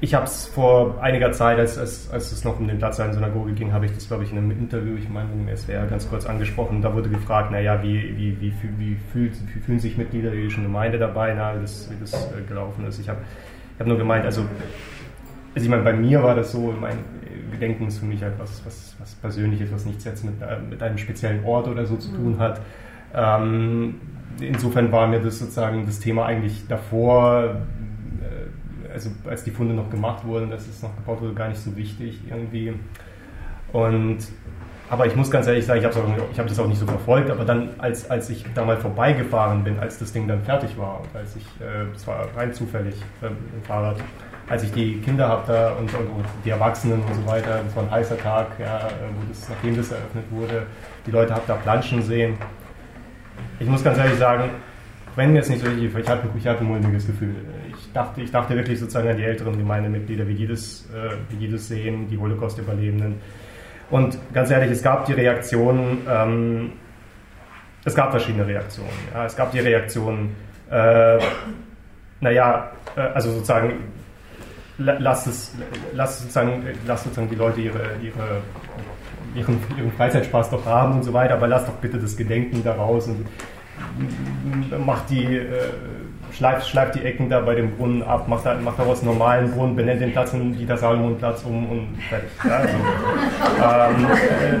ich habe es vor einiger Zeit, als, als, als es noch um den Platz einer Synagoge ging, habe ich das, glaube ich, in einem Interview, ich meine, im SWR ganz kurz angesprochen. Da wurde gefragt, naja, wie, wie, wie, wie, fühlt, wie fühlen sich Mitglieder der jüdischen Gemeinde dabei, na, wie das, wie das äh, gelaufen ist. Ich habe ich hab nur gemeint, also, also ich meine, bei mir war das so, mein, Gedenken ist für mich etwas was, was Persönliches, was nichts jetzt mit, äh, mit einem speziellen Ort oder so zu tun mhm. hat. Ähm, insofern war mir das sozusagen das Thema eigentlich davor, also als die Funde noch gemacht wurden, dass es noch gebaut wurde, gar nicht so wichtig irgendwie. Und aber ich muss ganz ehrlich sagen, ich habe hab das auch nicht so verfolgt, aber dann, als, als ich da mal vorbeigefahren bin, als das Ding dann fertig war als ich, äh, das war rein zufällig äh, im Fahrrad, als ich die Kinder hatte und, und, und, die Erwachsenen und so weiter, das war ein heißer Tag, ja, wo das, nachdem das eröffnet wurde, die Leute habt da planschen sehen. Ich muss ganz ehrlich sagen, wenn mir es nicht so ich hatte, ich hatte ein mulmiges Gefühl. Ich dachte, ich dachte wirklich sozusagen an die älteren Gemeindemitglieder, wie die das, äh, wie die das sehen, die Holocaust-Überlebenden. Und ganz ehrlich, es gab die Reaktionen, ähm, es gab verschiedene Reaktionen. Ja. Es gab die Reaktion, äh, naja, äh, also sozusagen lasst es, lasst sozusagen, lasst sozusagen die Leute ihre, ihre, ihren, ihren Freizeitspaß doch haben und so weiter, aber lasst doch bitte das Gedenken daraus und macht die, äh, schleift, schleift die Ecken da bei dem Brunnen ab, macht, da, macht daraus einen normalen Brunnen, benennt den Platz in Dieter Salomon-Platz um und fertig. Ja, also, ähm,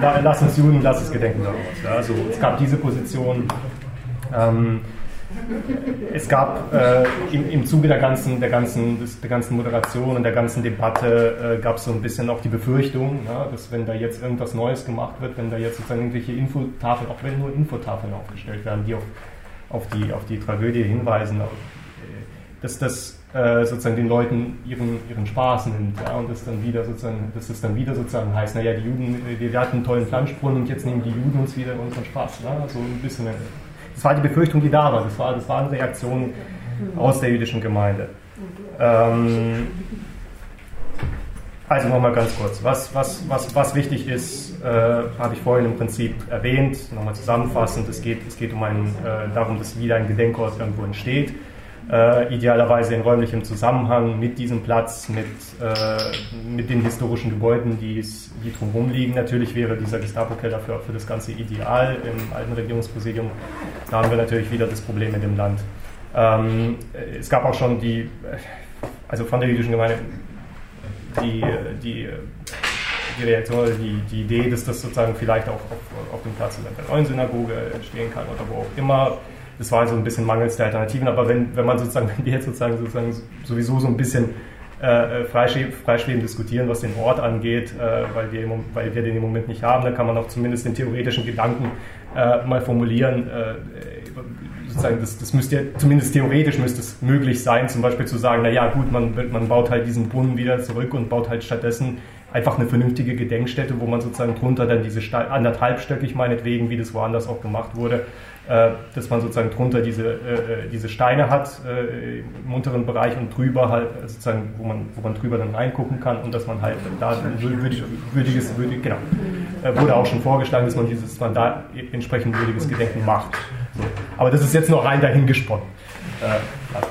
äh, lasst uns Juden, lasst das Gedenken daraus. Ja, also, es gab diese Position. Ähm, es gab äh, im, im Zuge der ganzen, der, ganzen, der ganzen Moderation und der ganzen Debatte äh, gab es so ein bisschen auch die Befürchtung, ja, dass wenn da jetzt irgendwas Neues gemacht wird, wenn da jetzt sozusagen irgendwelche Infotafeln, auch wenn nur Infotafeln aufgestellt werden, die auf, auf, die, auf die Tragödie hinweisen, dass das äh, sozusagen den Leuten ihren, ihren Spaß nimmt. Ja, und das dann wieder sozusagen, dass das dann wieder sozusagen heißt, naja, die Juden, wir, wir hatten einen tollen Planschbrunnen und jetzt nehmen die Juden uns wieder unseren Spaß. Ne? So ein bisschen. Das war die Befürchtung, die da war. Das, war, das waren Reaktionen aus der jüdischen Gemeinde. Ähm, also nochmal ganz kurz. Was, was, was, was wichtig ist, äh, habe ich vorhin im Prinzip erwähnt. Nochmal zusammenfassend. Es geht, es geht um einen, äh, darum, dass wieder ein Gedenkort irgendwo entsteht. Äh, idealerweise in räumlichem Zusammenhang mit diesem Platz, mit, äh, mit den historischen Gebäuden, die, die drumherum liegen. Natürlich wäre dieser Gestapo-Keller für, für das Ganze ideal im alten Regierungspräsidium. Da haben wir natürlich wieder das Problem mit dem Land. Ähm, es gab auch schon die, also von der jüdischen Gemeinde die, die, die Reaktion oder die, die Idee, dass das sozusagen vielleicht auch auf, auf dem Platz der neuen Synagoge entstehen kann oder wo auch immer. Das war so ein bisschen mangels der Alternativen, aber wenn, wenn man sozusagen, wenn wir jetzt sozusagen, sozusagen sowieso so ein bisschen äh, freischwebend diskutieren, was den Ort angeht, äh, weil, wir im, weil wir den im Moment nicht haben, dann kann man auch zumindest den theoretischen Gedanken äh, mal formulieren. Sozusagen, das, das müsste zumindest theoretisch müsste es möglich sein, zum Beispiel zu sagen, naja gut, man, man baut halt diesen Brunnen wieder zurück und baut halt stattdessen einfach eine vernünftige Gedenkstätte, wo man sozusagen drunter dann diese anderthalbstöckig meinetwegen, wie das woanders auch gemacht wurde, dass man sozusagen drunter diese, äh, äh, diese Steine hat äh, im unteren Bereich und drüber halt sozusagen, wo man, wo man drüber dann reingucken kann und dass man halt da würdig, würdiges, würdig, genau, äh, wurde auch schon vorgeschlagen, dass man dieses, man da entsprechend würdiges Gedenken macht. So. Aber das ist jetzt noch rein dahingesponnen. Äh, also.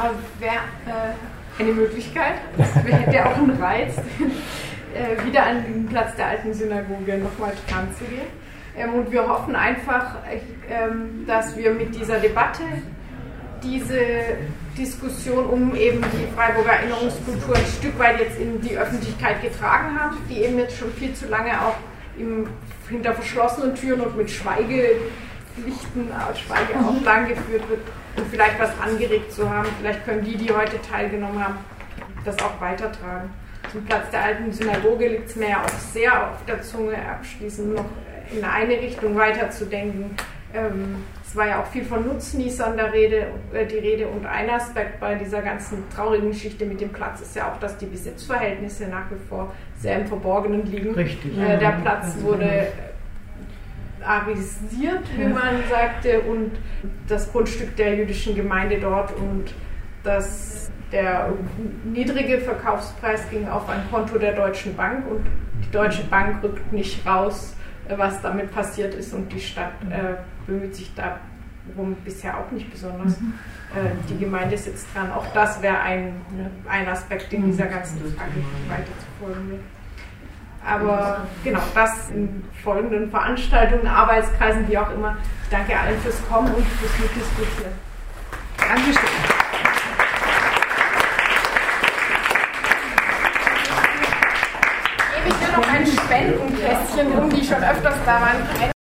Aber wäre eine Möglichkeit, das hätte ja auch einen Reiz, wieder an den Platz der alten Synagoge nochmal dran zu gehen. Ähm, und wir hoffen einfach, ähm, dass wir mit dieser Debatte diese Diskussion um eben die Freiburger Erinnerungskultur ein Stück weit jetzt in die Öffentlichkeit getragen haben, die eben jetzt schon viel zu lange auch im, hinter verschlossenen Türen und mit Schweigepflichten, äh, Schweigeauflagen geführt wird und vielleicht was angeregt zu haben. Vielleicht können die, die heute teilgenommen haben, das auch weitertragen. Zum Platz der alten Synagoge liegt es mir ja auch sehr auf der Zunge, abschließend noch in eine Richtung weiterzudenken. Ähm, es war ja auch viel von Nutznießern der Rede, äh, die Rede und ein Aspekt bei dieser ganzen traurigen Geschichte mit dem Platz ist ja auch, dass die Besitzverhältnisse nach wie vor sehr im Verborgenen liegen. Richtig. Äh, der Platz wurde arisiert, wie man sagte, und das Grundstück der jüdischen Gemeinde dort und das, der niedrige Verkaufspreis ging auf ein Konto der Deutschen Bank und die Deutsche Bank rückt nicht raus was damit passiert ist und die Stadt äh, bemüht sich darum bisher auch nicht besonders. Mhm. Äh, die Gemeinde sitzt dran. Auch das wäre ein, ein Aspekt in dieser ganzen Frage weiter zu folgen. Aber genau, das in folgenden Veranstaltungen, Arbeitskreisen, wie auch immer. Ich danke allen fürs Kommen und fürs Mitdiskutieren. Dankeschön. Noch ein Spendenkästchen, um die schon öfters da waren.